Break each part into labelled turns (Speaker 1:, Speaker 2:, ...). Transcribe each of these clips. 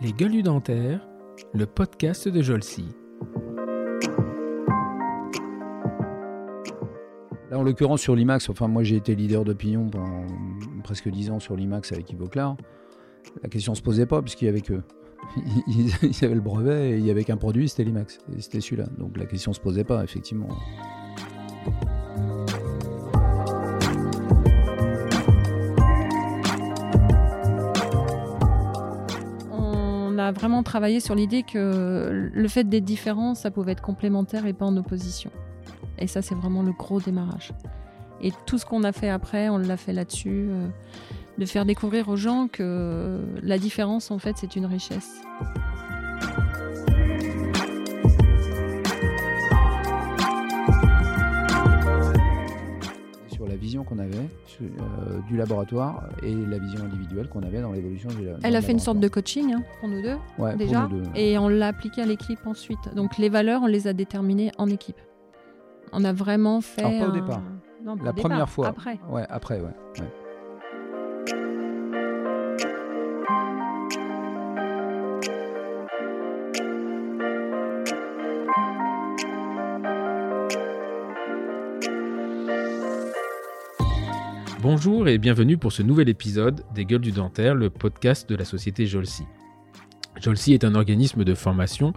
Speaker 1: Les gueules dentaires, le podcast de Jolcy.
Speaker 2: Là, en l'occurrence, sur l'IMAX, enfin, moi j'ai été leader d'opinion pendant presque 10 ans sur l'IMAX avec Ivoclar. La question se posait pas, puisqu'il y avait que. Ils avaient le brevet et il n'y avait qu'un produit, c'était l'IMAX. C'était celui-là. Donc la question se posait pas, effectivement.
Speaker 3: Vraiment travaillé sur l'idée que le fait d'être différent, ça pouvait être complémentaire et pas en opposition. Et ça, c'est vraiment le gros démarrage. Et tout ce qu'on a fait après, on l'a fait là-dessus, euh, de faire découvrir aux gens que la différence, en fait, c'est une richesse.
Speaker 2: Vision qu'on avait euh, du laboratoire et la vision individuelle qu'on avait dans l'évolution du la-
Speaker 3: Elle a fait une sorte de
Speaker 2: laboratoire.
Speaker 3: coaching hein, pour nous deux,
Speaker 2: Ouais,
Speaker 3: déjà,
Speaker 2: nous deux.
Speaker 3: et on l'a appliqué à l'équipe ensuite. Donc les valeurs, on les a déterminées en équipe. On a vraiment fait.
Speaker 2: Alors, pas au
Speaker 3: un-
Speaker 2: départ.
Speaker 3: Non, pas
Speaker 2: La
Speaker 3: au départ,
Speaker 2: première fois.
Speaker 3: Après.
Speaker 2: Ouais, après, ouais. ouais.
Speaker 1: Bonjour et bienvenue pour ce nouvel épisode des Gueules du Dentaire, le podcast de la société Jolcy. Jolcy est un organisme de formation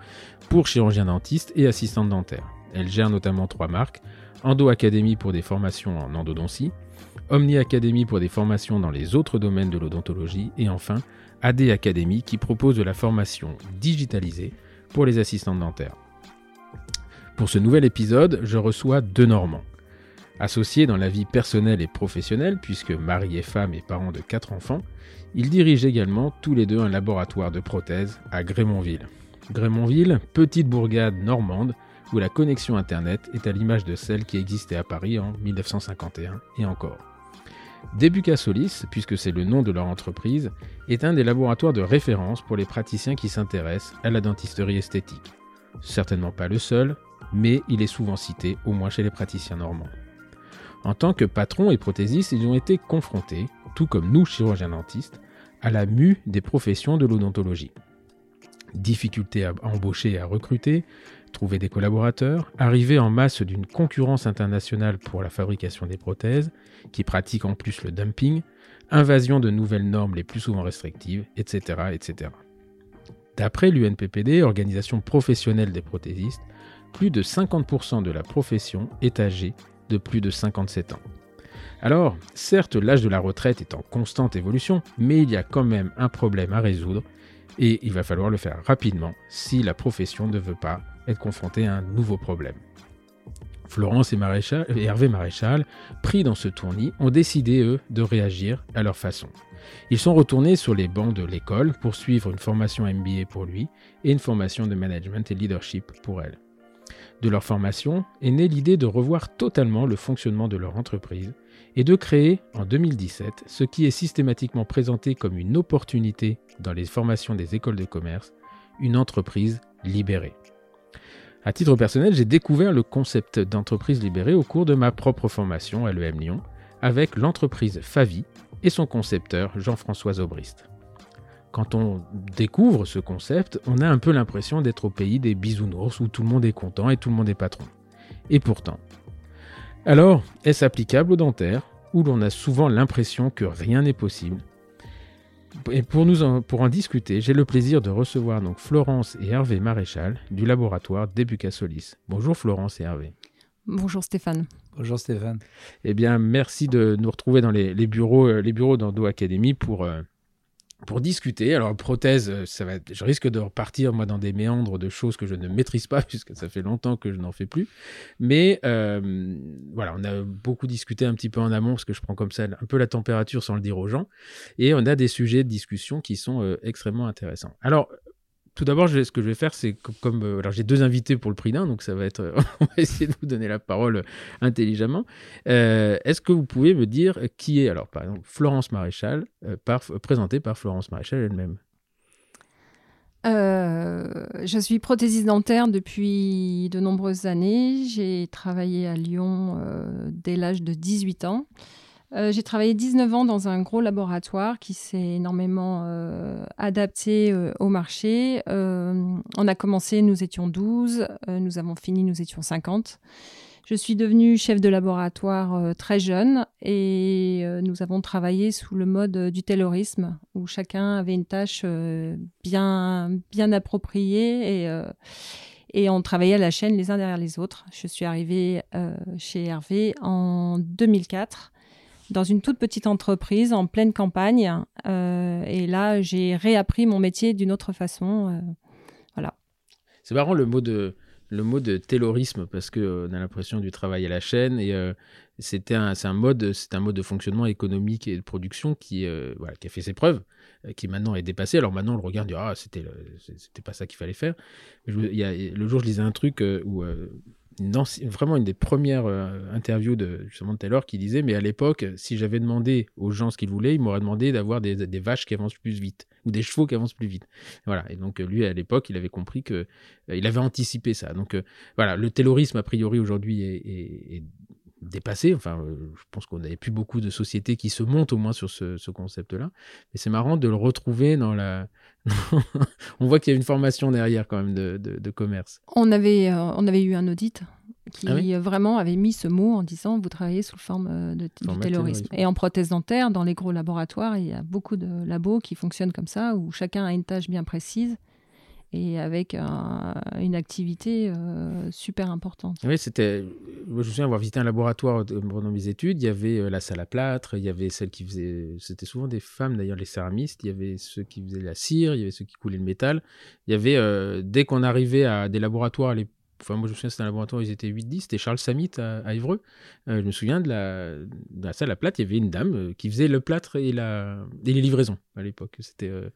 Speaker 1: pour chirurgiens dentistes et assistants dentaires. Elle gère notamment trois marques Endo Academy pour des formations en endodontie, Omni Academy pour des formations dans les autres domaines de l'odontologie et enfin AD Academy qui propose de la formation digitalisée pour les assistants dentaires. Pour ce nouvel épisode, je reçois deux Normands. Associés dans la vie personnelle et professionnelle, puisque mari et femme et parents de quatre enfants, ils dirigent également tous les deux un laboratoire de prothèses à Grémonville. Grémonville, petite bourgade normande où la connexion Internet est à l'image de celle qui existait à Paris en 1951 et encore. Debuca Solis, puisque c'est le nom de leur entreprise, est un des laboratoires de référence pour les praticiens qui s'intéressent à la dentisterie esthétique. Certainement pas le seul, mais il est souvent cité, au moins chez les praticiens normands. En tant que patrons et prothésistes, ils ont été confrontés, tout comme nous chirurgiens dentistes, à la mue des professions de l'odontologie. Difficulté à embaucher et à recruter, trouver des collaborateurs, arrivée en masse d'une concurrence internationale pour la fabrication des prothèses, qui pratique en plus le dumping, invasion de nouvelles normes les plus souvent restrictives, etc. etc. D'après l'UNPPD, organisation professionnelle des prothésistes, plus de 50% de la profession est âgée de plus de 57 ans. Alors, certes, l'âge de la retraite est en constante évolution, mais il y a quand même un problème à résoudre et il va falloir le faire rapidement si la profession ne veut pas être confrontée à un nouveau problème. Florence et, Hervé Maréchal, pris dans ce tournis, ont décidé, eux, de réagir à leur façon. Ils sont retournés sur les bancs de l'école pour suivre une formation MBA pour lui et une formation de management et leadership pour elle. De leur formation est née l'idée de revoir totalement le fonctionnement de leur entreprise et de créer en 2017 ce qui est systématiquement présenté comme une opportunité dans les formations des écoles de commerce, une entreprise libérée. À titre personnel, j'ai découvert le concept d'entreprise libérée au cours de ma propre formation à l'EM Lyon avec l'entreprise Favi et son concepteur Jean-François Aubrist. Quand on découvre ce concept, on a un peu l'impression d'être au pays des bisounours où tout le monde est content et tout le monde est patron. Et pourtant. Alors, est-ce applicable au dentaire, où l'on a souvent l'impression que rien n'est possible? Et pour, nous en, pour en discuter, j'ai le plaisir de recevoir donc Florence et Hervé Maréchal du laboratoire Debuca Solis. Bonjour Florence et Hervé.
Speaker 3: Bonjour Stéphane.
Speaker 2: Bonjour Stéphane.
Speaker 1: Eh bien, merci de nous retrouver dans les, les bureaux, euh, les bureaux d'Endo Academy pour, euh, pour discuter. Alors, prothèse, euh, ça va, je risque de repartir moi dans des méandres de choses que je ne maîtrise pas puisque ça fait longtemps que je n'en fais plus. Mais euh, voilà, on a beaucoup discuté un petit peu en amont parce que je prends comme ça un peu la température sans le dire aux gens. Et on a des sujets de discussion qui sont euh, extrêmement intéressants. Alors, tout d'abord, ce que je vais faire, c'est co- comme. euh, alors, j'ai deux invités pour le prix d'un, donc ça va être. euh, on va essayer de vous donner la parole intelligemment. Euh, Est-ce que vous pouvez me dire qui est, alors, par exemple, Florence Maréchal, présentée par Florence Maréchal elle-même?
Speaker 3: Je suis prothésiste dentaire depuis de nombreuses années. J'ai travaillé à Lyon dès l'âge de 18 ans. Euh, j'ai travaillé 19 ans dans un gros laboratoire qui s'est énormément euh, adapté euh, au marché. on a commencé, nous étions 12, nous avons fini, nous étions 50. Je suis devenue chef de laboratoire très jeune et nous avons travaillé sous le mode du taylorisme où chacun avait une tâche bien, bien appropriée et, et on travaillait à la chaîne les uns derrière les autres. Je suis arrivée chez Hervé en 2004 dans une toute petite entreprise en pleine campagne. Euh, et là, j'ai réappris mon métier d'une autre façon. Euh, voilà.
Speaker 1: C'est marrant le mot de le mot de taylorisme parce que euh, on a l'impression du travail à la chaîne et c'était un, c'est un mode c'est un mode de fonctionnement économique et de production qui voilà, qui a fait ses preuves qui maintenant est dépassé alors maintenant on le regarde et dit, ah c'était c'était pas ça qu'il fallait faire a, le jour je lisais un truc où vraiment une des premières euh, interviews de justement de Taylor qui disait mais à l'époque si j'avais demandé aux gens ce qu'ils voulaient ils m'auraient demandé d'avoir des, vaches qui avancent plus vite ou des chevaux qui avancent plus vite voilà et donc lui à l'époque il avait compris que euh, il avait anticipé ça donc euh, voilà le taylorisme a priori aujourd'hui est, dépassé. Enfin, je pense qu'on n'avait plus beaucoup de sociétés qui se montent au moins sur ce, concept-là. Mais c'est marrant de le retrouver dans la. on voit qu'il y a une formation derrière quand même de, commerce.
Speaker 3: On avait, on avait eu un audit qui ah vraiment avait mis ce mot en disant vous travaillez sous forme euh, de, du taylorisme. Et en prothèse dentaire, dans les gros laboratoires, il y a beaucoup de labos qui fonctionnent comme ça, où chacun a une tâche bien précise et avec une activité euh, super importante.
Speaker 1: Oui, c'était. je me souviens avoir visité un laboratoire pendant mes études. Il y avait euh, la salle à plâtre, il y avait celle qui faisait. C'était souvent des femmes d'ailleurs, les céramistes. Il y avait ceux qui faisaient la cire, il y avait ceux qui coulaient le métal. Il y avait, dès qu'on arrivait à des laboratoires à Enfin, moi, je me souviens, c'était un laboratoire où ils étaient 8-10. C'était Charles Samit à, Évreux. Euh, je me souviens de la, salle à plâtre. Il y avait une dame euh, qui faisait le plâtre et, et les livraisons à l'époque. C'était euh,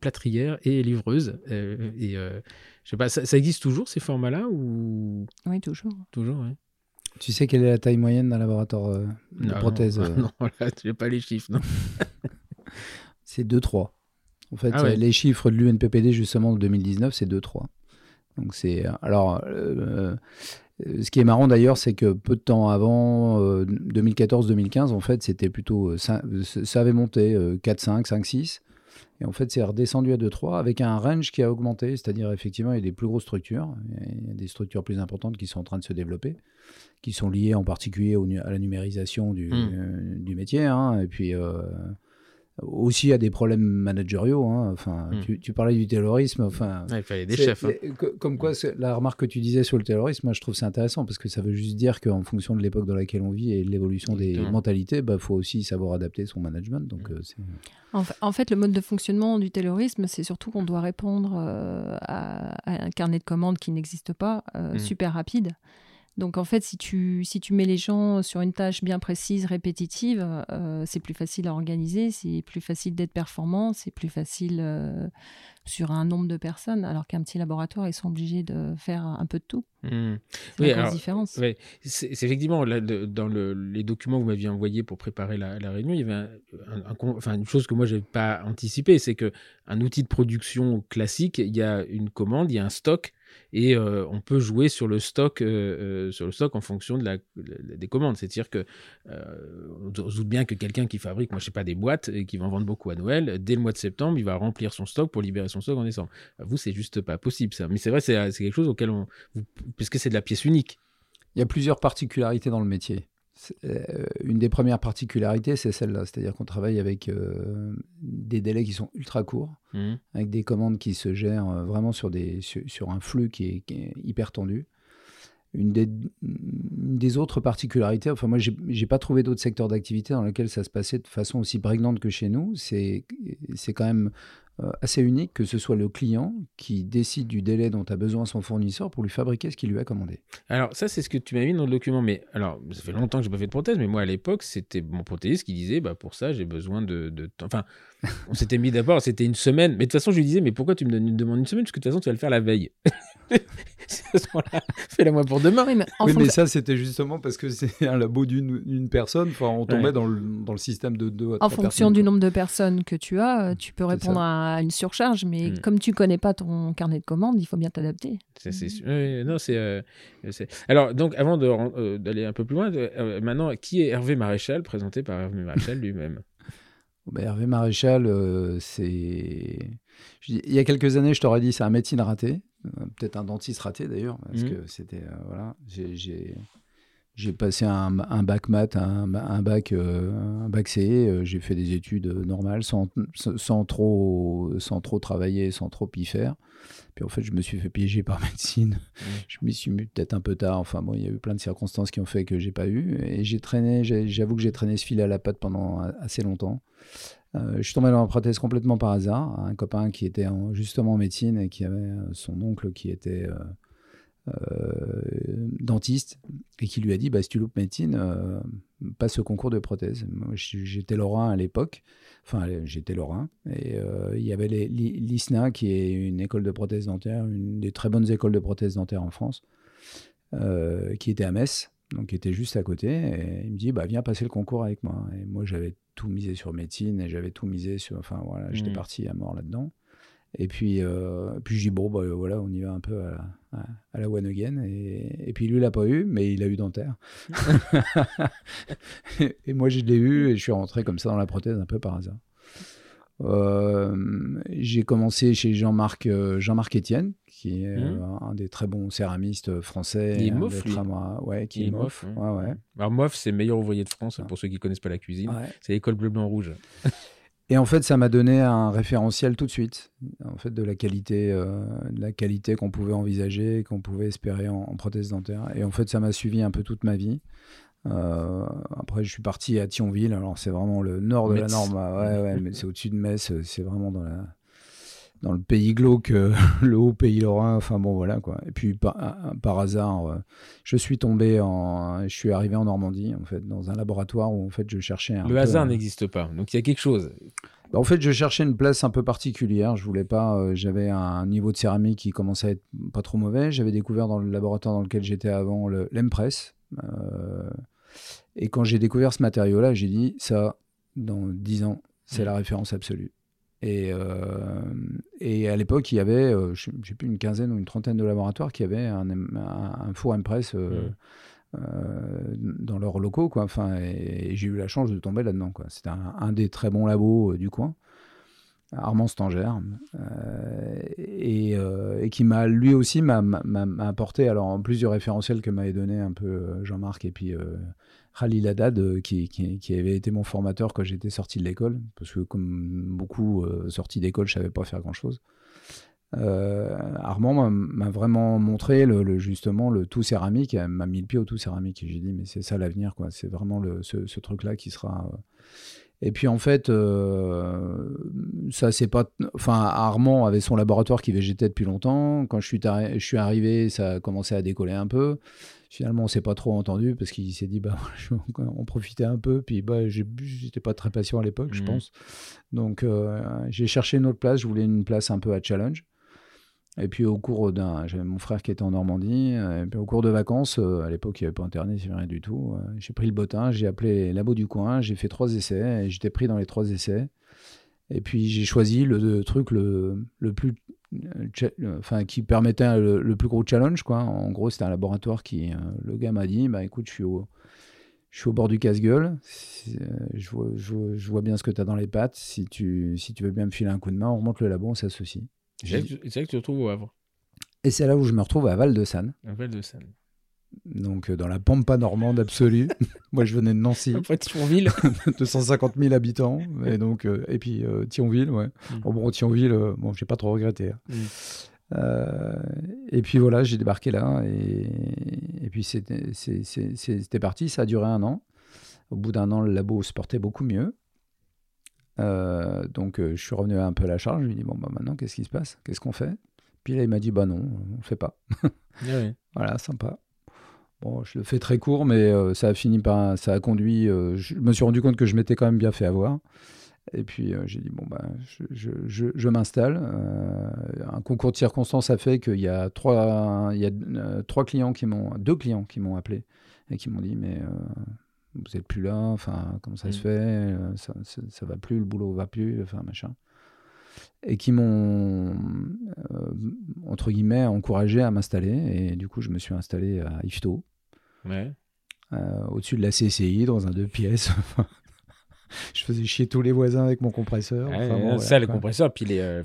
Speaker 1: plâtrière et livreuse. et je sais pas, ça, existe toujours ces formats-là ou?
Speaker 3: Oui, toujours.
Speaker 1: Toujours, oui.
Speaker 2: Tu sais quelle est la taille moyenne d'un laboratoire de prothèse
Speaker 1: Non, là, tu n'as pas les chiffres, non.
Speaker 2: c'est 2-3. En fait, ah les chiffres de l'UNPPD, justement, de 2019, c'est 2-3. Donc c'est alors euh, euh, ce qui est marrant d'ailleurs, c'est que peu de temps avant 2014-2015, euh, en fait, c'était plutôt ça, avait monté 4, 5, 5, 6. Et en fait, c'est redescendu à 2, 3 avec un range qui a augmenté, c'est-à-dire effectivement, il y a des plus grosses structures, il y a des structures plus importantes qui sont en train de se développer, qui sont liées en particulier à la numérisation du, mmh. du métier, hein, et puis aussi à des problèmes managériaux. Hein. Enfin, hmm. tu, parlais du terrorisme. Enfin,
Speaker 1: il fallait des chefs. Hein.
Speaker 2: Comme quoi, la remarque que tu disais sur le terrorisme, moi je trouve c'est intéressant parce que ça veut juste dire qu'en fonction de l'époque dans laquelle on vit et de l'évolution des mentalités, il bah, faut aussi savoir adapter son management. Donc, hmm.
Speaker 3: euh, en, fait, le mode de fonctionnement du terrorisme, c'est surtout qu'on doit répondre euh, à, un carnet de commandes qui n'existe pas, euh, hmm. super rapide. Donc en fait, si tu, si tu mets les gens sur une tâche bien précise, répétitive, euh, c'est plus facile à organiser, c'est plus facile d'être performant, c'est plus facile euh, sur un nombre de personnes, alors qu'un petit laboratoire, ils sont obligés de faire un peu de tout. Mmh. C'est la différence.
Speaker 1: c'est effectivement, là, dans le, les documents que vous m'aviez envoyés pour préparer la, réunion, il y avait enfin, une chose que moi, je n'avais pas anticipé, c'est qu'un outil de production classique, il y a une commande, il y a un stock, et euh, on peut jouer sur le stock, euh, euh, sur le stock en fonction de la, des commandes. C'est-à-dire que on se doute bien que quelqu'un qui fabrique, moi je sais pas, des boîtes et qui va en vendre beaucoup à Noël, dès le mois de septembre, il va remplir son stock pour libérer son stock en décembre. Vous, c'est juste pas possible ça. Mais c'est vrai, c'est quelque chose auquel on, puisque c'est de la pièce unique.
Speaker 2: Il y a plusieurs particularités dans le métier. Euh, une des premières particularités, c'est celle-là, c'est-à-dire qu'on travaille avec euh, des délais qui sont ultra courts, mmh. avec des commandes qui se gèrent euh, vraiment sur, des, sur, un flux qui est, hyper tendu. Une des, des, autres particularités, enfin moi j'ai pas trouvé d'autres secteurs d'activité dans lesquels ça se passait de façon aussi prégnante que chez nous, c'est quand même assez unique que ce soit le client qui décide du délai dont a besoin son fournisseur pour lui fabriquer ce qu'il lui a commandé.
Speaker 1: Alors ça c'est ce que tu m'as mis dans le document, mais alors ça fait longtemps que je n'ai pas fait de prothèse, mais moi à l'époque c'était mon prothésiste qui disait bah pour ça j'ai besoin de, de. Enfin on s'était mis d'abord c'était une semaine, mais de toute façon je lui disais mais pourquoi tu me, demandes une semaine? Parce que de toute façon tu vas le faire la veille. Fais-la moi pour demain.
Speaker 3: Oui, mais,
Speaker 2: ça, c'était justement parce que c'est un labo d'une personne. Enfin, on tombait
Speaker 1: Ouais.
Speaker 2: dans, le, dans le système de deux à
Speaker 3: En fonction
Speaker 2: personnes,
Speaker 3: du nombre de personnes que tu as, euh, tu peux répondre à une surcharge, mais
Speaker 1: Mm.
Speaker 3: comme tu connais pas ton carnet de commandes, il faut bien t'adapter.
Speaker 1: C'est- non, c'est, euh, c'est- Alors, donc, avant euh, d'aller un peu plus loin, euh, maintenant, qui est Hervé Maréchal, présenté par Hervé Maréchal lui-même?
Speaker 2: Bah, Hervé Maréchal, euh, c'est. Il y a quelques années, je t'aurais dit c'est un médecine raté, peut-être un dentiste raté d'ailleurs, parce
Speaker 1: Mhm.
Speaker 2: que c'était euh, voilà. J'ai- passé un, un bac maths, un, un bac euh, un bac CE, euh, j'ai fait des études euh, normales sans, sans trop sans trop travailler, sans trop y faire. Puis en fait, je me suis fait piéger par médecine. Je m'y suis mis peut-être un peu tard. Enfin bon, il y a eu plein de circonstances qui ont fait que j'ai pas eu. Et j'ai traîné, j'avoue que j'ai traîné ce fil à la patte pendant assez longtemps. Euh, je suis tombé dans la prothèse complètement par hasard. Un copain qui était en- justement en médecine et qui avait euh, son oncle qui était euh, dentiste et qui lui a dit bah, si tu loupes médecine, passe au concours de prothèse. J'étais lorrain à l'époque. Enfin, j'étais lorrain. Et il y avait l'ISNA, qui est une école de prothèse dentaire, une des très bonnes écoles de prothèse dentaire en France, qui était à Metz, donc qui était juste à côté. Et il me dit bah, viens passer le concours avec moi. Et moi, j'avais tout misé sur médecine et j'avais tout misé sur. Enfin, voilà, j'étais
Speaker 1: Mhm.
Speaker 2: parti à mort là-dedans. Et puis, euh, puis je dis, bon, bah, voilà, on y va un peu à, la- à- à la one again. Et, et puis lui, il l'a pas eu, mais il a eu dentaire. et, et moi, je l'ai eu et je suis rentré comme ça dans la prothèse un peu par hasard. Euh, j'ai commencé chez Jean-Marc euh, Jean-Marc Etienne, qui est euh, un des très bons céramistes français.
Speaker 1: Il est mof, lui.
Speaker 2: ouais, qui
Speaker 1: Il
Speaker 2: est mof.
Speaker 1: mof,
Speaker 2: Ouais, ouais.
Speaker 1: Alors, MOF, c'est meilleur ouvrier de France,
Speaker 2: Ah.
Speaker 1: pour ceux qui connaissent pas la cuisine. C'est l'école bleu, blanc, rouge.
Speaker 2: Et en fait, ça m'a donné un référentiel tout de suite, en fait, de la qualité, euh, de la qualité qu'on pouvait envisager, qu'on pouvait espérer en, en prothèse dentaire. Et en fait, ça m'a suivi un peu toute ma vie. Euh, après, je suis parti à Thionville. Alors, c'est vraiment le nord de
Speaker 1: Metz.
Speaker 2: la norme. Ouais, ouais, mais c'est au-dessus de Metz. C'est vraiment dans la dans le pays glauque, euh, le haut pays lorrain. Enfin bon, voilà quoi. Et puis par, par hasard, euh, je suis tombé en, je suis arrivé en Normandie en fait, dans un laboratoire où en fait je cherchais un
Speaker 1: Le
Speaker 2: peu
Speaker 1: hasard n'existe pas. Donc, il y a quelque chose.
Speaker 2: bah, en fait, je cherchais une place un peu particulière. Je voulais pas. euh, J'avais un niveau de céramique qui commençait à être pas trop mauvais. J'avais découvert dans le laboratoire dans lequel j'étais avant le l'Empress. Euh, et quand j'ai découvert ce matériau-là, j'ai dit ça, dans 10 ans, c'est
Speaker 1: Mm.
Speaker 2: la référence absolue. Et, euh, et à l'époque, il y avait, euh, je ne sais plus, une quinzaine ou une trentaine de laboratoires qui avaient un, un, un four Empress euh,
Speaker 1: Mm.
Speaker 2: euh, dans leurs locaux. Quoi. Enfin, et, et j'ai eu la chance de tomber là-dedans. quoi. C'était un, un des très bons labos euh, du coin. Armand Stangère, euh, et, euh, et qui m'a lui aussi m'a, m'a- m'a apporté alors en plus du référentiel que m'avait donné un peu Jean-Marc et puis euh, Khalil Haddad euh, qui, avait été mon formateur quand j'étais sorti de l'école parce que comme beaucoup euh, sortis d'école je savais pas faire grand chose euh, Armand m'a- vraiment montré justement le tout céramique, m'a mis le pied au tout céramique et j'ai dit mais c'est ça l'avenir quoi, c'est vraiment ce, truc là qui sera. euh. Et puis en fait, ça c'est pas, enfin Armand avait son laboratoire qui végétait depuis longtemps. Quand je suis, je suis arrivé, ça a commencé à décoller un peu. Finalement, on s'est pas trop entendu parce qu'il s'est dit bah en profiter un peu. Puis bah j'étais pas très patient à l'époque, je
Speaker 1: Mhm.
Speaker 2: pense. Donc euh, j'ai cherché une autre place. Je voulais une place un peu à challenge. Et puis au cours d'un, j'avais mon frère qui était en Normandie, euh, et puis au cours de vacances, euh, à l'époque il n'y avait pas internet, il n'y avait rien du tout, euh, j'ai pris le bottin, j'ai appelé les labos du coin, j'ai fait trois essais, et j'étais pris dans les trois essais. Et puis j'ai choisi le, le truc le, le plus, euh, le- enfin qui permettait le, plus gros challenge quoi. En gros c'était un laboratoire qui, euh, le gars m'a dit, bah écoute je suis au, je suis au bord du casse-gueule, euh, je, vois, je, vois- je vois bien ce que tu as dans les pattes, si tu, si tu veux bien me filer un coup de main, on remonte le labo, on s'associe.
Speaker 1: C'est vrai que tu- te retrouves au Havre,
Speaker 2: Et c'est là où je me retrouve à
Speaker 1: Val de Seine.
Speaker 2: Donc euh, dans la pampa normande absolue. Moi, je venais de Nancy,
Speaker 1: Après, Thionville.
Speaker 2: 250 000 habitants, et donc euh, et puis euh, Thionville, ouais.
Speaker 1: Mm.
Speaker 2: Bon, bon Thionville, euh, bon, j'ai pas trop regretté. hein.
Speaker 1: Mm.
Speaker 2: Et puis voilà, j'ai débarqué là, et, et puis c'était parti. Ça a duré un an. Au bout d'un an, le labo se portait beaucoup mieux. Donc je suis revenu un peu à la charge. Je lui ai dit bon bah maintenant qu'est-ce qui se passe? Qu'est-ce qu'on fait? Puis là il m'a dit bah non, on fait pas.
Speaker 1: Ouais.
Speaker 2: Voilà, sympa. Bon, je le fais très court, mais euh, ça a fini par, ça a conduit. euh, je me suis rendu compte que je m'étais quand même bien fait avoir. Et puis euh, j'ai dit, bon, bah, je, je, je, je m'installe. Un concours de circonstances a fait qu'il y a trois, il y a, trois clients qui m'ont, deux clients qui m'ont appelé et qui m'ont dit, mais vous n'êtes plus là, enfin, comment ça se
Speaker 1: Mm.
Speaker 2: fait, ça, ça, ça va plus, le boulot va plus, enfin, machin. Et qui m'ont, euh, entre guillemets, encouragé à m'installer. Et du coup, je me suis installé à Ifto,
Speaker 1: Ouais.
Speaker 2: euh, au-dessus de la CCI, dans un deux pièces. je faisais chier tous les voisins avec mon compresseur.
Speaker 1: Ouais,
Speaker 2: Enfin, bon,
Speaker 1: ouais,
Speaker 2: voilà,
Speaker 1: ça, les
Speaker 2: quoi.
Speaker 1: compresseurs, puis les, euh,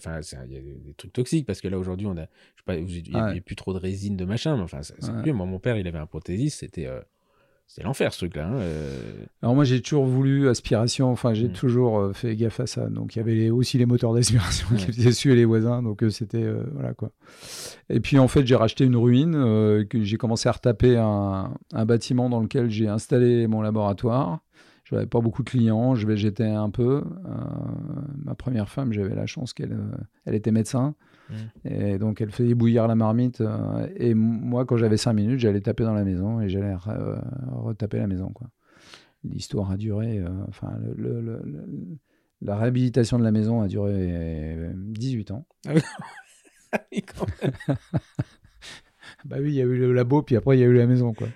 Speaker 1: il y a des, trucs toxiques parce que là aujourd'hui, on a, je sais pas, il n'y a,
Speaker 2: Ouais.
Speaker 1: plus trop de résine de machin, mais enfin, c'est
Speaker 2: Ouais.
Speaker 1: Moi, mon père, il avait un prothésiste, c'était, c'était l'enfer ce truc-là. hein, euh.
Speaker 2: Alors moi j'ai toujours voulu aspiration, enfin j'ai
Speaker 1: Mm.
Speaker 2: toujours euh, fait gaffe à ça. Donc il y avait les- aussi les moteurs d'aspiration
Speaker 1: Ouais.
Speaker 2: qui faisaient suer les voisins, donc euh, c'était voilà quoi. Et puis en fait j'ai racheté une ruine, que j'ai commencé à retaper un, un bâtiment dans lequel j'ai installé mon laboratoire. Je n'avais pas beaucoup de clients, je végétais un peu. Ma première femme, j'avais la chance qu'elle elle était médecin. Et donc elle faisait bouillir la marmite. euh, et moi, quand j'avais cinq minutes, j'allais taper dans la maison et j'allais euh, retaper la maison. quoi. L'histoire a duré. euh, enfin, le- le- le- le- la réhabilitation de la maison a duré euh, 18 ans. Bah oui, il y a eu le labo, puis après il y a eu la maison. Quoi.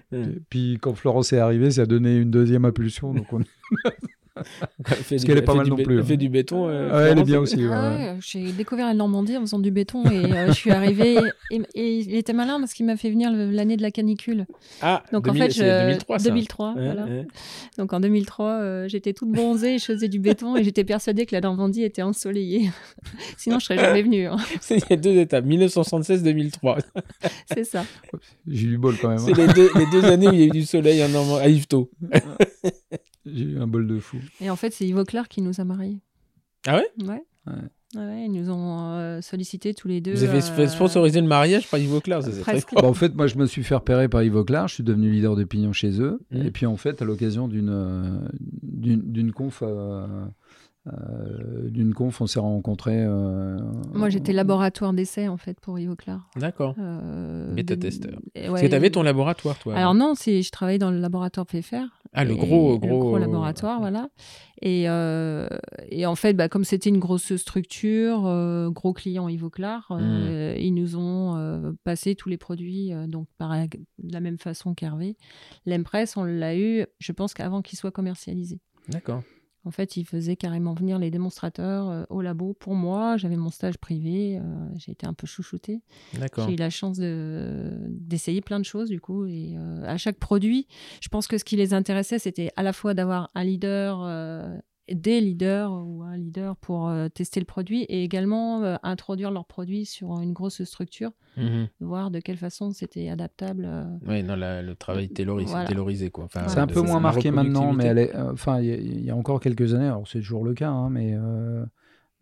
Speaker 2: Puis quand Florence est arrivée, ça a donné une deuxième impulsion. Donc on...
Speaker 1: Elle fait
Speaker 2: Parce
Speaker 1: du-
Speaker 2: qu'elle est pas
Speaker 1: fait
Speaker 2: mal non plus,
Speaker 1: Elle fait
Speaker 2: hein.
Speaker 1: du béton. euh,
Speaker 2: Ouais, elle est bien aussi. ouais,
Speaker 3: Ah j'ai découvert la Normandie en faisant du béton et euh, je suis arrivée. Et, et il était malin parce qu'il m'a fait venir l'année de la canicule.
Speaker 1: Ah,
Speaker 3: Donc
Speaker 1: 2000
Speaker 3: en fait,
Speaker 1: c'est
Speaker 3: je-
Speaker 1: 2003, ça.
Speaker 3: 2003,
Speaker 1: Ouais,
Speaker 3: voilà.
Speaker 1: ouais.
Speaker 3: Donc en 2003, euh, j'étais toute bronzée, je faisais du béton et j'étais persuadée que la Normandie était ensoleillée. Sinon, je serais jamais venue. hein.
Speaker 1: Il y a deux étapes, 1976-2003.
Speaker 3: C'est ça.
Speaker 2: J'ai eu du bol quand même.
Speaker 1: C'est
Speaker 2: hein.
Speaker 1: les deux, les deux années où il y a eu du soleil en Normandie, à Yvetot.
Speaker 2: J'ai eu un bol de fou.
Speaker 3: Et en fait, c'est Ivo Clark qui nous a mariés.
Speaker 1: Ah ouais?
Speaker 3: Ouais.
Speaker 2: Ouais.
Speaker 3: Ouais, ils nous ont euh, sollicité tous les deux.
Speaker 1: Vous avez fait
Speaker 3: euh,
Speaker 1: sponsoriser le mariage par Yves ça c'est très.
Speaker 2: Bah, en fait, moi, je me suis fait repérer par Yves Auclair. Je suis devenu leader de pignon chez eux.
Speaker 1: Mhm.
Speaker 2: Et puis, en fait, à l'occasion d'une euh, d'une conf, euh, euh, d'une conf, on s'est rencontrés. euh,
Speaker 3: Moi, j'étais laboratoire d'essai en fait pour Ivo Clark.
Speaker 1: D'accord.
Speaker 3: Euh,
Speaker 1: Bêta-testeur.
Speaker 3: de-
Speaker 1: Parce
Speaker 3: ouais,
Speaker 1: que tu avais ton laboratoire, toi.
Speaker 3: Alors non, c'est je travaillais dans le laboratoire Pfeffer.
Speaker 1: Ah, le
Speaker 3: Et-
Speaker 1: gros,
Speaker 3: le
Speaker 1: gros,
Speaker 3: gros laboratoire, voilà. Et, euh, et en fait, bah, comme c'était une grosse structure, euh, gros client Ivoclar, euh, ils nous ont euh, passé tous les produits euh, donc par la- de la même façon qu'Hervé. L'Empress, on l'a eu, je pense qu'avant qu'il soit commercialisé.
Speaker 1: D'accord.
Speaker 3: En fait, ils faisaient carrément venir les démonstrateurs euh, au labo pour moi. J'avais mon stage privé, euh, j'ai été un peu chouchoutée. J'ai eu la chance de- d'essayer plein de choses, du coup. Et euh, à chaque produit, je pense que ce qui les intéressait, c'était à la fois d'avoir un leader, des leaders ou un leader pour euh, tester le produit et également euh, introduire leur produit sur une grosse structure,
Speaker 1: Mhm.
Speaker 3: voir de quelle façon c'était adaptable. euh.
Speaker 1: Ouais, non, la- le travail taylorisé,
Speaker 3: Voilà.
Speaker 1: taylorisé, quoi. Enfin,
Speaker 2: C'est un peu moins marqué maintenant, mais elle
Speaker 1: reproductivité.
Speaker 2: est, euh, enfin, il y a- il y, a encore quelques années, alors c'est toujours le cas, hein, mais euh,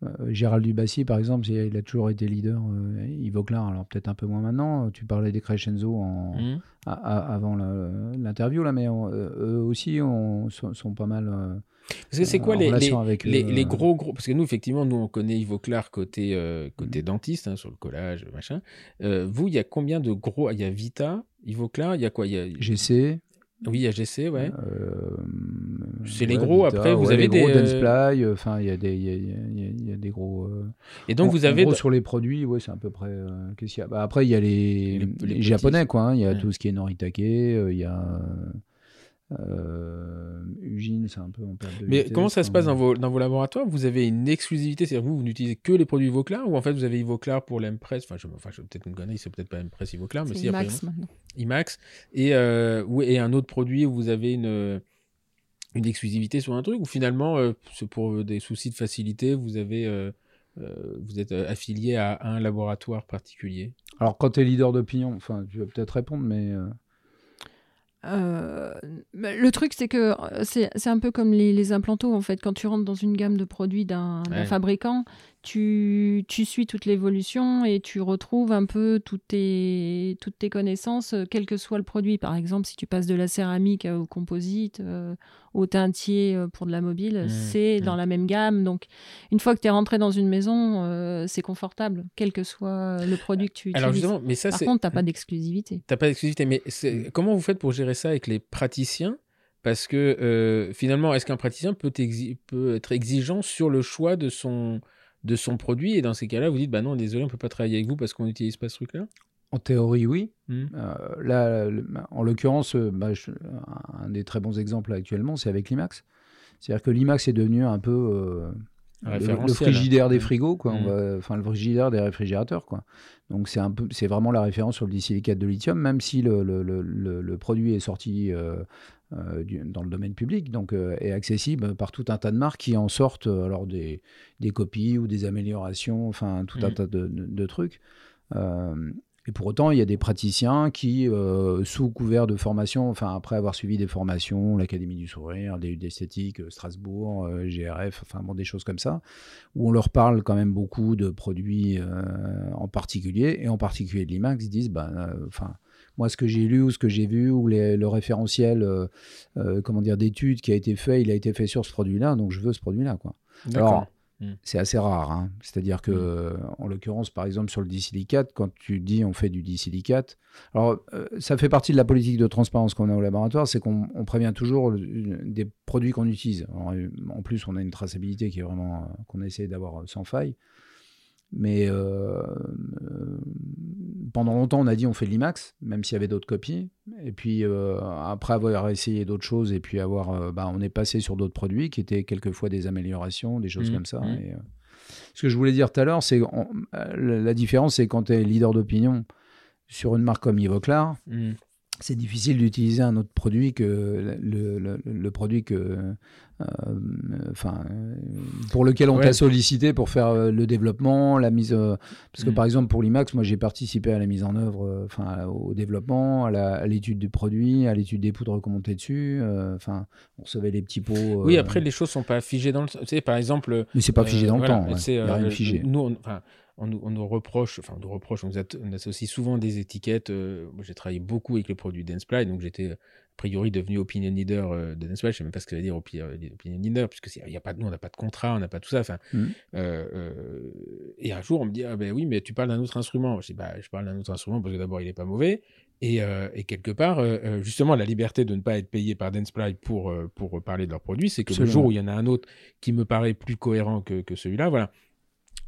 Speaker 2: euh, Gérald Dubassi, par exemple, il a toujours été leader. Euh, Yves Auclair, alors peut-être un peu moins maintenant. Tu parlais des Crescenzo en,
Speaker 1: Mhm.
Speaker 2: a- a- avant l'interview, là, mais on- euh, eux aussi on, sont, sont pas mal. Euh,
Speaker 1: Parce que c'est quoi les, les,
Speaker 2: avec
Speaker 1: les,
Speaker 2: euh,
Speaker 1: gros gros parce que nous effectivement nous on connaît Yves Auclair côté euh, côté
Speaker 2: Mm.
Speaker 1: dentiste hein, sur le collage machin Euh, vous il y a combien de gros il y a Vita Yves Auclair il y a quoi il y a
Speaker 2: GC.
Speaker 1: oui il y a GC ouais
Speaker 2: euh,
Speaker 1: C'est les gros, après, vous
Speaker 2: ouais,
Speaker 1: avez
Speaker 2: les gros
Speaker 1: des, euh,
Speaker 2: Dentsply, enfin, il y a des, il y y a- des gros. euh,
Speaker 1: et donc
Speaker 2: En-
Speaker 1: vous
Speaker 2: en
Speaker 1: avez
Speaker 2: gros, sur les produits, ouais, c'est à peu près. euh, qu'est-ce qu'il y a Bah, Après, il y a les, japonais, quoi. hein. Il y a
Speaker 1: Ouais.
Speaker 2: tout ce qui est Noritake, euh, il y a. Euh, Ugine, c'est un peu en perte de
Speaker 1: mais
Speaker 2: vitesse,
Speaker 1: comment ça se
Speaker 2: hein.
Speaker 1: passe dans vos, dans vos laboratoires? Vous avez une exclusivité, c'est-à-dire vous, vous n'utilisez que les produits Ivoclar ou en fait vous avez Ivoclar pour l'Empress? Enfin, je, enfin, je peut-être une connerie, c'est peut-être pas Empress Ivoclar, mais
Speaker 3: C'est
Speaker 1: si après,
Speaker 3: Max maintenant.
Speaker 1: IMAX et, euh, ou- et un autre produit où vous avez une, une exclusivité sur un truc ou finalement euh, c'est pour des soucis de facilité vous avez euh, euh, vous êtes euh, affilié à un laboratoire particulier?
Speaker 2: Alors, quand tu es leader d'opinion, enfin, tu vas peut-être répondre, mais. euh,
Speaker 3: Euh, bah, le truc, c'est que euh, c'est c'est un peu comme les, les implantos, en fait. Quand tu rentres dans une gamme de produits d'un d'un
Speaker 1: Ouais.
Speaker 3: fabricant, tu, tu suis toute l'évolution et tu retrouves un peu toutes tes, toutes tes connaissances, euh, quel que soit le produit. Par exemple, si tu passes de la céramique euh, au composite, euh, au teintier pour de la mobile,
Speaker 1: Mmh,
Speaker 3: c'est
Speaker 1: mmh.
Speaker 3: dans la même gamme. Donc, une fois que tu es rentré dans une maison, euh, c'est confortable, quel que soit le produit que tu utilises.
Speaker 1: alors justement mais ça
Speaker 3: Par contre, tu n'as pas d'exclusivité.
Speaker 1: t'as pas d'exclusivité mais c'est- comment vous faites pour gérer ça avec les praticiens? Parce que finalement, est-ce qu'un praticien peut, peut, être exigeant sur le choix de son, de son produit Et dans ces cas-là, vous dites, bah non, désolé, on ne peut pas travailler avec vous parce qu'on n'utilise pas ce truc-là
Speaker 2: en théorie, oui.
Speaker 1: Mmh.
Speaker 2: là, en l'occurrence, bah, un des très bons exemples actuellement, c'est avec l'IMAX. C'est-à-dire que l'IMAX est devenu un peu le, frigidaire des mm. frigos, quoi. Mm. enfin, le frigidaire des réfrigérateurs, quoi. Donc, c'est un peu, c'est vraiment la référence sur le disilicate de lithium, même si le, le produit est sorti euh, euh, dans le domaine public, donc euh, est accessible par tout un tas de marques qui en sortent alors des, des copies ou des améliorations, enfin tout un mm. tas de, de, de trucs. Et pour autant, il y a des praticiens qui, euh, sous couvert de formation, enfin après avoir suivi des formations, l'Académie du Sourire, des d'esthétique, euh, Strasbourg, euh, GRF, enfin bon, des choses comme ça, où on leur parle quand même beaucoup de produits en particulier, et en particulier de l'IMAX, ils disent, ben, enfin, moi, ce que j'ai lu ou ce que j'ai vu, ou le référentiel, comment dire, d'études qui a été fait, il a été fait sur ce produit-là, donc je veux ce produit-là, quoi. Alors, Mm. C'est assez rare. Hein. C'est-à-dire que, mm. en l'occurrence, par exemple, sur le disilicate, quand tu dis on fait du disilicate, alors euh, ça fait partie de la politique de transparence qu'on a au laboratoire, c'est qu'on prévient toujours des produits qu'on utilise. en plus, on a une traçabilité qui est vraiment euh, qu'on essaie d'avoir sans faille. Mais euh, pendant longtemps, on a dit on fait l'IMAX, même s'il y avait d'autres copies. Et puis euh, après avoir essayé d'autres choses, et puis avoir, euh, bah, on est passé sur d'autres produits qui étaient quelquefois des améliorations, des choses mmh, comme ça. Mmh. Et, ce que je voulais dire tout à l'heure, c'est la différence, c'est quand tu es leader d'opinion sur une marque comme Ivoclar, mmh c'est difficile d'utiliser un autre produit que le, produit que, euh, enfin, pour lequel on t'a sollicité pour faire euh, le développement, la mise. Euh, parce que mm. par exemple pour l'IMAX, moi j'ai participé à la mise en œuvre, enfin au développement, à l'étude du produit, à l'étude des poudres qu'on montait dessus. Enfin, on recevait les petits pots.
Speaker 1: oui, après les choses sont pas figées dans le. Tu sais, par exemple.
Speaker 2: Mais c'est pas figé dans le temps. C'est rien figé.
Speaker 1: Nous, enfin on nous, reproche, enfin on nous reproche, on, nous associe souvent des étiquettes. Euh, moi j'ai travaillé beaucoup avec les produits Danceply, donc j'étais a priori devenu opinion leader euh, de Danceply. Je sais même pas ce que ça veut dire opinion leader, puisque y a pas, nous on n'a pas de contrat, on n'a pas tout ça. Enfin, mmh. euh, et un jour on me dit ah ben oui mais tu parles d'un autre instrument. Je dis bah je parle d'un autre instrument parce que d'abord il est pas mauvais et, quelque part justement la liberté de ne pas être payé par Danceply pour pour parler de leurs produits, c'est que le jour où il y en a un autre qui me paraît plus cohérent que, que celui-là, voilà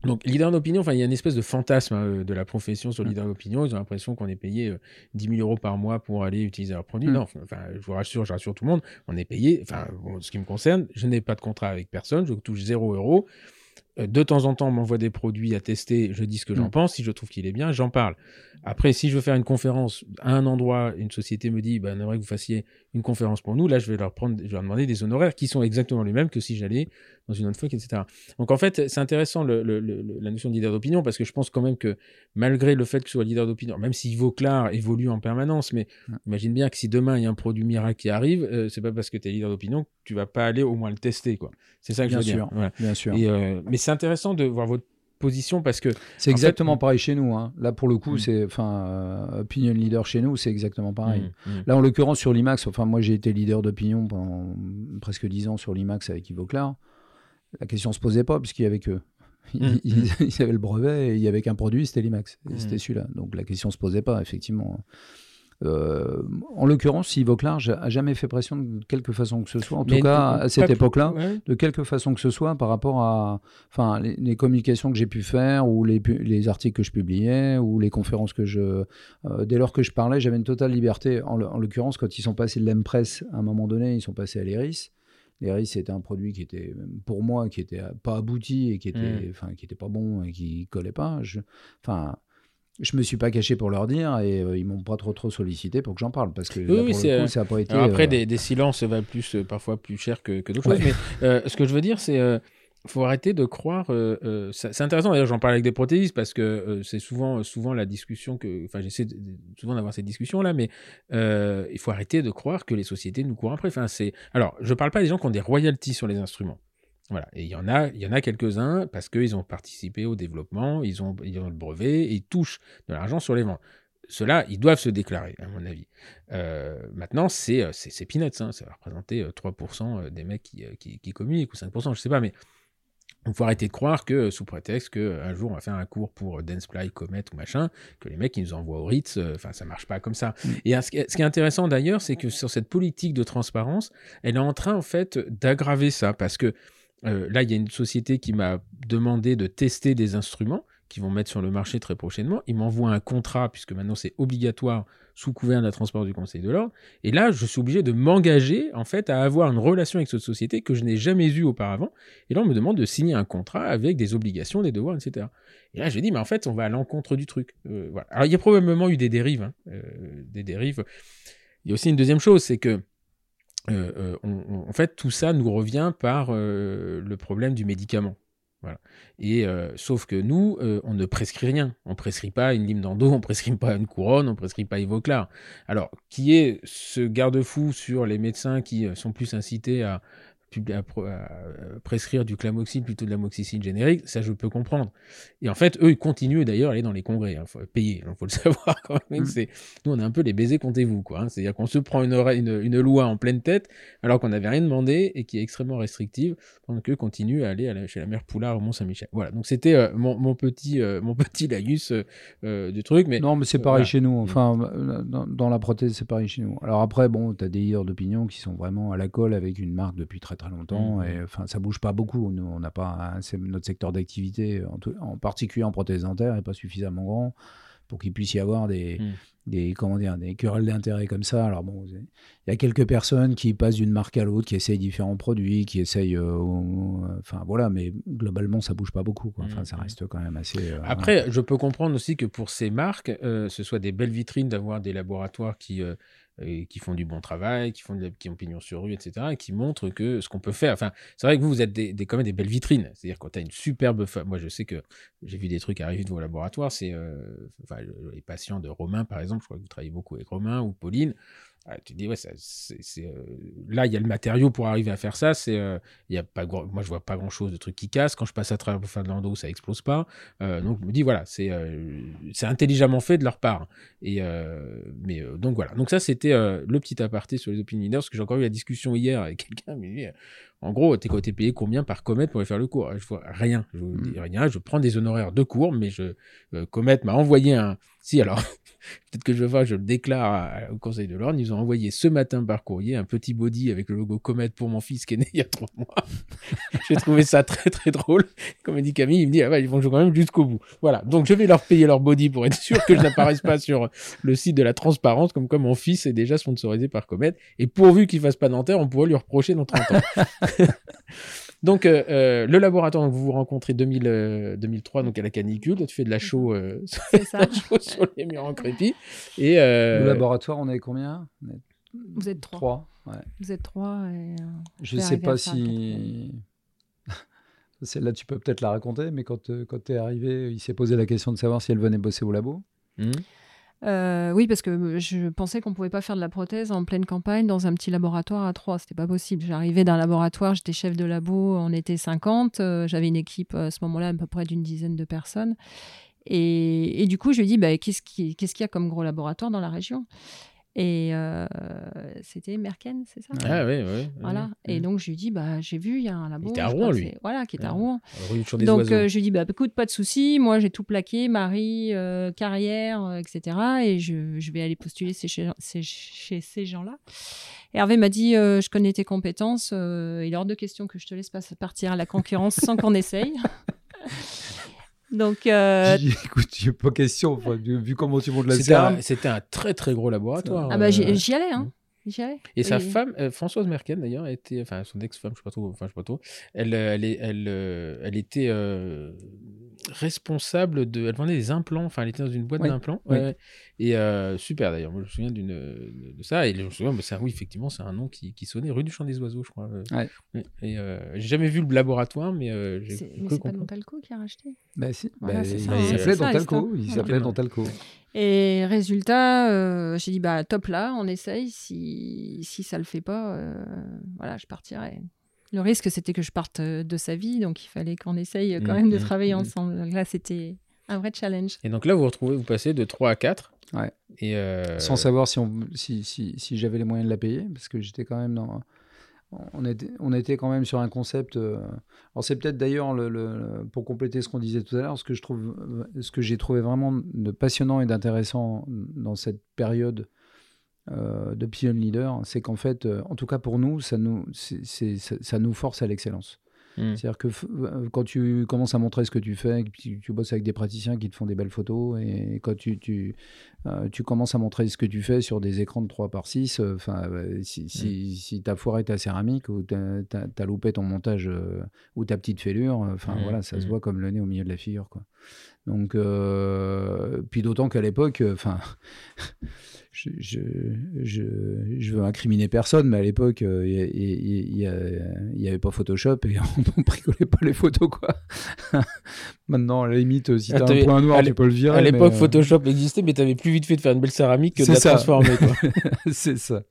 Speaker 1: donc, leader d'opinion, enfin, il y a une espèce de fantasme hein, de la profession sur leader d'opinion. Ils ont l'impression qu'on est payé 10 euh, 000 euros par mois pour aller utiliser leurs produits. Mm. Non, enfin, je vous rassure, je rassure tout le monde, on est payé. Enfin, ce qui me concerne, je n'ai pas de contrat avec personne, je touche 0 euros. Euh, de temps en temps, on m'envoie des produits à tester, je dis ce que j'en mm. pense. Si je trouve qu'il est bien, j'en parle. Après, si je veux faire une conférence à un endroit, une société me dit, on aimerait que vous fassiez une conférence pour nous, là, je vais leur prendre, je vais leur demander des honoraires qui sont exactement les mêmes que si j'allais dans une autre fois, etc. Donc, en fait, c'est intéressant le, la notion de leader d'opinion parce que je pense quand même que malgré le fait que ce soit leader d'opinion, même si Vauclar évolue en permanence, mais imagine bien que si demain il y a un produit miracle qui arrive, euh, c'est pas parce que tu es leader d'opinion que tu vas pas aller au moins le tester, quoi. C'est ça que je veux
Speaker 2: dire. Bien sûr.
Speaker 1: Euh, mais c'est intéressant de voir votre position parce que
Speaker 2: c'est exactement pareil chez nous. Hein. Là pour le coup, mm. c'est enfin euh, opinion leader chez nous, c'est exactement pareil. Mm, mm. Là en l'occurrence sur l'IMAX, enfin moi j'ai été leader d'opinion pendant presque dix ans sur l'IMAX avec Ivoclar. La question se posait pas puisqu'il y avait que ils, ils, avaient le brevet et il y avait qu'un produit, c'était l'IMAX, c'était celui-là. Donc la question se posait pas effectivement. Euh, en l'occurrence, Yves Auclar a jamais fait pression de quelque façon que ce soit, en tout cas à cette époque-là, de quelque façon que ce soit par rapport à enfin, les, communications que j'ai pu faire ou les, les, articles que je publiais ou les conférences que je. Euh, dès lors que je parlais, j'avais une totale liberté. En, l'occurrence, quand ils sont passés de l'Empress à un moment donné, ils sont passés à l'Eris. L'Eris, c'était un produit qui était, pour moi, qui était pas abouti et qui était, mmh. enfin, qui était pas bon et qui collait pas. enfin, je me suis pas caché pour leur dire et euh, ils m'ont pas trop trop sollicité pour que j'en parle parce que
Speaker 1: oui, coup, ça a pas été. après, euh, des, des, silences valent plus euh, parfois plus cher que, que d'autres choses. Mais ce que je veux dire, c'est faut arrêter de croire. c'est intéressant d'ailleurs, j'en parle avec des protéistes parce que c'est souvent souvent la discussion que, enfin, j'essaie souvent d'avoir cette discussion là, mais il faut arrêter de croire que les sociétés nous courent après. Enfin, c'est alors, je parle pas des gens qui ont des royalties sur les instruments. Voilà. Et il y en a, il y en a quelques-uns parce qu'ils ont participé au développement, ils ont, ils ont le brevet et ils touchent de l'argent sur les ventes. Ceux-là, ils doivent se déclarer, à mon avis. Euh, maintenant, c'est, euh, c'est, peanuts, hein. ça va représenter 3% euh, des mecs qui, qui, communiquent ou 5%, je sais pas, mais On faut arrêter de croire que, sous prétexte qu'un jour on va faire un cours pour Danceply, Comet ou machin, que les mecs ils nous envoient au Ritz, enfin ça marche pas comme ça.
Speaker 2: Mm.
Speaker 1: Et ce qui est intéressant d'ailleurs, c'est que sur cette politique de transparence, elle est en train en fait d'aggraver ça, parce que euh, là il y a une société qui m'a demandé de tester des instruments qui vont mettre sur le marché très prochainement. Ils m'envoient un contrat, puisque maintenant c'est obligatoire sous couvert de la transparence du Conseil de l'ordre. Et là, je suis obligé de m'engager, en fait, à avoir une relation avec cette société que je n'ai jamais eue auparavant. Et là, on me demande de signer un contrat avec des obligations, des devoirs, etc. Et là, je dis, mais en fait, on va à l'encontre du truc. Euh. Alors, il y a probablement eu des dérives. Hein, euh, des dérives. Il y a aussi une deuxième chose, c'est que euh, on, en fait, tout ça nous revient par le problème du médicament. Et euh, sauf que nous, euh, on ne prescrit rien. On prescrit pas une lime d'endo, on prescrit pas une couronne, on prescrit pas Ivoclar. Alors, qui est ce garde-fou sur les médecins qui euh, sont plus incités à, à, prescrire du clamoxyl plutôt de l'amoxicilline générique, ça je peux comprendre. Et en fait, eux, ils continuent d'ailleurs à aller dans les congrès, il hein, faut payer, il faut le savoir quand même. Mm. C'est, nous, on a un peu les baisers, comptez-vous, quoi. Hein. C'est-à-dire qu'on se prend une, une, une, loi en pleine tête, alors qu'on n'avait rien demandé et qui est extrêmement restrictive, pendant qu'eux continuent à aller chez la mère Poulard au Mont-Saint-Michel. Voilà, donc c'était euh, mon, mon, petit, euh, mon petit laïus euh, du truc. Mais,
Speaker 2: non, mais c'est pareil chez nous. Mm. Enfin, dans, dans la prothèse, c'est pareil chez nous. Alors après, bon, tu as des leaders d'opinion qui sont vraiment à la colle avec une marque depuis très très longtemps. Mmh. Et enfin, ça bouge pas beaucoup. Nous, on n'a pas notre secteur d'activité, en, particulier en prothèse dentaire, n'est pas suffisamment grand pour qu'il puisse y avoir des, mmh. Des comment dire, des querelles d'intérêt comme ça. Alors bon, il y a quelques personnes qui passent d'une marque à l'autre, qui essayent différents produits, qui essayent, euh, enfin voilà, mais globalement, ça bouge pas beaucoup. Enfin, ça mmh, reste quand même assez. Euh,
Speaker 1: Après, je peux comprendre aussi que pour ces marques, euh, ce soit des belles vitrines d'avoir des laboratoires qui et qui font du bon travail, qui, font qui ont pignon sur rue, etc., et qui montrent que ce qu'on peut faire. Enfin, c'est vrai que vous, vous êtes des, des, quand même des belles vitrines. C'est-à-dire quand tu as une superbe femme. Moi, je sais que j'ai vu des trucs arriver de vos laboratoires. C'est euh, enfin, les patients de Romain, par exemple. Je crois que vous travaillez beaucoup avec Romain ou Pauline. Ah, tu dis, ouais, c'est, euh, là, il y a le matériau pour arriver à faire ça. C'est, euh, y a pas moi, je vois pas grand chose de trucs qui cassent. Quand je passe à travers le fin de l'endo, ça explose pas. Euh, donc, je me dis, voilà, c'est, c'est intelligemment fait de leur part. Et, mais, donc voilà. Donc, ça, c'était le petit aparté sur les opinions parce que j'ai encore eu la discussion hier avec quelqu'un. Mais en gros, t'es côté payé combien par Comet pour aller faire le cours? Je vois rien. Je vous dis mmh. rien. Je prends des honoraires de cours, mais je, Comet m'a envoyé un. Si, alors, peut-être que je vois, je le déclare au Conseil de l'Ordre. Ils ont envoyé ce matin par courrier un petit body avec le logo Comet pour mon fils qui est né il y a trois mois. J'ai trouvé ça très très drôle. Comme dit Camille, il me dit ah ils vont jouer quand même jusqu'au bout. Voilà, donc je vais leur payer leur body pour être sûr que je n'apparaisse pas sur le site de la transparence, comme quoi mon fils est déjà sponsorisé par Comet. Et pourvu qu'il fasse pas dentaire, on pourrait lui reprocher dans 30 ans. Donc, euh, euh, le laboratoire, vous vous rencontrez 2000, 2003, donc à la canicule. tu fais de la chaux, euh, sur les murs en crépi. Et,
Speaker 2: Le laboratoire, on est combien?
Speaker 3: Vous êtes trois.
Speaker 2: trois
Speaker 3: Vous êtes trois. Et,
Speaker 2: je ne sais pas si. Celle-là, tu peux peut-être la raconter, mais quand, quand tu es arrivé, il s'est posé la question de savoir si elle venait bosser au labo.
Speaker 3: Mmh. Euh, oui, parce que je pensais qu'on pouvait pas faire de la prothèse en pleine campagne dans un petit laboratoire à trois. C'était pas possible. J'arrivais d'un laboratoire, j'étais chef de labo, on était 50. Euh, j'avais une équipe à ce moment-là à peu près d'une dizaine de personnes. Et, du coup, je lui ai dit, bah, qu'est-ce qu'il y a comme gros laboratoire dans la région? Et euh, c'était Merken, c'est ça?
Speaker 1: Ah oui, oui.
Speaker 3: Voilà. Et donc, je lui dis, bah, j'ai vu, il y a un labo.
Speaker 1: Il était à Rouen, lui.
Speaker 3: Voilà, qui est à Rouen. donc, euh, je lui dis, bah, écoute, pas de souci. Moi, j'ai tout plaqué, Marie, euh, carrière, etc. Et je, je, vais aller postuler chez, chez ces gens-là. Et Hervé m'a dit, je connais tes compétences. il est hors de question que je te laisse pas partir à la concurrence sans qu'on essaye. Donc, euh...
Speaker 2: écoute, il pas question, vu comment tu montes la
Speaker 1: C'était un, très très gros laboratoire.
Speaker 3: Ah bah j'y euh, allais, hein.
Speaker 1: Et sa femme, euh, Françoise Merkel d'ailleurs, était, enfin son ex-femme, je sais pas trop, enfin je sais pas trop, elle, euh, elle, elle, elle, était responsable de, elle vendait des implants, enfin elle était dans une boîte d'implants, et super d'ailleurs, moi je me souviens d'une de ça, et je me souviens, bah, ça, oui effectivement c'est un nom qui, qui, sonnait, rue du Champ des Oiseaux je crois. Et j'ai jamais vu le laboratoire, mais j'ai.
Speaker 3: Mais c'est pas Montalco qui a racheté?
Speaker 2: Bah si, bah, il s'appelait Dontalco, il s'appelait Dontalco.
Speaker 3: Et résultat, euh, j'ai dit bah top là, on essaye. Si, si ça le fait pas, euh, voilà, je partirai. Le risque, c'était que je parte euh, de sa vie, donc il fallait qu'on essaye quand mmh, même de mmh, travailler mmh. ensemble. là, c'était un vrai challenge.
Speaker 1: Et donc là, vous vous retrouvez, vous passez de 3 à 4.
Speaker 2: Ouais. Et Sans savoir si, on, si, si, si j'avais les moyens de la payer, parce que j'étais quand même dans on était, quand même sur un concept. euh, alors c'est peut-être d'ailleurs le, pour compléter ce qu'on disait tout à l'heure, ce que j'ai trouvé vraiment de passionnant et d'intéressant dans cette période euh, de Pion Leader, c'est qu'en fait, euh, en tout cas pour nous, ça nous force à l'excellence.
Speaker 1: Mm.
Speaker 2: C'est-à-dire que euh, quand tu commences à montrer ce que tu fais, tu, tu bosses avec des praticiens qui te font des belles photos, et quand tu, tu, euh, tu commences à montrer ce que tu fais sur des écrans de 3 par 6, euh, enfin, si, si, si tu as foiré ta céramique ou tu as, loupé ton montage euh, ou ta petite fêlure, enfin
Speaker 1: Mhm,
Speaker 2: voilà, ça se voit comme le nez au milieu de la figure. Quoi. Donc, puis d'autant qu'à l'époque, enfin, je, je, je, je veux incriminer personne, mais à l'époque, euh, il n'y avait pas Photoshop et on ne bricolait pas les photos, quoi. Maintenant, à la limite, si
Speaker 1: Ah,
Speaker 2: tu as
Speaker 1: t'avais-
Speaker 2: un point noir, tu peux le virer.
Speaker 1: À l'époque,
Speaker 2: mais, euh,
Speaker 1: Photoshop existait, mais t'avais plus vite fait de faire une belle céramique que de la
Speaker 2: ça.
Speaker 1: transformer.
Speaker 2: c'est ça.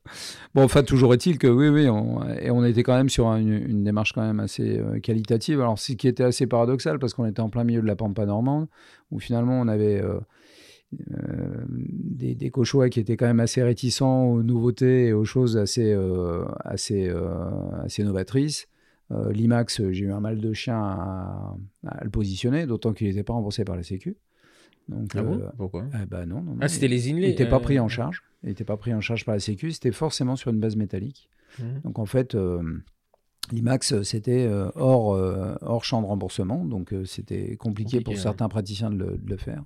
Speaker 2: Bon, enfin, toujours est-il que oui, oui, on, et on était quand même sur une, une démarche quand même assez euh, qualitative. Alors, ce qui était assez paradoxal, parce qu'on était en plein milieu de la pampa normande, où finalement on avait euh, des, des Cauchois qui étaient quand même assez réticents aux nouveautés et aux choses assez, euh, assez, euh, assez novatrices. Euh, L'IMAX, j'ai eu un mal de chien à, à le positionner, d'autant qu'il n'était pas remboursé par la Sécu. Donc,
Speaker 1: Ah bon?
Speaker 2: euh,
Speaker 1: Pourquoi?
Speaker 2: ben non, non, non.
Speaker 1: Ah, c'était les
Speaker 2: Il
Speaker 1: inlays.
Speaker 2: n'était pas
Speaker 1: euh,
Speaker 2: pris en charge. Il n'était pas pris en charge par la Sécu. C'était forcément sur une base métallique.
Speaker 1: Mhm.
Speaker 2: Donc en fait, euh, l'IMAX, c'était euh, hors, euh, hors champ de remboursement. Donc euh, c'était compliqué,
Speaker 1: Compliqué,
Speaker 2: pour
Speaker 1: ouais.
Speaker 2: certains praticiens de le, de le faire.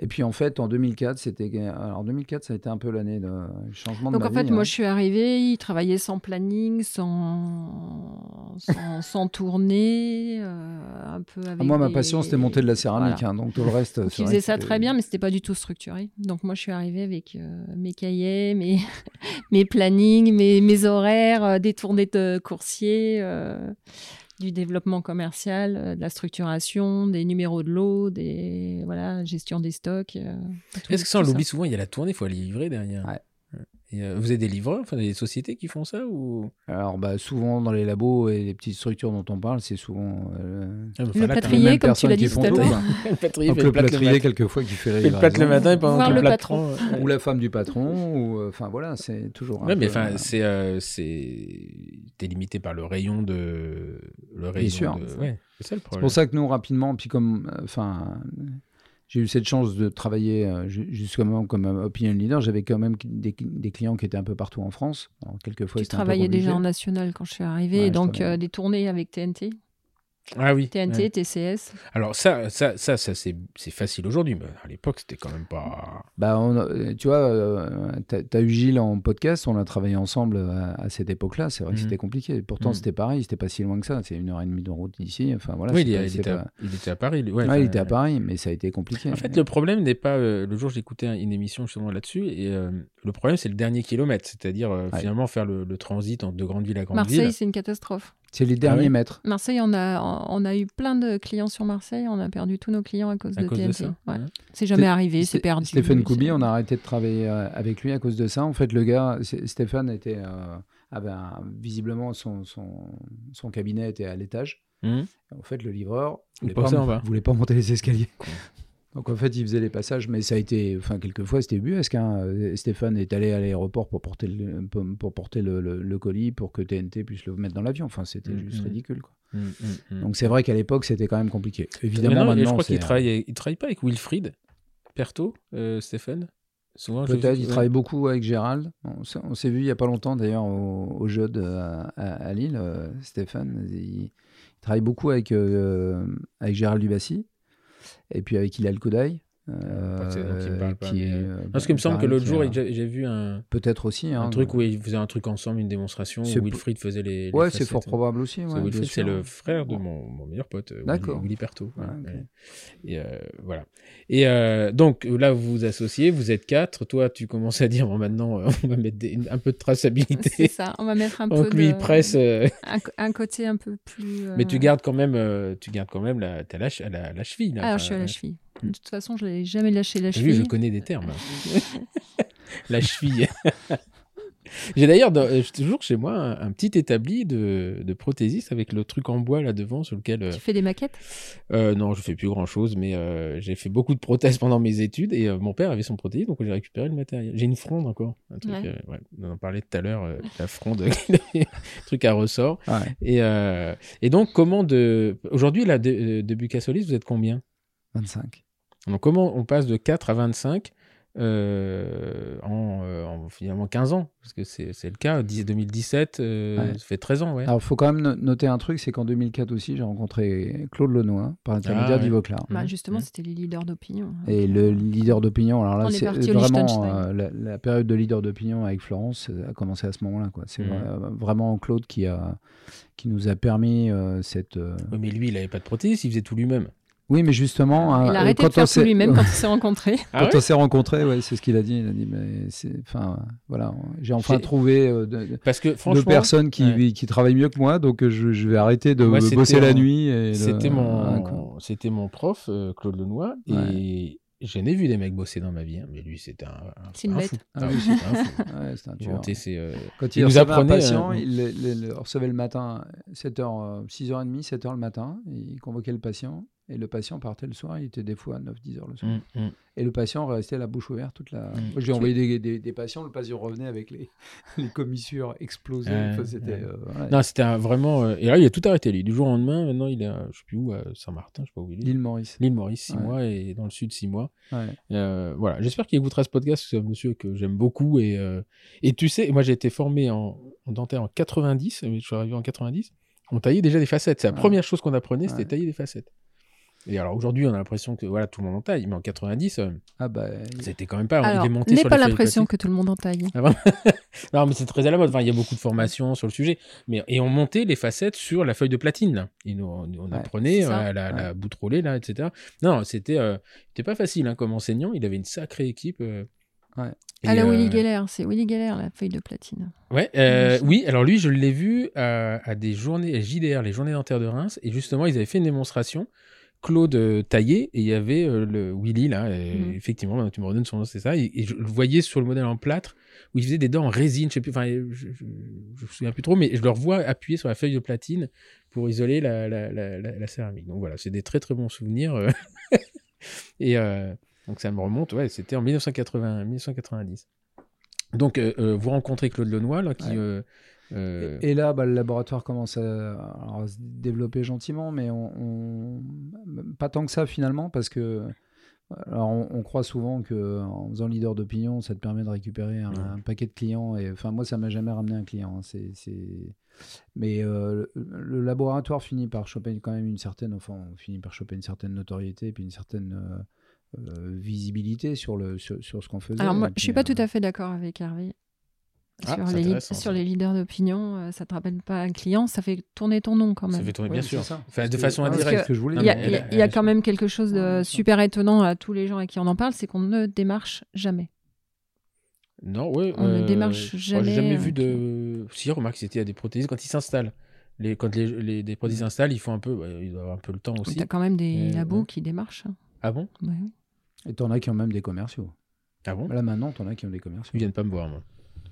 Speaker 2: Et puis en fait, en 2004, c'était. Alors 2004, ça a été un peu l'année de changement de
Speaker 3: Donc
Speaker 2: ma
Speaker 3: en fait, moi
Speaker 2: hein.
Speaker 3: je suis arrivée, il travaillait sans planning, sans, sans, sans tournée, euh, un peu avec.
Speaker 2: Ah, moi, ma passion, c'était monter de la céramique.
Speaker 3: Voilà.
Speaker 2: hein, donc tout le reste.
Speaker 3: Donc, il faisait ça très bien, mais c'était pas du tout structuré. Donc moi, je suis arrivée avec euh, mes cahiers, mes, mes plannings, mes, mes horaires, euh, des tournées de coursiers, euh, du développement commercial, euh, de la structuration, des numéros de lot, des voilà, gestion des stocks. euh,
Speaker 1: Est-ce que ça, on l'oublie souvent Il y a la tournée, il faut aller livrer derrière.
Speaker 2: Ouais.
Speaker 1: Et, euh, vous avez des livreurs, enfin des sociétés qui font ça ou?
Speaker 2: Alors bah, souvent dans les labos et les petites structures dont on parle, c'est souvent. euh,
Speaker 1: Ah, bah,
Speaker 3: Le
Speaker 1: là,
Speaker 3: plâtrier, comme tu l'as dit tout à l'heure.
Speaker 2: quoi.
Speaker 1: le plâtrier,
Speaker 2: Donc
Speaker 1: fait
Speaker 2: le plâtrier, quelquefois, qui fait la
Speaker 1: Fait le plâtre le matin et pendant
Speaker 3: Voir
Speaker 1: que le
Speaker 3: le patron.
Speaker 1: euh,
Speaker 2: ou la femme du patron, ou euh, enfin voilà, c'est toujours. un
Speaker 1: Ouais, mais
Speaker 2: peu,
Speaker 1: enfin,
Speaker 2: euh,
Speaker 1: c'est, euh, c'est, t'es limité par le rayon de, le rayon
Speaker 2: sûr.
Speaker 1: de- ouais, c'est ça le
Speaker 2: C'est
Speaker 1: problème.
Speaker 2: pour ça que nous rapidement, puis comme, euh, enfin, j'ai eu cette chance de travailler euh, ju- justement comme euh, opinion leader, j'avais quand même des, des clients qui étaient un peu partout en France. Alors, quelquefois,
Speaker 3: Tu travaillais déjà en national quand je suis arrivée,
Speaker 2: Ouais,
Speaker 3: et
Speaker 2: je
Speaker 3: donc euh, des tournées avec TNT,
Speaker 1: Ah oui.
Speaker 3: TNT,
Speaker 1: ouais.
Speaker 3: TCS.
Speaker 1: Alors ça, ça, ça, ça c'est, c'est facile aujourd'hui, mais à l'époque, c'était quand même pas.
Speaker 2: Bah, on a- euh, tu vois, euh, t'as as eu Gilles en podcast, on a travaillé ensemble à, à cette époque-là. C'est vrai que
Speaker 1: Mhm.
Speaker 2: c'était compliqué. Pourtant,
Speaker 1: Mhm.
Speaker 2: c'était pareil, c'était pas si loin que ça. C'est une heure et demie de route d'ici. Enfin voilà.
Speaker 1: oui, il,
Speaker 2: pas-
Speaker 1: il
Speaker 2: c'est
Speaker 1: était,
Speaker 2: pas-
Speaker 1: à, il était à Paris. lui. Ouais,
Speaker 2: il était à Paris, mais ça a été compliqué.
Speaker 1: En fait, le problème n'est pas. euh, le jour, j'écoutais un- une émission justement là-dessus, et euh, le problème, c'est le dernier kilomètre, c'est-à-dire euh,
Speaker 2: Ouais.
Speaker 1: finalement faire le, le transit entre de grandes villes à grandes
Speaker 3: Marseille,
Speaker 1: villes.
Speaker 3: c'est une catastrophe.
Speaker 2: C'est les derniers
Speaker 1: ouais
Speaker 2: mètres.
Speaker 3: Marseille, on a, on a eu plein de clients sur Marseille, on a perdu tous nos clients à cause
Speaker 1: À
Speaker 3: de
Speaker 1: cause
Speaker 3: TNT. Ouais. C'est jamais arrivé, c'est perdu.
Speaker 2: Stéphane Koubi, on a arrêté de travailler euh, avec lui à cause de ça. En fait, le gars, Stéphane était, euh, avait un- visiblement son, son, son cabinet était à l'étage.
Speaker 1: Mhm.
Speaker 2: En fait, le livreur voulait
Speaker 1: bas.
Speaker 2: voulait pas monter les escaliers. Donc en fait, il faisait les passages, mais ça a été, enfin quelquefois c'était buesque. Hein. Euh, Stéphane est allé à l'aéroport pour porter le, pour, porter le, le- le colis pour que TNT puisse le mettre dans l'avion. Enfin, c'était
Speaker 1: Mhm.
Speaker 2: juste ridicule. Quoi.
Speaker 1: Mm, mm, mm.
Speaker 2: Donc c'est vrai qu'à l'époque, c'était quand même compliqué. Évidemment,
Speaker 1: non,
Speaker 2: maintenant,
Speaker 1: je crois qu'il travaille, il travaille pas avec Wilfried Perto, euh, Stéphane? Souvent,
Speaker 2: Peut-être, il travaille beaucoup avec Gérald. On s'est- on s'est vu il n'y a pas longtemps d'ailleurs au, au jeu de, à, à Lille, euh, Stéphane. Il, il travaille beaucoup avec, euh, avec Gérald Dubassi et puis avec Hilal Koudaï. Euh,
Speaker 1: c'est-
Speaker 2: euh,
Speaker 1: Parce qu'il me semble que l'autre jour,
Speaker 2: a-
Speaker 1: j'ai vu un,
Speaker 2: Peut-être aussi.
Speaker 1: un
Speaker 2: hein,
Speaker 1: truc où ils faisaient un truc ensemble, une démonstration
Speaker 2: C'est
Speaker 1: où Wilfried faisait les. les
Speaker 2: Ouais, c'est fort probable aussi. Ouais,
Speaker 1: Wilfried, c'est le frère de mon, mon meilleur pote, euh, Willy. Willy Perto. ouais,
Speaker 2: Ouais, ok.
Speaker 1: ouais. Et euh, voilà. Et euh, donc là, vous vous associez, vous êtes quatre. Toi, tu commences à dire bon, maintenant, euh, on va mettre des- un peu de
Speaker 3: C'est
Speaker 1: traçabilité.
Speaker 3: ça, on va mettre un peu
Speaker 1: Donc lui,
Speaker 3: de...
Speaker 1: il presse. euh,
Speaker 3: un, côté un peu plus...
Speaker 1: Mais tu
Speaker 3: euh,
Speaker 1: gardes quand même, euh, tu gardes quand même la, la, ch- la, la cheville. Là,
Speaker 3: Alors,
Speaker 1: Enfin,
Speaker 3: je suis à la
Speaker 1: euh,
Speaker 3: cheville. De toute façon, je n'ai jamais lâché la
Speaker 1: J'ai vu, je
Speaker 3: cheville.
Speaker 1: connais des termes. la cheville. J'ai d'ailleurs euh, toujours chez moi un, un petit établi de, de prothésiste avec le truc en bois là devant sur lequel. euh,
Speaker 3: Tu fais des maquettes?
Speaker 1: euh, non, je fais plus grand chose, mais euh, j'ai fait beaucoup de prothèses pendant mes études et euh, mon père avait son prothésiste, donc j'ai récupéré le matériel. J'ai une fronde encore, un truc.
Speaker 3: Ouais.
Speaker 1: euh, ouais, on en parlait tout à l'heure, euh, la fronde, un truc à ressort.
Speaker 2: Ouais.
Speaker 1: Et, euh, et donc, comment de. Aujourd'hui, là, de, de Bucassolis, vous êtes combien?
Speaker 2: 25.
Speaker 1: Donc, comment on passe de 4 à 25 euh, en, euh, en finalement 15 ans? Parce que c'est c'est le cas, 10 2017, euh,
Speaker 2: Ouais.
Speaker 1: ça fait 13 ans, ouais.
Speaker 2: Alors, il faut quand même no- noter un truc, c'est qu'en 2004 aussi, j'ai rencontré Claude Lenoir par l'intermédiaire
Speaker 1: Ah, ouais.
Speaker 2: d'Ivoclar.
Speaker 3: Bah,
Speaker 1: Mhm.
Speaker 3: Justement,
Speaker 1: Mhm.
Speaker 3: c'était les leaders d'opinion.
Speaker 2: Et le leader d'opinion, alors là, c'est
Speaker 3: au
Speaker 2: vraiment euh, la, la période de leader d'opinion avec Florence euh, a commencé à ce moment-là. quoi. C'est vra- vraiment Claude qui, a, qui nous a permis euh, cette. euh,
Speaker 1: mais lui, il avait pas de prothésiste, il faisait tout lui-même.
Speaker 2: Oui, mais justement.
Speaker 3: Il
Speaker 2: euh,
Speaker 3: a arrêté
Speaker 2: quand
Speaker 3: de faire
Speaker 2: on
Speaker 3: lui-même quand on s'est rencontrés.
Speaker 1: Ah
Speaker 2: Quand
Speaker 1: ouais
Speaker 2: on s'est rencontrés, ouais, c'est ce qu'il a dit. Il a dit, mais c'est, enfin, voilà, j'ai enfin trouvé euh, de-
Speaker 1: Parce que
Speaker 2: deux
Speaker 1: franchement,
Speaker 2: personnes qui,
Speaker 1: ouais.
Speaker 2: qui travaillent mieux que moi, donc euh, je, je vais arrêter de bosser la
Speaker 1: mon-
Speaker 2: nuit.
Speaker 1: C'était mon, c'était mon prof, euh, Claude Lenoir, et j'en ai vu des mecs bosser dans ma vie, hein, mais lui, c'était un, un,
Speaker 3: C'est une
Speaker 1: un
Speaker 3: bête.
Speaker 1: fou.
Speaker 2: Ah
Speaker 1: Ah
Speaker 2: oui.
Speaker 1: c'était un fou.
Speaker 2: Ouais, c'est un tueur.
Speaker 1: ses, euh,
Speaker 2: Quand
Speaker 1: Il
Speaker 2: il,
Speaker 1: nous apprenait,
Speaker 2: un patient,
Speaker 1: euh,
Speaker 2: il le, le- le recevait le matin, 7h, 6h30, 7h le matin, il convoquait le patient, et le patient partait le soir, il était des fois à 9-10 heures le soir.
Speaker 1: hum, hum.
Speaker 2: Et le patient restait la bouche ouverte toute la...
Speaker 1: Mm.
Speaker 2: Moi, j'ai envoyé des, des- des patients, le patient revenait avec les, les commissures explosées. Enfin, c'était, euh, ouais.
Speaker 1: Non, c'était vraiment. euh, Et là, il a tout arrêté, lui. Du jour au lendemain, maintenant, il est, à, je sais plus où, à Saint-Martin, je sais pas où il est.
Speaker 2: L'île Maurice.
Speaker 1: L'île Maurice, 6
Speaker 2: Ouais.
Speaker 1: mois, et dans le sud, 6 mois.
Speaker 2: Ouais.
Speaker 1: Euh, voilà, j'espère qu'il écoutera ce podcast, c'est un monsieur que j'aime beaucoup. Et, et tu sais, moi j'ai été formé en, en dentaire en 90, mais je suis arrivé en 90, on taillait déjà des facettes. C'est la première chose qu'on apprenait, c'était tailler des facettes. Et alors aujourd'hui, on a l'impression que voilà, tout le monde en taille, mais en 90, euh,
Speaker 2: Ah bah,
Speaker 1: c'était quand même pas.
Speaker 3: Alors,
Speaker 1: il est monté sur
Speaker 3: pas l'impression que tout le monde en taille.
Speaker 1: Non, mais c'est très à la mode. Enfin, il y a beaucoup de formations sur le sujet. Mais, et on montait les facettes sur la feuille de platine. Là. Et nous, on, on
Speaker 2: Ouais,
Speaker 1: apprenait euh, la, la
Speaker 2: Ouais.
Speaker 1: boutrolée, là, etc. Non, c'était euh, c'était pas facile hein, comme enseignant. Il avait une sacrée équipe. euh.
Speaker 2: Ouais.
Speaker 1: Et,
Speaker 3: À la
Speaker 1: euh,
Speaker 3: Willy Geller, c'est Willy Geller, la feuille de platine.
Speaker 1: Ouais, euh, oui, alors lui, je l'ai vu à, à des journées, à JDR, les journées dentaires de Reims, et justement, ils avaient fait une démonstration. Claude euh, taillé, et il y avait euh, le Willy, là, et
Speaker 3: Mhm.
Speaker 1: effectivement, maintenant, tu me redonnes son nom, c'est ça, et, et je le voyais sur le modèle en plâtre, où il faisait des dents en résine, je sais plus, enfin, je, je, je me souviens plus trop, mais je le revois appuyer sur la feuille de platine pour isoler la, la, la, céramique. Donc voilà, c'est des très très bons souvenirs. euh. et euh, donc ça me remonte, ouais, c'était en 1980, 1990. Donc, vous rencontrez Claude Lenoir, là, qui.
Speaker 2: Ouais.
Speaker 1: Euh,
Speaker 2: Et là, bah, le laboratoire commence à, se développer gentiment, mais on, on- pas tant que ça finalement, parce que alors, on, on croit souvent que en faisant leader d'opinion, ça te permet de récupérer un,
Speaker 1: Ouais.
Speaker 2: un paquet de clients. Et enfin, moi, ça m'a jamais ramené un client. hein, c'est, c'est- Mais euh, le, le laboratoire finit par choper quand même une certaine, enfin, on finit par choper une certaine notoriété et puis une certaine euh, euh, visibilité sur le sur, sur ce qu'on faisait.
Speaker 3: Alors moi,
Speaker 2: Et
Speaker 3: je suis
Speaker 2: puis,
Speaker 3: pas tout à fait d'accord avec Hervé.
Speaker 1: Ah,
Speaker 3: sur, les, sur
Speaker 1: ça.
Speaker 3: les leaders d'opinion, euh, ça te rappelle pas un client, ça fait tourner ton nom quand
Speaker 1: ça
Speaker 3: même.
Speaker 1: fait tourner, bien sûr.
Speaker 2: ça.
Speaker 1: Enfin, de façon indirecte.
Speaker 2: ce que je
Speaker 3: Il y a, y a- quand même quelque chose de super étonnant à tous les gens à qui on en parle, c'est qu'on ne démarche jamais.
Speaker 1: Non, ouais.
Speaker 3: On ne
Speaker 1: euh,
Speaker 3: démarche
Speaker 1: moi, J'ai
Speaker 3: jamais,
Speaker 1: jamais vu de. Si, remarque, c'était à des prothésistes quand ils s'installent. Les, quand les, les, des prothésistes s'installent, ils font un peu. bah, ils doivent avoir un peu le temps aussi.
Speaker 3: Tu as quand même des labos
Speaker 1: ouais.
Speaker 3: qui démarchent. hein.
Speaker 1: Ah bon?
Speaker 3: Ouais, oui.
Speaker 2: Et t'en as qui ont même des commerciaux.
Speaker 1: Ah bon?
Speaker 2: Là maintenant, t'en as qui ont des commerciaux.
Speaker 1: Ils viennent pas me voir, moi.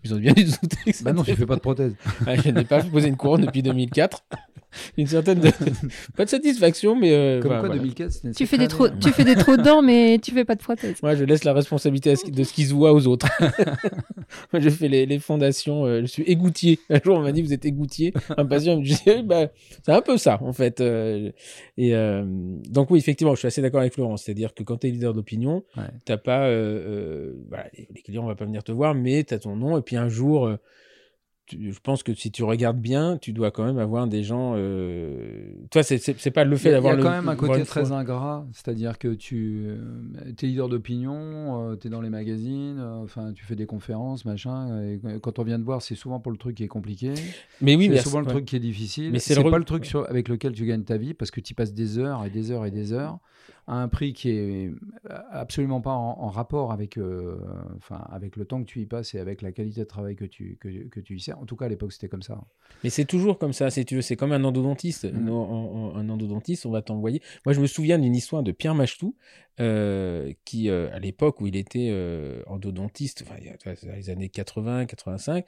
Speaker 1: Ils ont bien dû douter
Speaker 2: Bah non, tu fais pas de prothèse.
Speaker 1: Ah, je n'ai pas posé une couronne depuis 2004. Une certaine. de- pas de satisfaction, mais. euh,
Speaker 2: Comme quoi,
Speaker 1: voilà.
Speaker 2: 2004, c'était une
Speaker 3: Tu fais, des trop, tu fais des trop de dents, mais tu fais pas de prothèse.
Speaker 1: Moi, je laisse la responsabilité de ce qui se voit aux autres. Moi, je fais les, les fondations. euh, je suis égoutier. Un jour, on m'a dit, vous êtes égoutier. Un patient me dit, bah, c'est un peu ça, en fait. euh, et euh, donc, oui, effectivement, je suis assez d'accord avec Florence. C'est-à-dire que quand tu es leader d'opinion,
Speaker 2: Ouais.
Speaker 1: t'as pas. euh, euh, voilà, les, les clients, on va pas venir te voir, mais tu as ton nom. Et puis, un jour. euh, tu- je pense que si tu regardes bien, tu dois quand même avoir des gens. Euh... Toi, c'est- pas le fait
Speaker 2: a, il y
Speaker 1: d'avoir
Speaker 2: a
Speaker 1: le-
Speaker 2: quand même un côté très ingrat, c'est-à-dire que tu es leader d'opinion, tu es dans les magazines, euh, enfin tu fais des conférences, machin, et quand on vient te voir, c'est souvent pour le truc qui est compliqué,
Speaker 1: Mais oui,
Speaker 2: c'est souvent le
Speaker 1: ouais.
Speaker 2: truc qui est difficile,
Speaker 1: Mais c'est le
Speaker 2: pas le truc sur- avec lequel tu gagnes ta vie, parce que tu passes des heures et des heures et des heures à un prix qui est absolument pas en, en rapport avec, euh, enfin, avec le temps que tu y passes et avec la qualité de travail que tu, que, que tu y sers. En tout cas, à l'époque, c'était comme ça.
Speaker 1: Mais c'est toujours comme ça, si tu veux. C'est comme un endodontiste. En- un endodontiste, on va t'envoyer. Moi, je me souviens d'une histoire de Pierre Machetou, euh, qui, euh, à l'époque où il était endodontiste, enfin, dans les années 80, 85,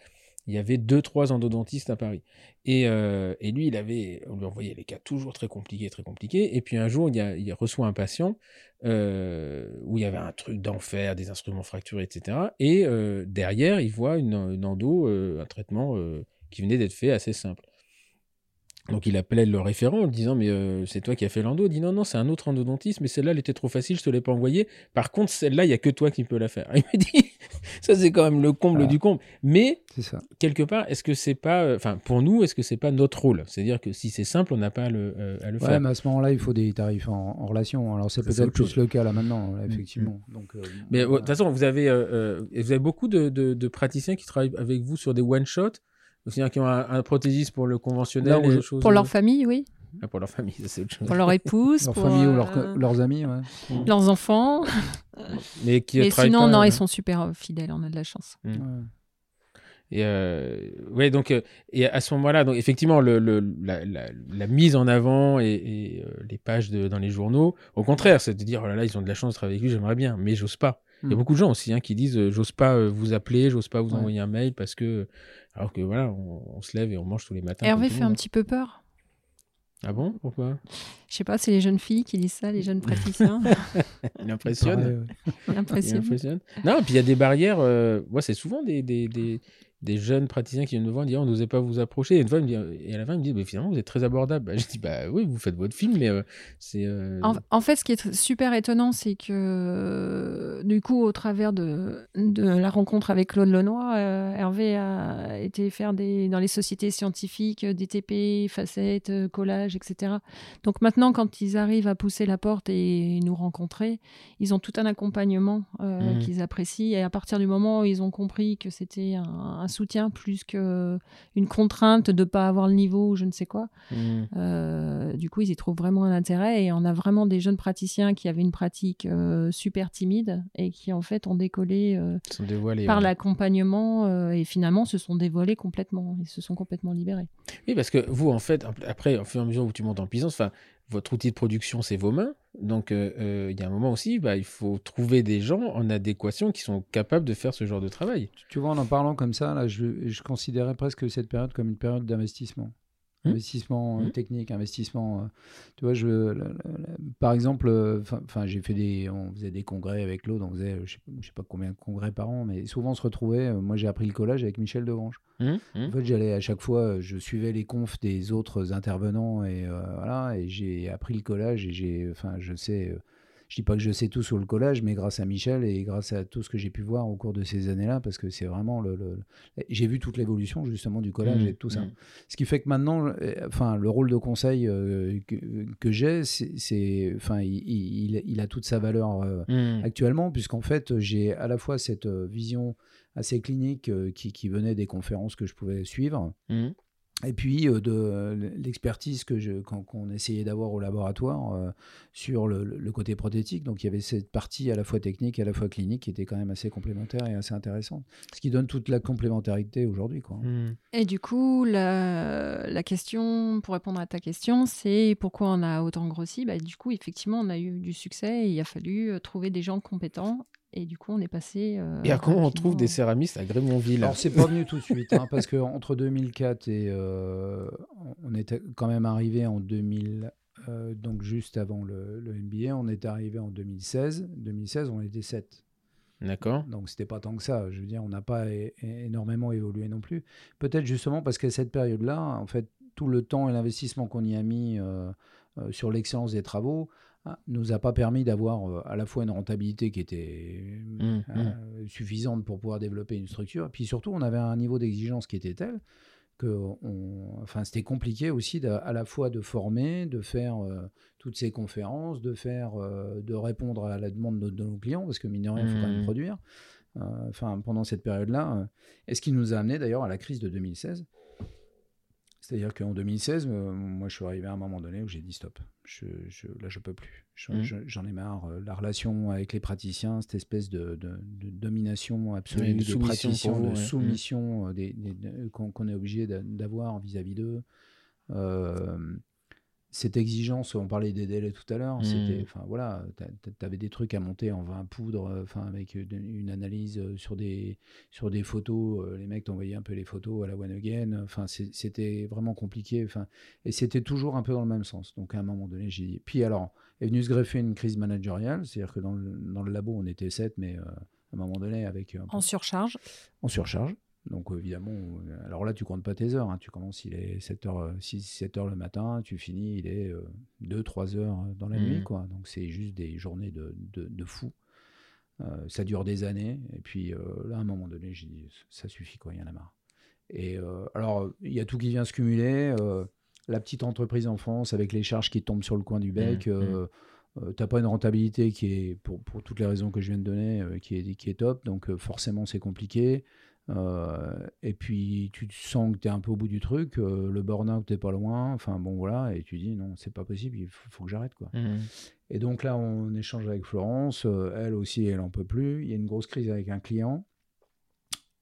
Speaker 1: il y avait deux, trois endodontistes à Paris. Et, euh, et, lui, il avait, on lui envoyait les cas toujours très compliqués, très compliqués. Et puis un jour, il, a, reçoit un patient euh, où il y avait un truc d'enfer, des instruments fracturés, etc. Et euh, derrière, il voit une, une endo, un traitement qui venait d'être fait assez simple. Donc il appelait le référent en lui disant mais euh, c'est toi qui as fait l'endo. Il dit non non c'est un autre endodontiste mais celle-là elle était trop facile je te l'ai pas envoyée. Par contre celle-là il y a que toi qui peux la faire. Il me dit ça c'est quand même le comble du comble. Mais
Speaker 2: C'est ça.
Speaker 1: quelque part est-ce que c'est pas euh, enfin pour nous est-ce que c'est pas notre rôle? C'est-à-dire que si c'est simple on n'a pas à le, euh, à le
Speaker 2: Ouais,
Speaker 1: faire.
Speaker 2: mais à ce moment-là, il faut des tarifs en, en relation. Alors c'est peut-être plus
Speaker 1: chose.
Speaker 2: le cas là maintenant, là, effectivement. Donc, euh,
Speaker 1: Mais de toute façon vous avez vous avez beaucoup de, de, de praticiens qui travaillent avec vous sur des one shot. C'est-à-dire qui ont un, un prothésiste pour le conventionnel
Speaker 2: Là
Speaker 1: et choses-
Speaker 3: Pour leur famille, oui.
Speaker 1: Ah, pour leur famille ça c'est autre chose.
Speaker 3: Pour leur épouse,
Speaker 2: leur
Speaker 3: pour
Speaker 2: famille ou
Speaker 3: euh,
Speaker 2: leurs, amis, ouais.
Speaker 3: leurs enfants.
Speaker 1: Mais qui
Speaker 3: Mais
Speaker 1: travaillent
Speaker 3: sinon,
Speaker 1: pas,
Speaker 3: non,
Speaker 1: euh,
Speaker 3: ils sont super euh, fidèles, on a de la chance.
Speaker 1: Mm.
Speaker 2: Ouais.
Speaker 1: Et euh, ouais, donc euh, et à ce moment-là, donc effectivement, le, le- la, la- la mise en avant et, et, euh, les pages de, dans les journaux, au contraire, c'est de dire oh là là, ils ont de la chance de travailler avec lui, j'aimerais bien, mais j'ose pas. Il y a
Speaker 2: Mm.
Speaker 1: beaucoup de gens aussi hein, qui disent euh, j'ose pas euh, vous appeler, j'ose pas vous
Speaker 2: Ouais.
Speaker 1: envoyer un mail parce que alors que voilà, on, on se lève et on mange tous les matins.
Speaker 3: Hervé fait un petit peu peur.
Speaker 1: Ah bon? Pourquoi?
Speaker 3: Je sais pas, c'est les jeunes filles qui disent ça, les jeunes praticiens.
Speaker 1: Il impressionne. Il impressionne. Non, et puis il y a des barrières. euh, moi, c'est souvent des, des, des, des jeunes praticiens qui viennent me voir disent on n'osait pas vous approcher. Et, une fois, il me dit- et à la fin, ils me disent mais finalement, vous êtes très abordable. Bah, je dis bah oui, vous faites votre film, mais euh, c'est. euh,
Speaker 3: En, en fait, ce qui est super étonnant, c'est que du coup, au travers de, de la rencontre avec Claude Lenoir, euh, Hervé a été faire des, dans les sociétés scientifiques euh, des TP, facettes, collages, etc. Donc maintenant, quand ils arrivent à pousser la porte et nous rencontrer, ils ont tout un accompagnement
Speaker 1: Mhm.
Speaker 3: qu'ils apprécient. Et à partir du moment où ils ont compris que c'était un, un soutien plus qu'une contrainte de ne pas avoir le niveau ou je ne sais quoi,
Speaker 1: hmm.
Speaker 3: euh, du coup, ils y trouvent vraiment un intérêt et on a vraiment des jeunes praticiens qui avaient une pratique euh, super timide et qui en fait ont décollé euh,
Speaker 1: dévoilés.
Speaker 3: par
Speaker 1: ouais.
Speaker 3: l'accompagnement euh, et finalement se sont dévoilés complètement. Ils se sont complètement libérés.
Speaker 1: Oui, parce que vous, en fait, après, au fur et à mesure où tu montes en puissance, enfin, votre outil de production, c'est vos mains. Donc, euh, euh, il y a un moment aussi, bah, il faut trouver des gens en adéquation qui sont capables de faire ce genre de travail.
Speaker 2: Tu vois, en en parlant comme ça, là, je, je considérais presque cette période comme une période d'investissement.
Speaker 1: Hmm.
Speaker 2: Investissement euh,
Speaker 1: Hmm.
Speaker 2: technique, investissement. euh, tu vois, je, la- la- la- par exemple, euh, enfin, j'ai fait des, on faisait des congrès avec Claude, on faisait, je sais, je sais pas combien de congrès par an, mais souvent on se retrouvait. moi, j'ai appris le collage avec Michel Degrange.
Speaker 1: Hum, hum.
Speaker 2: En fait, j'allais à chaque fois, je suivais les confs des autres intervenants et euh, voilà, et j'ai appris le collage et j'ai, enfin, je sais, euh, je dis pas que je sais tout sur le collage, mais grâce à Michel et grâce à tout ce que j'ai pu voir au cours de ces années-là, parce que c'est vraiment le, j'ai vu toute l'évolution justement du collage
Speaker 1: Hum,
Speaker 2: et de tout ça.
Speaker 1: hum.
Speaker 2: Ce qui fait que maintenant, euh, enfin, le rôle de conseil euh, que, que j'ai, c'est, enfin, il, il- il a toute sa valeur. euh,
Speaker 1: Hum.
Speaker 2: actuellement, puisqu'en fait, j'ai à la fois cette vision assez clinique euh, qui, qui venait des conférences que je pouvais suivre. Et puis euh, de euh, l'expertise que je, qu'on, qu'on essayait d'avoir au laboratoire euh, sur le, le côté prothétique. Donc il y avait cette partie à la fois technique et à la fois clinique qui était quand même assez complémentaire et assez intéressante. Ce qui donne toute la complémentarité aujourd'hui. Quoi.
Speaker 1: Hum.
Speaker 3: Et du coup, la, la question, pour répondre à ta question, c'est pourquoi on a autant grossi? Bah, Du coup, effectivement, on a eu du succès et il a fallu trouver des gens compétents. Et du coup, on est passé. euh,
Speaker 1: Et à comment on trouve des céramistes à Grémontville
Speaker 2: Alors c'est pas venu tout de suite, hein, parce que entre 2004 et euh, on était quand même arrivé en 2000, euh, donc juste avant le, le NBA, on est arrivé en 2016. 2016, on était 7.
Speaker 1: D'accord.
Speaker 2: Donc c'était pas tant que ça. Je veux dire, on n'a pas énormément évolué non plus. Peut-être justement parce qu'à cette période-là, en fait, tout le temps et l'investissement qu'on y a mis euh, euh, sur l'excellence des travaux nous a pas permis d'avoir euh, à la fois une rentabilité qui était
Speaker 1: Mmh,
Speaker 2: euh, suffisante pour pouvoir développer une structure. Et puis surtout, on avait un niveau d'exigence qui était tel que on, enfin, c'était compliqué aussi à la fois de former, de faire euh, toutes ces conférences, de faire, euh, de répondre à la demande de, de nos clients, parce que mine de rien, il faut quand même
Speaker 1: Mhm.
Speaker 2: produire. Euh, Enfin, pendant cette période-là, et ce qui nous a amené d'ailleurs à la crise de 2016. C'est-à-dire qu'en 2016, euh, moi, je suis arrivé à un moment donné où j'ai dit stop. Je, je, là, je peux plus. Je- J'en ai marre. Euh, La relation avec les praticiens, cette espèce de, de- de domination absolue
Speaker 1: Oui, de vous,
Speaker 2: de
Speaker 1: ouais.
Speaker 2: Soumission euh, qu'on est obligé d'a- d'avoir vis-à-vis d'eux. Euh, cette exigence, on parlait des délais tout à l'heure,
Speaker 1: Mmh.
Speaker 2: c'était, enfin voilà, tu avais des trucs à monter en 20 poudres, euh, enfin avec une, une analyse euh, sur des, sur des photos, euh, les mecs t'envoyaient un peu les photos à la one again, enfin c'était vraiment compliqué, enfin, et c'était toujours un peu dans le même sens. Donc à un moment donné, j'ai dit, puis alors, est venu se greffer une crise managériale, c'est-à-dire que dans le, dans le labo, on était 7, mais euh, à un moment donné, avec
Speaker 3: En surcharge?
Speaker 2: en surcharge. Donc évidemment, euh, alors là, tu comptes pas tes heures. hein. Tu commences, il est 7h, 6, 7 heures le matin, tu finis, il est 2, 3 heures dans la nuit. Quoi. Donc c'est juste des journées de, de, de fou. Euh, ça dure des années. Et puis euh, là, à un moment donné, j'ai dit, ça suffit, quoi, il y en a marre. Et euh, alors, il y a tout qui vient se cumuler. euh, la petite entreprise en France avec les charges qui tombent sur le coin du bec.
Speaker 1: Mhm.
Speaker 2: euh, euh, t'as pas une rentabilité qui est, pour, pour toutes les raisons que je viens de donner, euh, qui, est, qui est top. Donc euh, forcément, c'est compliqué. Euh, et puis tu sens que tu es un peu au bout du truc, euh, le burn-out t'es pas loin, enfin bon voilà, et tu dis non, c'est pas possible, il faut, faut que j'arrête quoi.
Speaker 1: Mmh.
Speaker 2: Et donc là, on échange avec Florence, euh, elle aussi, elle en peut plus. Il y a une grosse crise avec un client.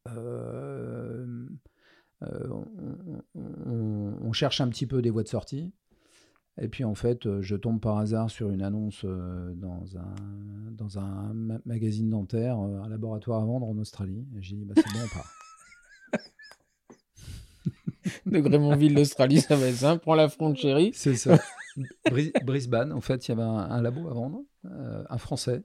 Speaker 2: On, on- on cherche un petit peu des voies de sortie. Et puis en fait, euh, je tombe par hasard sur une annonce euh, dans un, dans un ma- magazine dentaire, euh, un laboratoire à vendre en Australie. J'ai dit, bah, c'est bon, on part.
Speaker 1: De Grémonville, l'Australie, ça va être simple. Prends la frontière.
Speaker 2: C'est ça. Bris- Brisbane, en fait, il y avait un, un labo à vendre, euh, un Français,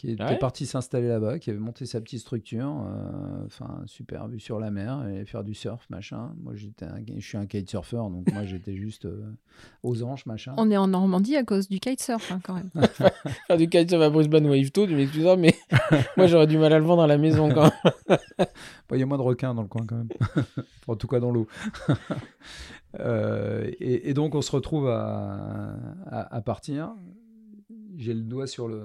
Speaker 2: qui était
Speaker 1: Ouais.
Speaker 2: parti s'installer là-bas, qui avait monté sa petite structure, euh, enfin, super vue sur la mer, et faire du surf, machin. Moi, j'étais un- je suis un kitesurfer, donc moi, j'étais juste euh, aux anges, machin.
Speaker 3: On est en Normandie à cause du kitesurf, hein, quand même.
Speaker 1: Faire du kitesurf à Brisbane ou à Yvetot, tu m'excuseras, mais moi j'aurais du mal à le vendre à la maison quand.
Speaker 2: Bon, Il y a moins de requins dans le coin quand même. en tout cas dans l'eau. Euh, et, et donc on se retrouve à, à- à partir. J'ai le doigt sur le.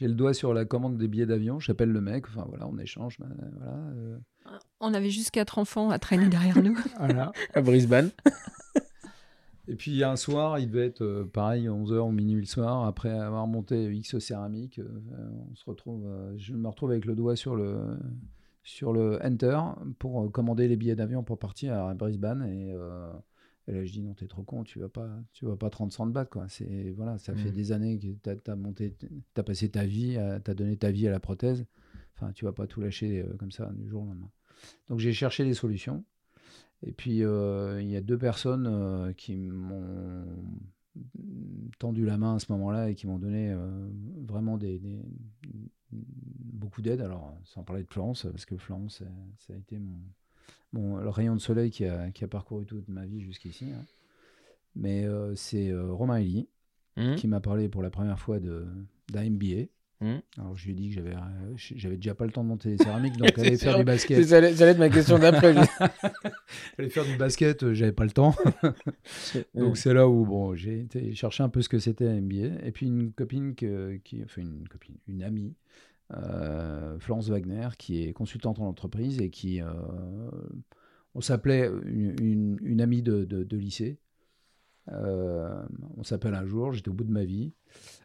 Speaker 2: J'ai le doigt sur la commande des billets d'avion. J'appelle le mec. Enfin voilà, on échange. ben, voilà, euh,
Speaker 3: On avait juste quatre enfants à traîner derrière nous.
Speaker 2: voilà.
Speaker 1: À Brisbane.
Speaker 2: Et puis il y a un soir, il devait être euh, pareil 11h ou minuit le soir. Après avoir monté X céramique, euh, on se retrouve. euh, je me retrouve avec le doigt sur le sur le Enter pour euh, commander les billets d'avion pour partir à Brisbane et, euh, et là je dis non t'es trop con tu vas pas tu vas pas 30 cents de quoi c'est voilà ça fait
Speaker 1: Mm.
Speaker 2: des années que t'as as monté t'as passé ta vie à- t'as donné ta vie à la prothèse enfin tu vas pas tout lâcher euh, comme ça du jour au lendemain donc j'ai cherché des solutions et puis euh, il y a deux personnes euh, qui m'ont tendu la main à ce moment-là et qui m'ont donné vraiment des, des- beaucoup d'aide. Alors, sans parler de Florence, parce que Florence, ça a été mon, mon- le rayon de soleil qui a, qui a parcouru toute ma vie jusqu'ici. hein. Mais euh, c'est euh, Romain Elie
Speaker 1: Mmh.
Speaker 2: qui m'a parlé pour la première fois de- d'un MBA.
Speaker 1: Mmh.
Speaker 2: Alors, je lui ai dit que j'avais, euh, j'avais déjà pas le temps de monter les céramiques, donc
Speaker 1: C'est
Speaker 2: aller faire
Speaker 1: sûr.
Speaker 2: du basket.
Speaker 1: Ça allait, ça allait être ma question d'après.
Speaker 2: Aller faire du basket, euh, j'avais pas le temps. Donc c'est là où bon, j'ai été chercher un peu ce que c'était un MBA. Et puis une copine, que- qui, enfin une copine, une amie, Florence Wagner, qui est consultante en entreprise et qui, euh, on s'appelait une, une- une amie de, de- de lycée. Euh, on s'appelle un jour, j'étais au bout de ma vie.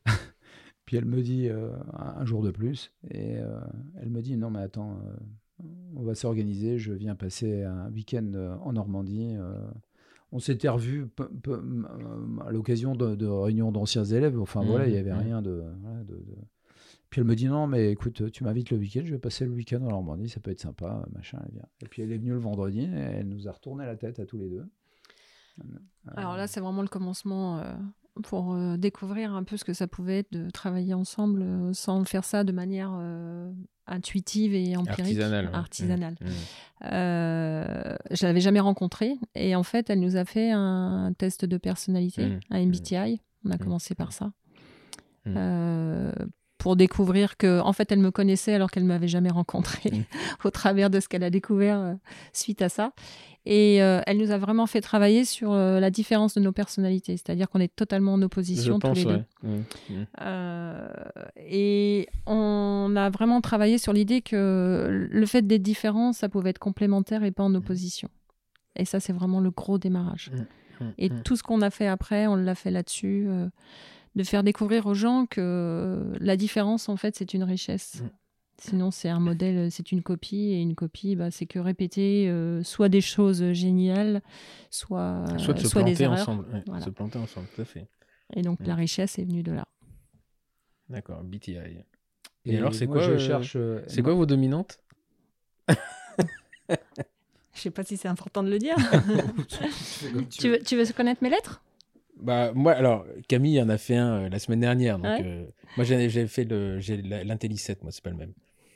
Speaker 2: puis elle me dit euh, un, jour de plus, et euh, elle me dit non mais attends, euh, on va s'organiser, je viens passer un week-end euh, en Normandie. euh, on s'était revus euh, à l'occasion de, de réunions d'anciens élèves. Enfin
Speaker 1: Mmh,
Speaker 2: voilà, il n'y avait
Speaker 1: mmh.
Speaker 2: rien de, voilà, de- de- Puis elle me dit non, mais écoute, tu m'invites le week-end, je vais passer le week-end en Normandie, ça peut être sympa, machin. elle vient. Et puis elle est venue le vendredi et elle nous a retourné la tête à tous les deux.
Speaker 3: Alors là, c'est vraiment le commencement euh, pour euh, découvrir un peu ce que ça pouvait être de travailler ensemble euh, sans faire ça de manière euh, intuitive et empirique.
Speaker 1: Artisanal. ouais.
Speaker 3: Artisanale.
Speaker 1: Mmh.
Speaker 3: Euh, je l'avais jamais rencontrée et en fait, elle nous a fait un test de personnalité,
Speaker 1: Mm.
Speaker 3: un MBTI. On a
Speaker 1: Mm.
Speaker 3: commencé par ça.
Speaker 1: Mm.
Speaker 3: Pour découvrir que, en fait, elle me connaissait alors qu'elle m'avait jamais rencontrée
Speaker 1: Mm.
Speaker 3: au travers de ce qu'elle a découvert euh, suite à ça. Et euh, elle nous a vraiment fait travailler sur euh, la différence de nos personnalités, c'est-à-dire qu'on est totalement en
Speaker 1: Je
Speaker 3: opposition tous
Speaker 1: pense,
Speaker 3: les deux.
Speaker 1: ouais. Mmh. Mmh.
Speaker 3: Euh, et on a vraiment travaillé sur l'idée que le fait d'être différent, ça pouvait être complémentaire et pas en opposition. Et ça, c'est vraiment le gros démarrage.
Speaker 1: Mmh.
Speaker 3: Et
Speaker 1: Mmh.
Speaker 3: tout ce qu'on a fait après, on l'a fait là-dessus, de faire découvrir aux gens que la différence, en fait, c'est une richesse.
Speaker 1: Mm.
Speaker 3: Sinon, c'est un modèle, c'est une copie, et une copie, bah, c'est que répéter euh, soit des choses géniales, soit,
Speaker 1: Soit de se
Speaker 3: soit des
Speaker 1: planter
Speaker 3: erreurs.
Speaker 1: ensemble. ouais,
Speaker 3: Voilà.
Speaker 1: Se planter ensemble, tout à fait.
Speaker 3: Et donc,
Speaker 1: Mm.
Speaker 3: la richesse est venue de là.
Speaker 1: D'accord, BTI. Et alors, c'est quoi,
Speaker 2: je
Speaker 1: euh,
Speaker 2: cherche, euh,
Speaker 1: C'est quoi vos dominantes?
Speaker 3: Je sais pas si c'est important de le dire.
Speaker 2: tu
Speaker 3: tu, veux, tu veux connaître mes lettres?
Speaker 1: Bah moi alors Camille en a fait un euh, la semaine dernière donc
Speaker 3: Ouais.
Speaker 1: euh, moi j'ai fait l'Intelli 7 moi c'est pas le même.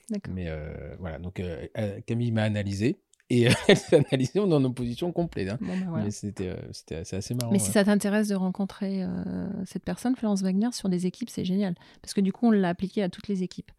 Speaker 3: D'accord.
Speaker 1: Mais euh, voilà donc Camille m'a analysé et elle s'est analysée on est en opposition complète hein.
Speaker 3: Bon, voilà.
Speaker 1: Mais c'était c'est assez marrant.
Speaker 3: Mais
Speaker 1: ouais.
Speaker 3: si ça t'intéresse de rencontrer cette personne, Florence Wagner, sur des équipes, c'est génial. Parce que du coup, on l'a appliqué à toutes les équipes.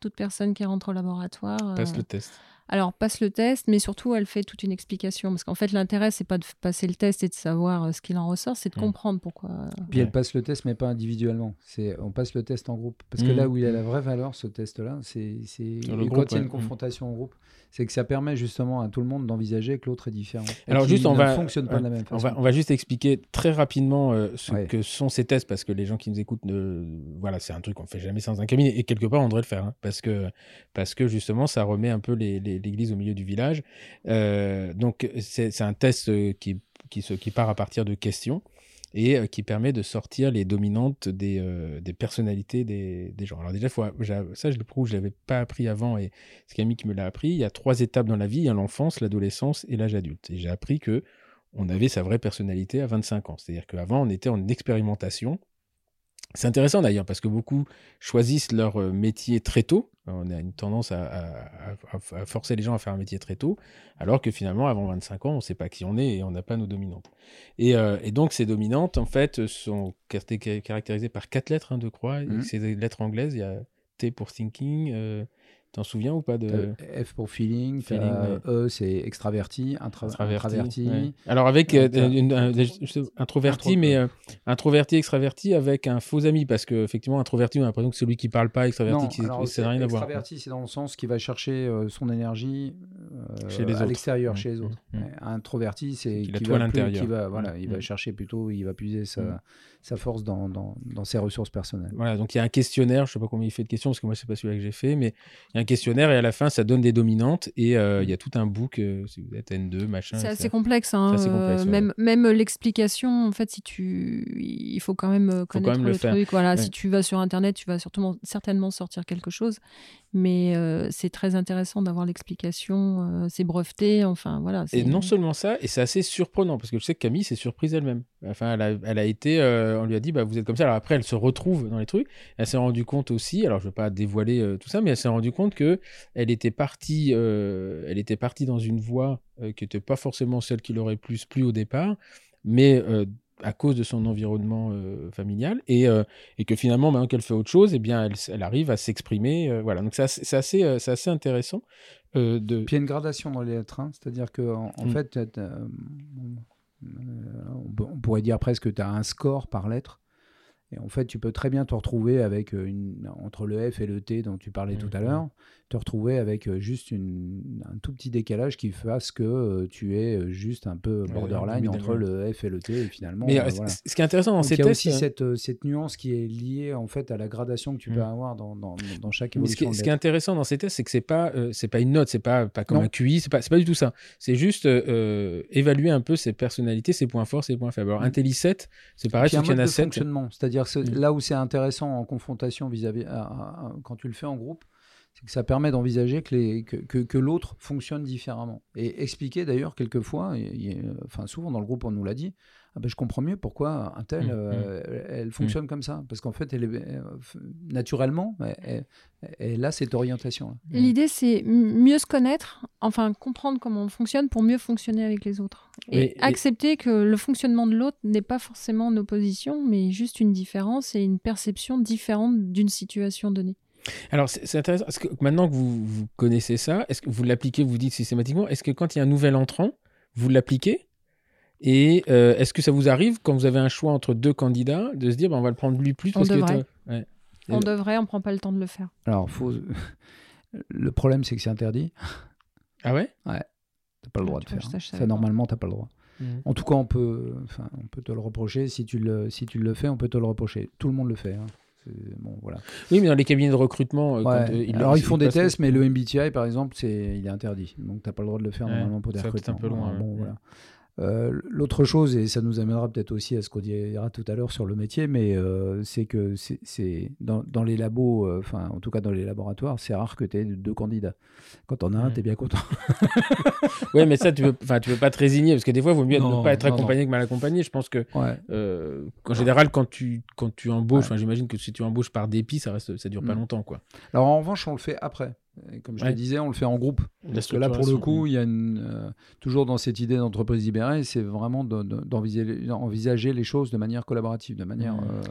Speaker 3: Toute personne qui rentre au laboratoire.
Speaker 1: Passe le test.
Speaker 3: Alors, passe le test, mais surtout, elle fait toute une explication. Parce qu'en fait, l'intérêt, c'est pas de passer le test et de savoir euh, ce qu'il en ressort, c'est de
Speaker 1: Mm.
Speaker 3: comprendre pourquoi.
Speaker 2: Puis
Speaker 1: Ouais.
Speaker 2: elle passe le test, mais pas individuellement. C'est on passe le test en groupe. Parce que
Speaker 1: Mhm.
Speaker 2: là où il a la vraie valeur, ce test-là, c'est c'est- quand il y a une confrontation en groupe, c'est que ça permet justement à tout le monde d'envisager que l'autre est différent. Et
Speaker 1: Alors, juste, on
Speaker 2: ne
Speaker 1: va-
Speaker 2: fonctionne pas de la même
Speaker 1: On
Speaker 2: façon.
Speaker 1: va, on va juste expliquer très rapidement euh, ce
Speaker 2: Ouais.
Speaker 1: que sont ces tests parce que les gens qui nous écoutent, ne... voilà, c'est un truc qu'on fait jamais sans un cabinet et quelque part on devrait le faire hein, parce que parce que justement ça remet un peu les- les- l'église au milieu du village. Euh, donc c'est un test euh, qui qui, se, qui part à partir de questions et euh, qui permet de sortir les dominantes des, des personnalités des, des gens. Alors déjà, ça je le prouve, je l'avais pas appris avant et c'est Camille qui me l'a appris. Il y a trois étapes dans la vie, il y a l'enfance, l'adolescence et l'âge adulte. Et j'ai appris que on avait sa vraie personnalité à 25 ans. C'est-à-dire qu'avant, on était en expérimentation. C'est intéressant d'ailleurs parce que beaucoup choisissent leur euh, métier très tôt. On a une tendance à, à- à- à forcer les gens à faire un métier très tôt, alors que finalement, avant 25 ans, on ne sait pas qui on est et on n'a pas nos dominantes. Et, euh, et donc, ces dominantes, en fait, sont caracté- caractérisées par quatre lettres, hein, de croix.
Speaker 2: Mhm.
Speaker 1: C'est des lettres anglaises. Il y a T pour thinking. euh, T'en souviens ou pas de
Speaker 2: F pour feeling,
Speaker 1: Feeling,
Speaker 2: E c'est extraverti, intra- intraverti.
Speaker 1: ouais. Alors avec euh, une- un- juste introverti,
Speaker 2: Intro-
Speaker 1: mais euh, introverti, extraverti avec un faux ami, parce que effectivement introverti, on a l'impression que celui qui parle pas, extraverti,
Speaker 2: Non,
Speaker 1: qui n'a rien à voir.
Speaker 2: Extraverti, c'est dans le sens qui va chercher euh, son énergie euh,
Speaker 1: Chez les
Speaker 2: à l'extérieur,
Speaker 1: Mmh,
Speaker 2: chez les autres.
Speaker 1: mmh,
Speaker 2: Introverti, c'est qui
Speaker 1: à
Speaker 2: va, plus-
Speaker 1: l'intérieur.
Speaker 2: qui va, voilà,
Speaker 1: Mmh,
Speaker 2: il va chercher plutôt, il va puiser sa. Sa force dans, dans, dans ses ressources personnelles.
Speaker 1: Voilà, donc il y a un questionnaire, je sais pas combien il fait de questions, parce que moi c'est pas celui que j'ai fait, mais il y a un questionnaire et à la fin ça donne des dominantes et euh, il y a tout un book, euh, si vous êtes N2, machin.
Speaker 3: C'est
Speaker 1: etc.
Speaker 3: assez complexe. hein,
Speaker 1: assez complexe,
Speaker 3: euh,
Speaker 1: ouais.
Speaker 3: Même, même l'explication, en fait, si tu, il faut quand même euh,
Speaker 1: quand
Speaker 3: connaître
Speaker 1: même
Speaker 3: le,
Speaker 1: le faire.
Speaker 3: truc. Voilà,
Speaker 1: Ouais.
Speaker 3: si tu vas sur Internet, tu vas surtout, certainement sortir quelque chose. Mais euh, c'est très intéressant d'avoir l'explication. euh, c'est breveté. Enfin, voilà.
Speaker 1: Et non seulement ça, et c'est assez surprenant, parce que je sais que Camille s'est surprise elle-même. Enfin, elle a, elle a été, euh, on lui a dit, bah, vous êtes comme ça. Alors après, elle se retrouve dans les trucs. Elle s'est rendue compte aussi, alors je ne vais pas dévoiler euh, tout ça, mais elle s'est rendue compte que elle était partie, euh, elle était partie dans une voie qui n'était pas forcément celle qui l'aurait plus plu au départ, mais à cause de son environnement familial, et, et que finalement, maintenant qu'elle fait autre chose, eh bien, elle, elle arrive à s'exprimer. voilà, donc c'est assez, c'est assez, intéressant. de...
Speaker 2: Puis il y a une gradation dans les lettres, hein. c'est-à-dire qu'en en
Speaker 1: Mm.
Speaker 2: fait, euh, on, peut- on pourrait dire presque que tu as un score par lettre. Et en fait, tu peux très bien te retrouver avec euh, une, entre le F et le T dont tu parlais
Speaker 1: Mm,
Speaker 2: tout à l'heure, te retrouver avec euh, juste une, un tout petit décalage qui fasse que euh, tu es euh, juste un peu borderline entre le F et le T. Et finalement,
Speaker 1: Mais
Speaker 2: euh, voilà.
Speaker 1: ce qui est intéressant dans
Speaker 2: Donc,
Speaker 1: ces
Speaker 2: il y a
Speaker 1: tests,
Speaker 2: aussi cette, cette nuance qui est liée en fait à la gradation que tu peux
Speaker 1: Mm.
Speaker 2: avoir dans, dans, dans chaque
Speaker 1: Mais ce qui,
Speaker 2: évolution.
Speaker 1: est,
Speaker 2: de
Speaker 1: ce qui est intéressant dans ces tests, c'est que c'est pas, euh, c'est pas une note, c'est pas, pas comme
Speaker 2: Non.
Speaker 1: un QI, c'est pas, c'est pas du tout ça. C'est juste euh, évaluer un peu ses personnalités, ses points forts, ses points faibles. Alors,
Speaker 2: Mm.
Speaker 1: Intelli 7, c'est pareil, qu'il y en a
Speaker 2: de
Speaker 1: 7.
Speaker 2: fonctionnement, c'est-à-dire que c'est-
Speaker 1: Mm.
Speaker 2: là où c'est intéressant en confrontation vis-à-vis quand tu le fais en groupe, c'est que ça permet d'envisager que, les- que, que- que l'autre fonctionne différemment et expliquer d'ailleurs quelquefois, et- et, enfin souvent dans le groupe on nous l'a dit, ah ben, je comprends mieux pourquoi un tel
Speaker 1: Mm,
Speaker 2: euh, elle fonctionne comme ça parce qu'en fait elle est, euh, naturellement elle, a cette orientation.
Speaker 3: L'idée, c'est mieux se connaître, enfin comprendre comment on fonctionne pour mieux fonctionner avec les autres. Et,
Speaker 1: Mais- et-
Speaker 3: accepter que le fonctionnement de l'autre n'est pas forcément en opposition, mais juste une différence et une perception différente d'une situation donnée.
Speaker 1: Alors, c'est intéressant, parce que maintenant que vous, vous connaissez ça, est-ce que vous l'appliquez, vous dites systématiquement, est-ce que quand il y a un nouvel entrant, vous l'appliquez? Et euh, est-ce que ça vous arrive, quand vous avez un choix entre deux candidats, de se dire, bah, on va le prendre lui plus
Speaker 3: On
Speaker 1: parce
Speaker 3: devrait.
Speaker 1: ouais.
Speaker 3: On
Speaker 1: Et-
Speaker 3: devrait, on prend pas le temps de le faire.
Speaker 2: Alors faut... le problème c'est que c'est interdit,
Speaker 1: Ah ouais?
Speaker 2: T'as pas le
Speaker 3: Ah,
Speaker 2: droit de faire.
Speaker 3: ça,
Speaker 2: normalement t'as pas le droit.
Speaker 1: Mhm.
Speaker 2: En tout cas, on peut, enfin, on peut te le reprocher. Si tu le, si tu le fais, on peut te le reprocher. Tout le monde le fait. hein. Bon, voilà.
Speaker 1: Oui, mais dans les cabinets de recrutement, euh, quand, euh, ils-
Speaker 2: Alors ils font des tests, mais le MBTI par exemple, c'est il est interdit. Donc t'as pas le droit de le faire
Speaker 1: Ouais,
Speaker 2: normalement pour des recrutements.
Speaker 1: un peu loin,
Speaker 2: bon,
Speaker 1: ouais.
Speaker 2: voilà. Euh, L'autre chose, et ça nous amènera peut-être aussi à ce qu'on dira tout à l'heure sur le métier, mais euh, c'est que c'est- dans, dans les labos, euh, enfin en tout cas dans les laboratoires, c'est rare que tu aies deux candidats. Quand on a un,
Speaker 1: Mm.
Speaker 2: tu es bien content.
Speaker 1: Ouais, mais ça, tu veux, enfin, tu veux pas te résigner parce que des fois, il vaut mieux
Speaker 2: Non,
Speaker 1: ne pas être
Speaker 2: non,
Speaker 1: accompagné que mal accompagné. Je pense que,
Speaker 2: Ouais.
Speaker 1: en général, quand tu, quand tu embauches,
Speaker 2: Ouais.
Speaker 1: j'imagine que si tu embauches par dépit, ça reste, ça dure pas
Speaker 2: Mm.
Speaker 1: longtemps, quoi.
Speaker 2: Alors en revanche, on le fait après. Et comme je
Speaker 1: Ouais.
Speaker 2: te disais, on le fait en groupe. Parce que là, pour le coup,
Speaker 1: mm.
Speaker 2: il y a une, euh, toujours dans cette idée d'entreprise libérée, c'est vraiment de- de- d'envisager les choses de manière collaborative, de manière
Speaker 1: Mm.
Speaker 2: euh,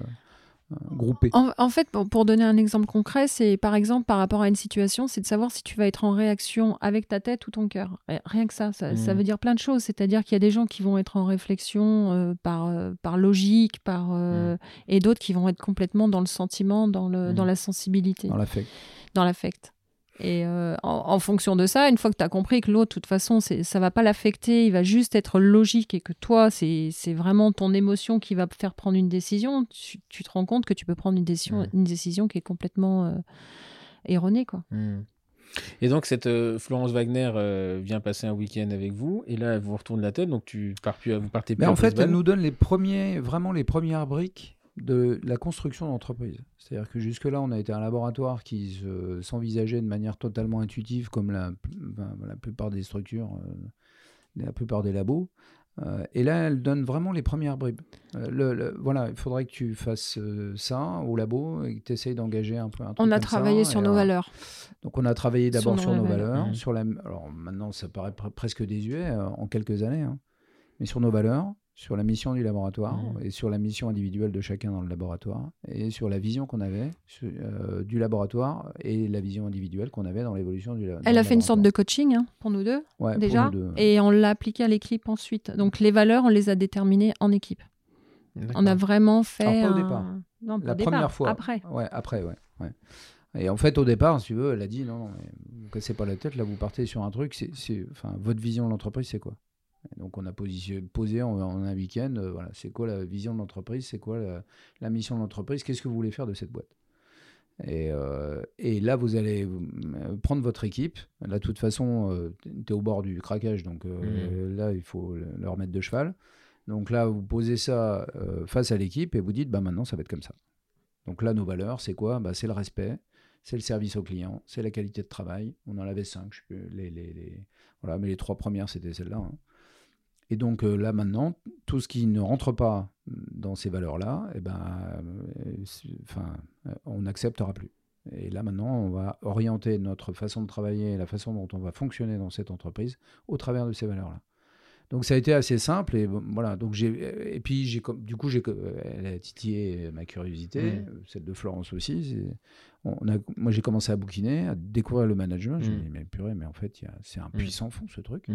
Speaker 2: euh, groupée.
Speaker 3: En, en fait, pour, pour donner un exemple concret, c'est par exemple par rapport à une situation, c'est de savoir si tu vas être en réaction avec ta tête ou ton cœur. Ri- Rien que ça, ça, ça
Speaker 1: Mhm.
Speaker 3: veut dire plein de choses. C'est-à-dire qu'il y a des gens qui vont être en réflexion euh, par, euh, par logique, par, euh, et d'autres qui vont être complètement dans le sentiment, dans, le, dans la sensibilité,
Speaker 2: Dans l'affect.
Speaker 3: dans l'affect. Et euh, en, en fonction de ça, une fois que tu as compris que l'autre, de toute façon, c'est- ça va pas l'affecter, il va juste être logique et que toi, c'est c'est vraiment ton émotion qui va faire prendre une décision, tu, tu te rends compte que tu peux prendre une décision, une décision qui est complètement euh, erronée. Quoi.
Speaker 1: Mm. Et donc, cette euh, Florence Wagner euh, vient passer un week-end avec vous, et là, elle vous retourne la tête, donc tu pars plus, vous partez plus
Speaker 2: Mais
Speaker 1: à
Speaker 2: en fait, elle nous donne les premiers, vraiment les premières briques de la construction d'entreprise. C'est-à-dire que jusque-là, on a été un laboratoire qui se- s'envisageait de manière totalement intuitive, comme la, plupart des structures, euh, la plupart des labos. Euh, et là, elle donne vraiment les premières bribes. Euh, le- le- voilà, il faudrait que tu fasses ça au labo et que tu essayes d'engager un peu un truc
Speaker 3: On a
Speaker 2: comme
Speaker 3: travaillé
Speaker 2: ça,
Speaker 3: sur nos valeurs.
Speaker 2: donc on a travaillé d'abord
Speaker 3: Sur
Speaker 2: sur
Speaker 3: nos valeurs.
Speaker 2: valeurs, sur la. Alors maintenant ça paraît pre- presque désuet en quelques années, hein. mais sur nos valeurs, sur la mission du laboratoire
Speaker 1: Mhm.
Speaker 2: et sur la mission individuelle de chacun dans le laboratoire et sur la vision qu'on avait sur- euh, du laboratoire et la vision individuelle qu'on avait dans l'évolution du. la-
Speaker 3: Elle a fait une sorte de
Speaker 2: laboratoire.
Speaker 3: coaching hein, pour nous deux,
Speaker 2: Ouais,
Speaker 3: déjà,
Speaker 2: nous deux, ouais.
Speaker 3: et on l'a appliqué à l'équipe ensuite. Donc les valeurs, on les a déterminées en équipe. On a vraiment fait.
Speaker 2: Alors, pas au
Speaker 3: un-
Speaker 2: départ.
Speaker 3: Non, pas
Speaker 2: La
Speaker 3: au départ,
Speaker 2: première fois.
Speaker 3: Après.
Speaker 2: Ouais, après, ouais. ouais. Et en fait, au départ, si tu veux, elle a dit non, non, mais vous cassez pas la tête, là, vous partez sur un truc, c'est, c'est- enfin, votre vision de l'entreprise, c'est quoi? Donc, on a posé en, en un week-end, euh, voilà, c'est quoi la vision de l'entreprise, c'est quoi la, la mission de l'entreprise, qu'est-ce que vous voulez faire de cette boîte? Et, euh, et là, vous allez euh, prendre votre équipe. Là, de toute façon, tu es au bord du craquage, donc euh, là, il faut le- le remettre de cheval. Donc là, vous posez ça euh, face à l'équipe et vous dites, bah maintenant, ça va être comme ça. Donc là, nos valeurs, c'est quoi? Bah, C'est le respect, c'est le service au client, c'est la qualité de travail. On en avait cinq, je sais plus, les, les, les- Voilà, mais les trois premières, c'était celles-là. hein. Et donc euh, là, maintenant, tout ce qui ne rentre pas dans ces valeurs-là, eh ben, euh, enfin, euh, on n'acceptera plus. Et là, maintenant, on va orienter notre façon de travailler la façon dont on va fonctionner dans cette entreprise au travers de ces valeurs-là. Donc ça a été assez simple et voilà. Donc j'ai et puis j'ai du coup j'ai elle a titillé ma curiosité, celle de Florence aussi. c'est- On a, moi j'ai commencé à bouquiner, à découvrir le management. J'ai
Speaker 1: Mhm.
Speaker 2: dit mais purée, mais en fait c'est un
Speaker 1: Mhm.
Speaker 2: puissant fond ce truc.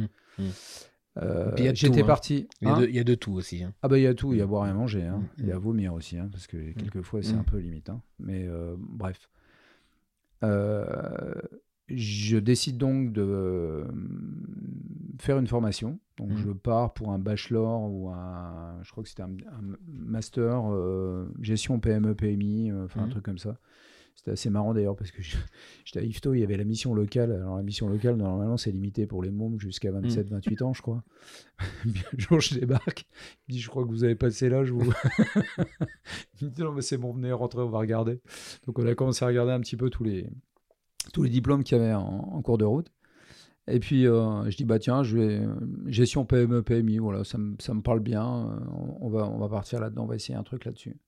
Speaker 2: Euh,
Speaker 1: Et puis il y a de
Speaker 2: J'étais
Speaker 1: hein.
Speaker 2: parti.
Speaker 1: Il y, a
Speaker 2: Hein
Speaker 1: de, il y a de tout aussi. hein.
Speaker 2: ah bah il y a tout, il y a à boire et à manger.
Speaker 1: Mm.
Speaker 2: il y a à vomir aussi, parce que quelquefois c'est
Speaker 1: Mm.
Speaker 2: un peu limite. Mais euh, bref. Euh, je décide donc de faire une formation. Donc
Speaker 1: Mm.
Speaker 2: je pars pour un bachelor ou un, je crois que c'était un, un master gestion PME PMI, enfin un
Speaker 1: Mm.
Speaker 2: truc comme ça. C'était assez marrant d'ailleurs parce que j'étais à IFTO, il y avait la mission locale. Alors la mission locale, normalement, c'est limité pour les mômes jusqu'à 27-28 ans, je crois. Un jour, je débarque. Il me dit, je crois que vous avez passé l'âge. Vous... il me dit, non, mais c'est bon, venez rentrer, on va regarder. Donc on a commencé à regarder un petit peu tous les, tous les diplômes qu'il y avait en, en cours de route. Et puis euh, je dis, bah tiens, je vais gestion PME, PMI, voilà, ça me, ça me parle bien. euh, on, on va, on va partir là-dedans, on va essayer un truc là-dessus.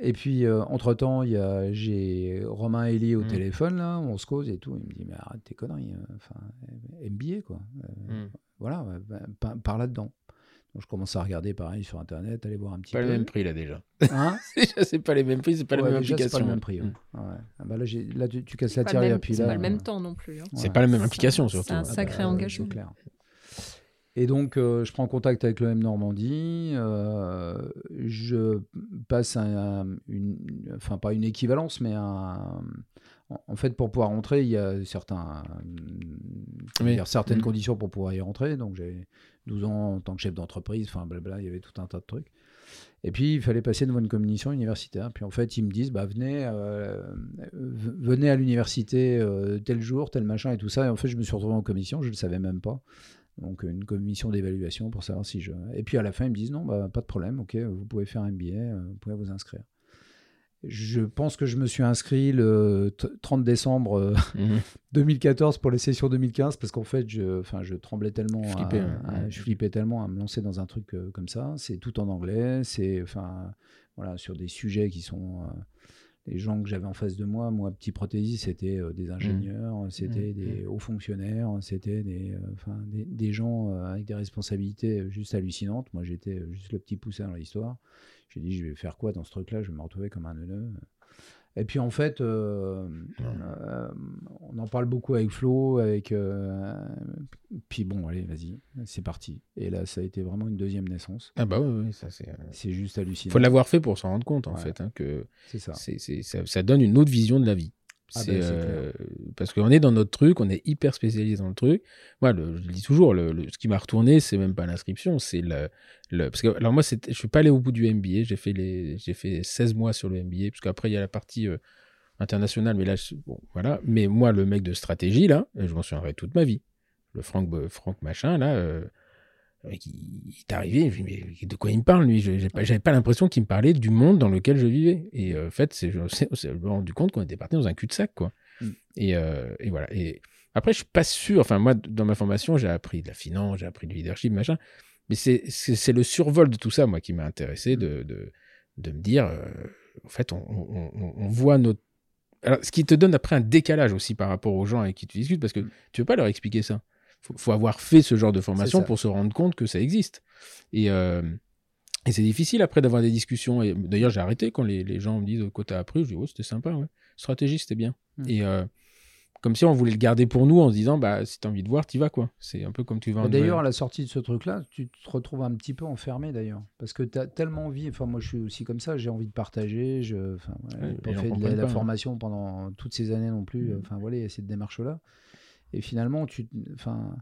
Speaker 2: Et puis, euh, entre-temps, il y a- j'ai Romain Elie au
Speaker 1: Mm.
Speaker 2: téléphone, là, on se cause et tout. Il me dit, mais arrête tes conneries. euh, Enfin, MBA, quoi. Euh,
Speaker 1: Mm.
Speaker 2: Voilà, ouais, ben, par, par là-dedans. Donc, je commence à regarder, pareil, sur Internet, aller voir un petit
Speaker 1: Pas
Speaker 2: peu.
Speaker 1: le même prix là déjà.
Speaker 2: Hein
Speaker 1: c'est pas les mêmes prix, c'est pas
Speaker 2: Ouais,
Speaker 1: la même
Speaker 2: déjà, c'est pas le même prix. ouais.
Speaker 1: Mm.
Speaker 2: Ah ouais. Ah bah là, j'ai- là, tu, tu casses
Speaker 3: C'est
Speaker 2: la
Speaker 3: pas
Speaker 2: tirelire.
Speaker 3: c'est
Speaker 2: là,
Speaker 3: pas le même
Speaker 2: euh,
Speaker 3: temps non plus. hein.
Speaker 1: C'est pas la même
Speaker 3: C'est-
Speaker 1: application
Speaker 3: c'est
Speaker 1: surtout.
Speaker 3: un
Speaker 1: hein.
Speaker 3: sacré
Speaker 2: bah,
Speaker 3: engagement.
Speaker 2: C'est clair. Et donc, euh, je prends contact avec l'OM Normandie. euh, je passe un, une, enfin pas une équivalence, mais un. En fait, pour pouvoir rentrer, il y a certains, comment
Speaker 1: Oui.
Speaker 2: dire, certaines
Speaker 1: Mhm.
Speaker 2: conditions pour pouvoir y rentrer. Donc, j'ai 12 ans en tant que chef d'entreprise. Enfin, blabla, il y avait tout un tas de trucs. Et puis, il fallait passer devant une commission universitaire. Puis en fait, ils me disent, bah, venez, euh, venez à l'université euh, tel jour, tel machin et tout ça. Et en fait, je me suis retrouvé en commission, je ne le savais même pas. Donc, une commission d'évaluation pour savoir si je. Et puis à la fin, ils me disent, non, bah, pas de problème, ok, vous pouvez faire un MBA, euh, vous pouvez vous inscrire. Je pense que je me suis inscrit le t- 30 décembre euh,
Speaker 1: Mhm.
Speaker 2: 2014 pour les sessions 2015 parce qu'en fait je, enfin, je tremblais tellement, à-
Speaker 1: ouais.
Speaker 2: je flippais tellement à me lancer dans un truc euh, comme ça. C'est tout en anglais, c'est enfin voilà sur des sujets qui sont euh, les gens que j'avais en face de moi. Moi, petit prothésiste, c'était euh, des ingénieurs, c'était
Speaker 1: Mmh.
Speaker 2: des hauts fonctionnaires, c'était des, euh, des, des gens euh, avec des responsabilités juste hallucinantes. Moi, j'étais juste le petit poussin dans l'histoire. J'ai dit, je vais faire quoi dans ce truc-là? Je vais me retrouver comme un neuneu. Et puis en fait, euh, euh, on en parle beaucoup avec Flo, avec. euh, puis bon, allez, vas-y, c'est parti. Et là, ça a été vraiment une deuxième naissance.
Speaker 1: Ah bah oui, oui, ça c'est.
Speaker 2: C'est juste hallucinant.
Speaker 1: faut l'avoir fait pour s'en rendre compte en
Speaker 2: Ouais.
Speaker 1: fait, hein, que
Speaker 2: C'est ça.
Speaker 1: c'est, c'est- ça, ça donne une autre vision de la vie.
Speaker 2: Ah
Speaker 1: C'est,
Speaker 2: ben,
Speaker 1: euh, parce qu'on est dans notre truc, on est hyper spécialisé dans le truc. Moi, le- je le dis toujours, le, le- ce qui m'a retourné, c'est même pas l'inscription, c'est le, parce que alors moi, je suis pas allé au bout du MBA, j'ai fait les, j'ai fait 16 mois sur le MBA, parce qu'après il y a la partie euh, internationale, mais là, je- bon, voilà. Mais moi, le mec de stratégie là, je m'en souviendrai toute ma vie. Le Franck, Franck machin là. euh, mec, il, est arrivé, je me dis, mais de quoi il me parle, lui? Pas- J'avais pas l'impression qu'il me parlait du monde dans lequel je vivais. Et euh, en fait, c'est- je me suis je me suis rendu compte qu'on était parti dans un cul-de-sac, quoi.
Speaker 2: Mm.
Speaker 1: Et, euh, et voilà. Et après, je suis pas sûr. Enfin, moi, dans ma formation, j'ai appris de la finance, j'ai appris du leadership, machin. Mais c'est le survol de tout ça, moi, qui m'a intéressé de, de, de me dire, euh, en fait, on, on- on- on voit notre. Alors, ce qui te donne après un décalage aussi par rapport aux gens avec qui tu discutes, parce que
Speaker 2: Mm.
Speaker 1: tu veux pas leur expliquer ça. Faut, faut avoir fait ce genre de formation pour se rendre compte que ça existe. Et, euh, et c'est difficile après d'avoir des discussions. Et d'ailleurs, j'ai arrêté quand les, les gens me disent quoi t'as appris. Je dis ouais, c'était sympa, ouais. Stratégie, c'était bien.
Speaker 2: Mm.
Speaker 1: Et euh, comme si on voulait le garder pour nous en se disant bah si t'as envie de voir, t'y vas quoi. C'est un peu comme tu vas.
Speaker 2: Mais D'ailleurs, à la sortie de ce truc-là, tu te retrouves un petit peu enfermé d'ailleurs. Parce que tu as tellement envie, enfin moi je suis aussi comme ça, j'ai envie de partager, je enfin,
Speaker 1: Ouais,
Speaker 2: pas fait de la,
Speaker 1: hein.
Speaker 2: formation pendant toutes ces années non plus,
Speaker 1: Mm.
Speaker 2: enfin voilà, il y a cette démarche-là. Et finalement, tu, enfin,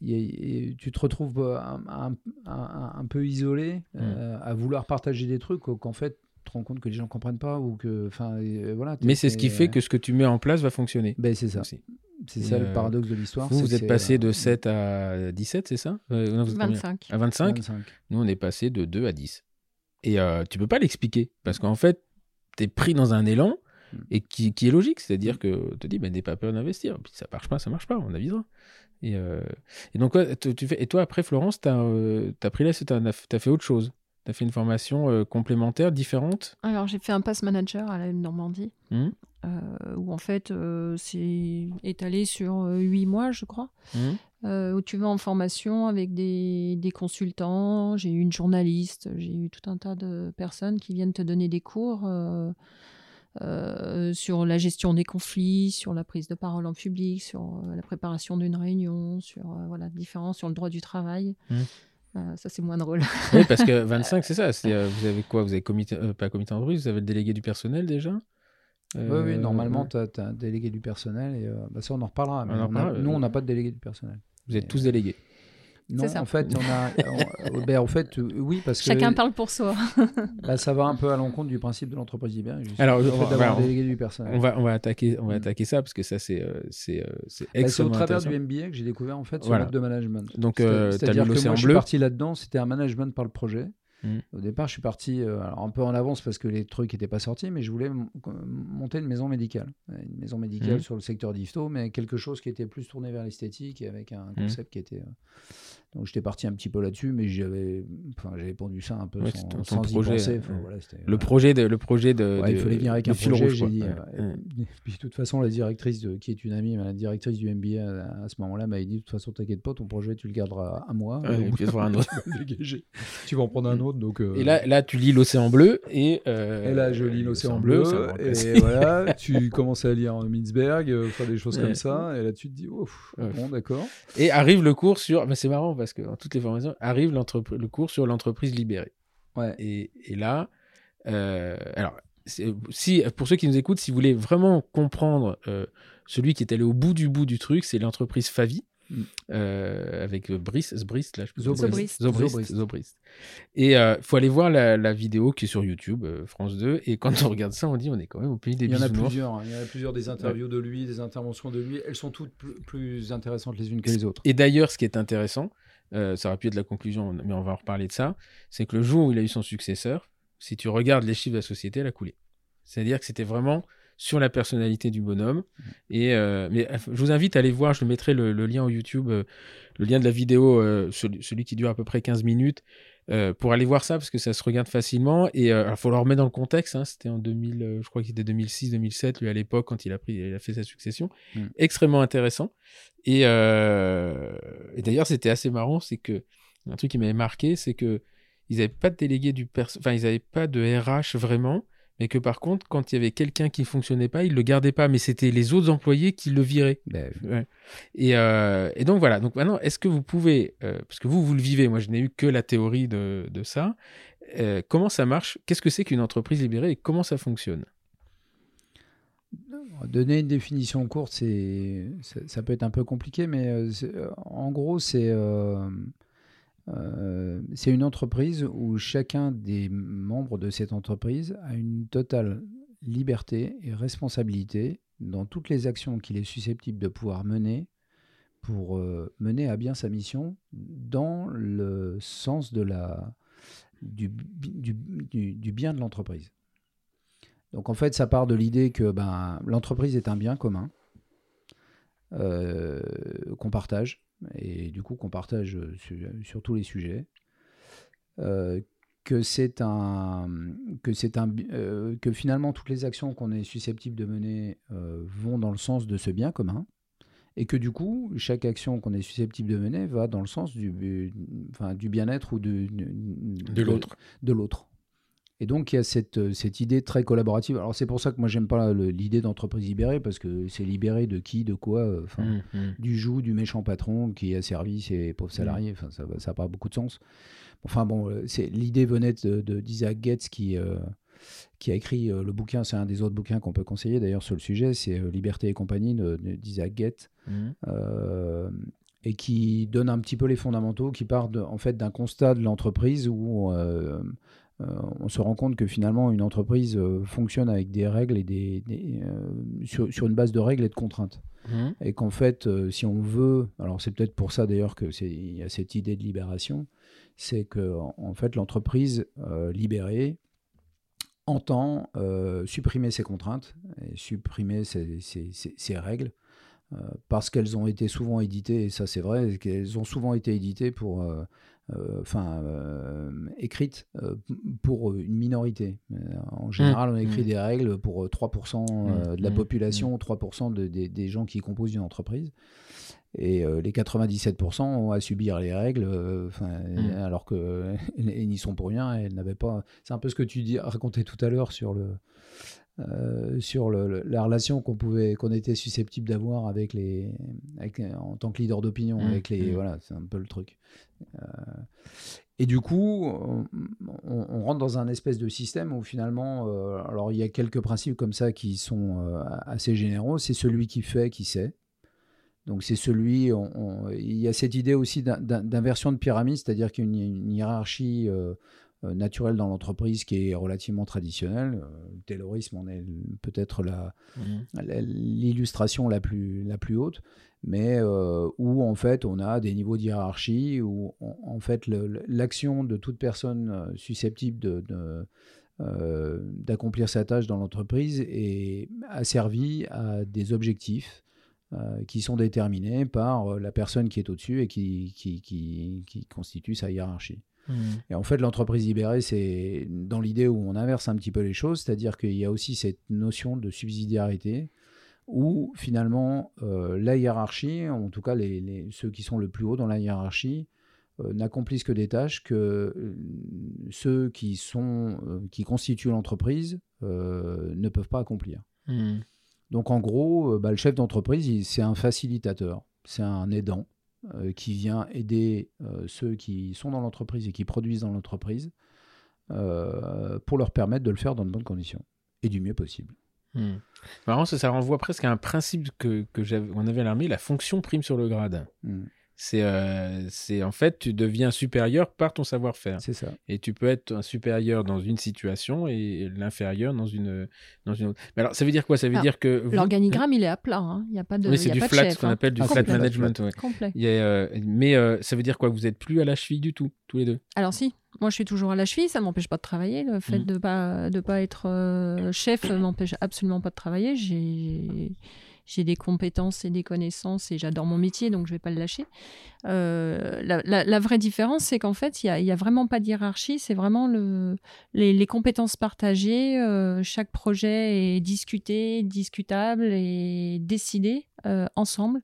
Speaker 2: il y a- il y a- tu te retrouves euh, un, un- un- un peu isolé
Speaker 1: Mm.
Speaker 2: euh, à vouloir partager des trucs qu'en fait, tu te rends compte que les gens comprennent pas ou que, enfin, euh, voilà.
Speaker 1: Mais c'est ce qui fait que ce que tu mets en place va fonctionner.
Speaker 2: Ben, c'est ça.
Speaker 1: aussi.
Speaker 2: C'est ça le paradoxe de l'histoire.
Speaker 1: Vous, vous êtes passé
Speaker 2: euh,
Speaker 1: de 7 à 17, c'est ça Euh, non, vous êtes combien?
Speaker 3: 25.
Speaker 1: À 25
Speaker 2: 25.
Speaker 1: Nous, on est passé de 2 à 10. Et euh, tu peux pas l'expliquer parce qu'en fait, tu es pris dans un élan
Speaker 2: Mm.
Speaker 1: et qui, qui est logique. C'est-à-dire que tu te dis, ben, n'aie pas peur d'investir. Puis ça marche pas, ça marche pas, on avisera. Et, euh, et donc, ouais, tu fais, et toi, après, Florence, tu as, pris là, tu as, fait autre chose. Tu as fait une formation euh, complémentaire, différente?
Speaker 3: Alors, j'ai fait un pass manager à la M Normandie, euh, où en fait, euh, c'est étalé sur euh, huit mois, je crois, euh, où tu vas en formation avec des, des consultants. J'ai eu une journaliste, j'ai eu tout un tas de personnes qui viennent te donner des cours. euh, euh, sur la gestion des conflits, sur la prise de parole en public, sur euh, la préparation d'une réunion, sur euh, voilà différents, sur le droit du travail. Euh, ça c'est moins drôle.
Speaker 1: Oui, parce que 25, c'est ça. c'est, euh, vous avez quoi Vous avez comité, euh, pas comité d'entreprise, vous avez le délégué du personnel déjà?
Speaker 2: Oui,
Speaker 1: Euh,
Speaker 2: oui, normalement,
Speaker 1: ouais.
Speaker 2: tu as, un délégué du personnel. Et, euh, bah, ça, on en reparlera. mais
Speaker 1: en
Speaker 2: on a-
Speaker 1: reparlera,
Speaker 2: nous,
Speaker 1: euh,
Speaker 2: on n'a pas de délégué du personnel.
Speaker 1: Vous êtes tous délégués.
Speaker 2: Non,
Speaker 3: ça.
Speaker 2: en fait, on a. on- euh, ben, en fait, euh, oui, parce que
Speaker 3: Chacun parle pour soi.
Speaker 2: bah, ça va un peu à l'encontre du principe de l'entreprise justement,
Speaker 1: Alors,
Speaker 2: le
Speaker 1: on
Speaker 2: fait
Speaker 1: va-
Speaker 2: d'avoir
Speaker 1: voilà,
Speaker 2: un délégué du personnel.
Speaker 1: On va, on va attaquer, on va
Speaker 2: Mm.
Speaker 1: attaquer ça parce que ça c'est, euh, c'est, euh, c'est
Speaker 2: c'est au travers du MBA que j'ai découvert en fait ce
Speaker 1: Voilà.
Speaker 2: mode de management.
Speaker 1: Donc, euh,
Speaker 2: c'est-à-dire que moi, je
Speaker 1: bleu.
Speaker 2: suis parti là-dedans. C'était un management par le projet. Au départ, je suis parti euh, alors, un peu en avance parce que les trucs n'étaient pas sortis, mais je voulais monter une maison médicale, une maison médicale
Speaker 1: Mm.
Speaker 2: sur le secteur d'Ifto, mais quelque chose qui était plus tourné vers l'esthétique et avec un
Speaker 1: Mm.
Speaker 2: concept qui était. euh, Donc j'étais parti un petit peu là-dessus, mais j'avais, enfin, j'avais pendu ça un peu
Speaker 1: Ouais,
Speaker 2: sans, sans y
Speaker 1: projet,
Speaker 2: penser. voilà, c'était-
Speaker 1: Le projet de, le projet de,
Speaker 2: Ouais, il fallait venir avec
Speaker 1: de
Speaker 2: un
Speaker 1: fil
Speaker 2: projet,
Speaker 1: rouge,
Speaker 2: dit.
Speaker 1: Ouais,
Speaker 2: euh, puis de toute façon, la directrice, de, qui est une amie, la directrice du MBA à, à ce moment-là, m'avait dit de toute façon, t'inquiète pas, ton projet, tu le garderas
Speaker 1: et puis un autre.
Speaker 2: tu vas en prendre un autre, donc. euh,
Speaker 1: Et là, là, tu lis l'océan bleu et. euh,
Speaker 2: et là, je lis l'océan bleu, et voilà, tu commences à lire Mintzberg, euh, faire des choses
Speaker 1: Ouais.
Speaker 2: comme ça, et là, tu te dis, oh, bon, d'accord.
Speaker 1: Et arrive le cours sur. Mais c'est marrant parce que dans toutes les formations, arrive le cours sur l'entreprise libérée.
Speaker 2: Ouais.
Speaker 1: Et, et là, euh, alors, si, pour ceux qui nous écoutent, si vous voulez vraiment comprendre euh, celui qui est allé au bout du bout du truc, c'est l'entreprise Favi.
Speaker 2: Mm.
Speaker 1: euh, avec Brice, Zbrist, là, je
Speaker 2: Zobrist.
Speaker 1: Zobrist.
Speaker 2: Zobrist.
Speaker 1: Zobrist. Et il faut aller voir la, la vidéo qui est sur YouTube, euh, France 2. Et quand on regarde ça, on dit on est quand même au pays des
Speaker 2: Il y en a plusieurs. hein. Il y en a plusieurs des interviews de lui, des interventions de lui. Elles sont toutes plus, plus intéressantes les unes que les autres.
Speaker 1: Et d'ailleurs, ce qui est intéressant, euh, ça aurait pu être la conclusion, mais on va en reparler de ça, c'est que le jour où il a eu son successeur, si tu regardes les chiffres de la société, elle a coulé. C'est-à-dire que c'était vraiment sur la personnalité du bonhomme. Et euh, mais euh, je vous invite à aller voir, je mettrai le, le lien au YouTube, euh, le lien de la vidéo, euh, celui, celui qui dure à peu près 15 minutes, euh, pour aller voir ça, parce que ça se regarde facilement. Et il faut le remettre dans le contexte, hein, c'était en 2000, euh, je crois qu'il était 2006-2007, lui à l'époque, quand il a, pris, il a fait sa succession.
Speaker 2: Mm.
Speaker 1: Extrêmement intéressant. Et, euh, et d'ailleurs, c'était assez marrant, c'est que un truc qui m'avait marqué, c'est que ils n'avaient pas de délégué du perso, enfin ils n'avaient pas de RH vraiment, mais que par contre, quand il y avait quelqu'un qui fonctionnait pas, ils le gardaient pas, mais c'était les autres employés qui le viraient.
Speaker 2: Ben,
Speaker 1: Ouais. Et, euh, et donc voilà. Donc maintenant, est-ce que vous pouvez, euh, parce que vous vous le vivez, moi je n'ai eu que la théorie de, de ça. euh, comment ça marche? Qu'est-ce que c'est qu'une entreprise libérée et comment ça fonctionne?
Speaker 2: Donner une définition courte, c'est, ça, ça peut être un peu compliqué, mais euh, euh, en gros, c'est, euh, c'est une entreprise où chacun des membres de cette entreprise a une totale liberté et responsabilité dans toutes les actions qu'il est susceptible de pouvoir mener pour euh, mener à bien sa mission dans le sens du bien de l'entreprise. Donc en fait, ça part de l'idée que ben, l'entreprise est un bien commun euh, qu'on partage, et du coup qu'on partage sur, sur tous les sujets. Euh, que c'est un que c'est un euh, que finalement toutes les actions qu'on est susceptible de mener euh, vont dans le sens de ce bien commun et que du coup chaque action qu'on est susceptible de mener va dans le sens du enfin, du bien-être ou de
Speaker 1: de l'autre
Speaker 2: de l'autre. Et donc il y a cette, euh, cette idée très collaborative. Alors c'est pour ça que moi j'aime pas l'idée d'entreprise libérée parce que c'est libéré de qui, de quoi, euh,
Speaker 1: Hum, hum.
Speaker 2: du joug du méchant patron qui a servi ses pauvres salariés. Enfin ça n'a pas beaucoup de sens. Enfin bon, euh, l'idée venait de de- d'Isaac Getz qui euh, qui a écrit euh, le bouquin, c'est un des autres bouquins qu'on peut conseiller d'ailleurs sur le sujet, c'est Liberté et compagnie de- de- d'Isaac Getz.
Speaker 1: Hum.
Speaker 2: Euh, et qui donne un petit peu les fondamentaux, qui part de- en fait d'un constat de l'entreprise où euh, on se rend compte que finalement une entreprise euh, fonctionne avec des règles et des, des, euh, sur, sur une base de règles et de contraintes.
Speaker 1: Hum.
Speaker 2: Et qu'en fait, euh, si on veut, alors c'est peut-être pour ça d'ailleurs que c'est il y a cette idée de libération, c'est que en, fait l'entreprise euh, libérée entend euh, supprimer ses contraintes et supprimer ses, ses- ses- ses règles euh, parce qu'elles ont été souvent éditées, et ça c'est vrai, qu'elles ont souvent été éditées pour, euh, euh, enfin, euh, écrites euh, pour une minorité. Euh, En général, on écrit
Speaker 1: mmh.
Speaker 2: des règles pour euh, 3% euh, de la
Speaker 1: Mmh,
Speaker 2: population, 3% de- des- des gens qui composent une entreprise. Et euh, les 97% ont à subir les règles, euh,
Speaker 1: Mm.
Speaker 2: alors que n'y sont pour rien. et Elles n'avaient pas. C'est un peu ce que tu dis, racontais tout à l'heure sur le euh, sur le- la relation qu'on pouvait qu'on était susceptible d'avoir avec les avec, en tant que leader d'opinion
Speaker 1: Mm,
Speaker 2: avec les
Speaker 1: mm.
Speaker 2: voilà c'est un peu le truc. Euh, et du coup, on, rentre dans un espèce de système où finalement, euh, alors il y a quelques principes comme ça qui sont euh, assez généraux. C'est celui qui fait, qui sait. Donc c'est celui, il y a cette idée aussi d'in- d'in- d'inversion de pyramide, c'est-à-dire qu'il y a une, hiérarchie euh, naturelle dans l'entreprise qui est relativement traditionnelle. Euh, Le taylorisme en est peut-être la, la- l'illustration la plus, la plus haute, mais euh, où en fait on a des niveaux de hiérarchie, où en, en fait l'action de toute personne euh, susceptible de, euh, d'accomplir sa tâche dans l'entreprise est asservie à des objectifs euh, qui sont déterminés par euh, la personne qui est au-dessus et qui, qui, qui, qui constitue sa hiérarchie.
Speaker 1: Hum.
Speaker 2: Et en fait, l'entreprise libérée, c'est dans l'idée où on inverse un petit peu les choses, c'est-à-dire qu'il y a aussi cette notion de subsidiarité où finalement euh, la hiérarchie, en tout cas les, les- ceux qui sont le plus haut dans la hiérarchie, euh, n'accomplissent que des tâches que euh, ceux qui, sont, qui constituent l'entreprise ne peuvent pas accomplir.
Speaker 1: Hum.
Speaker 2: Donc en gros, bah, le chef d'entreprise, c'est un facilitateur, c'est un aidant euh, qui vient aider euh, ceux qui sont dans l'entreprise et qui produisent dans l'entreprise euh, pour leur permettre de le faire dans de bonnes conditions et du mieux possible.
Speaker 1: Hmm. Marrant, ça, ça renvoie presque à un principe que, que j'avais, on avait à l'armée, la fonction prime sur le grade.
Speaker 2: Hmm.
Speaker 1: C'est, euh, c'est en fait, tu deviens supérieur par ton savoir-faire.
Speaker 2: C'est ça.
Speaker 1: Et tu peux être un supérieur dans une situation et l'inférieur dans une, dans une autre. Mais alors, ça veut dire quoi? Ça veut
Speaker 3: Alors,
Speaker 1: dire que. vous-
Speaker 3: L'organigramme, il est à plat. hein. Il n'y a pas de.
Speaker 1: Oui, c'est du flat,
Speaker 3: chef,
Speaker 1: ce qu'on
Speaker 3: hein.
Speaker 1: appelle du
Speaker 2: Ah,
Speaker 1: flat management. ouais.
Speaker 3: Complet.
Speaker 1: Il y a, euh, mais euh, ça veut dire quoi? Vous n'êtes plus à la cheville du tout, tous les deux?
Speaker 3: Alors si, moi je suis toujours à la cheville, ça ne m'empêche pas de travailler. Le fait
Speaker 1: Mhm.
Speaker 3: de pas de pas être euh, chef ne m'empêche absolument pas de travailler. J'ai j'ai des compétences et des connaissances et j'adore mon métier, donc je vais pas le lâcher. Euh, la, vraie différence, c'est qu'en fait, il y a, vraiment pas de hiérarchie. C'est vraiment le, les, les compétences partagées. euh, chaque projet est discuté, discutable et décidé euh, ensemble.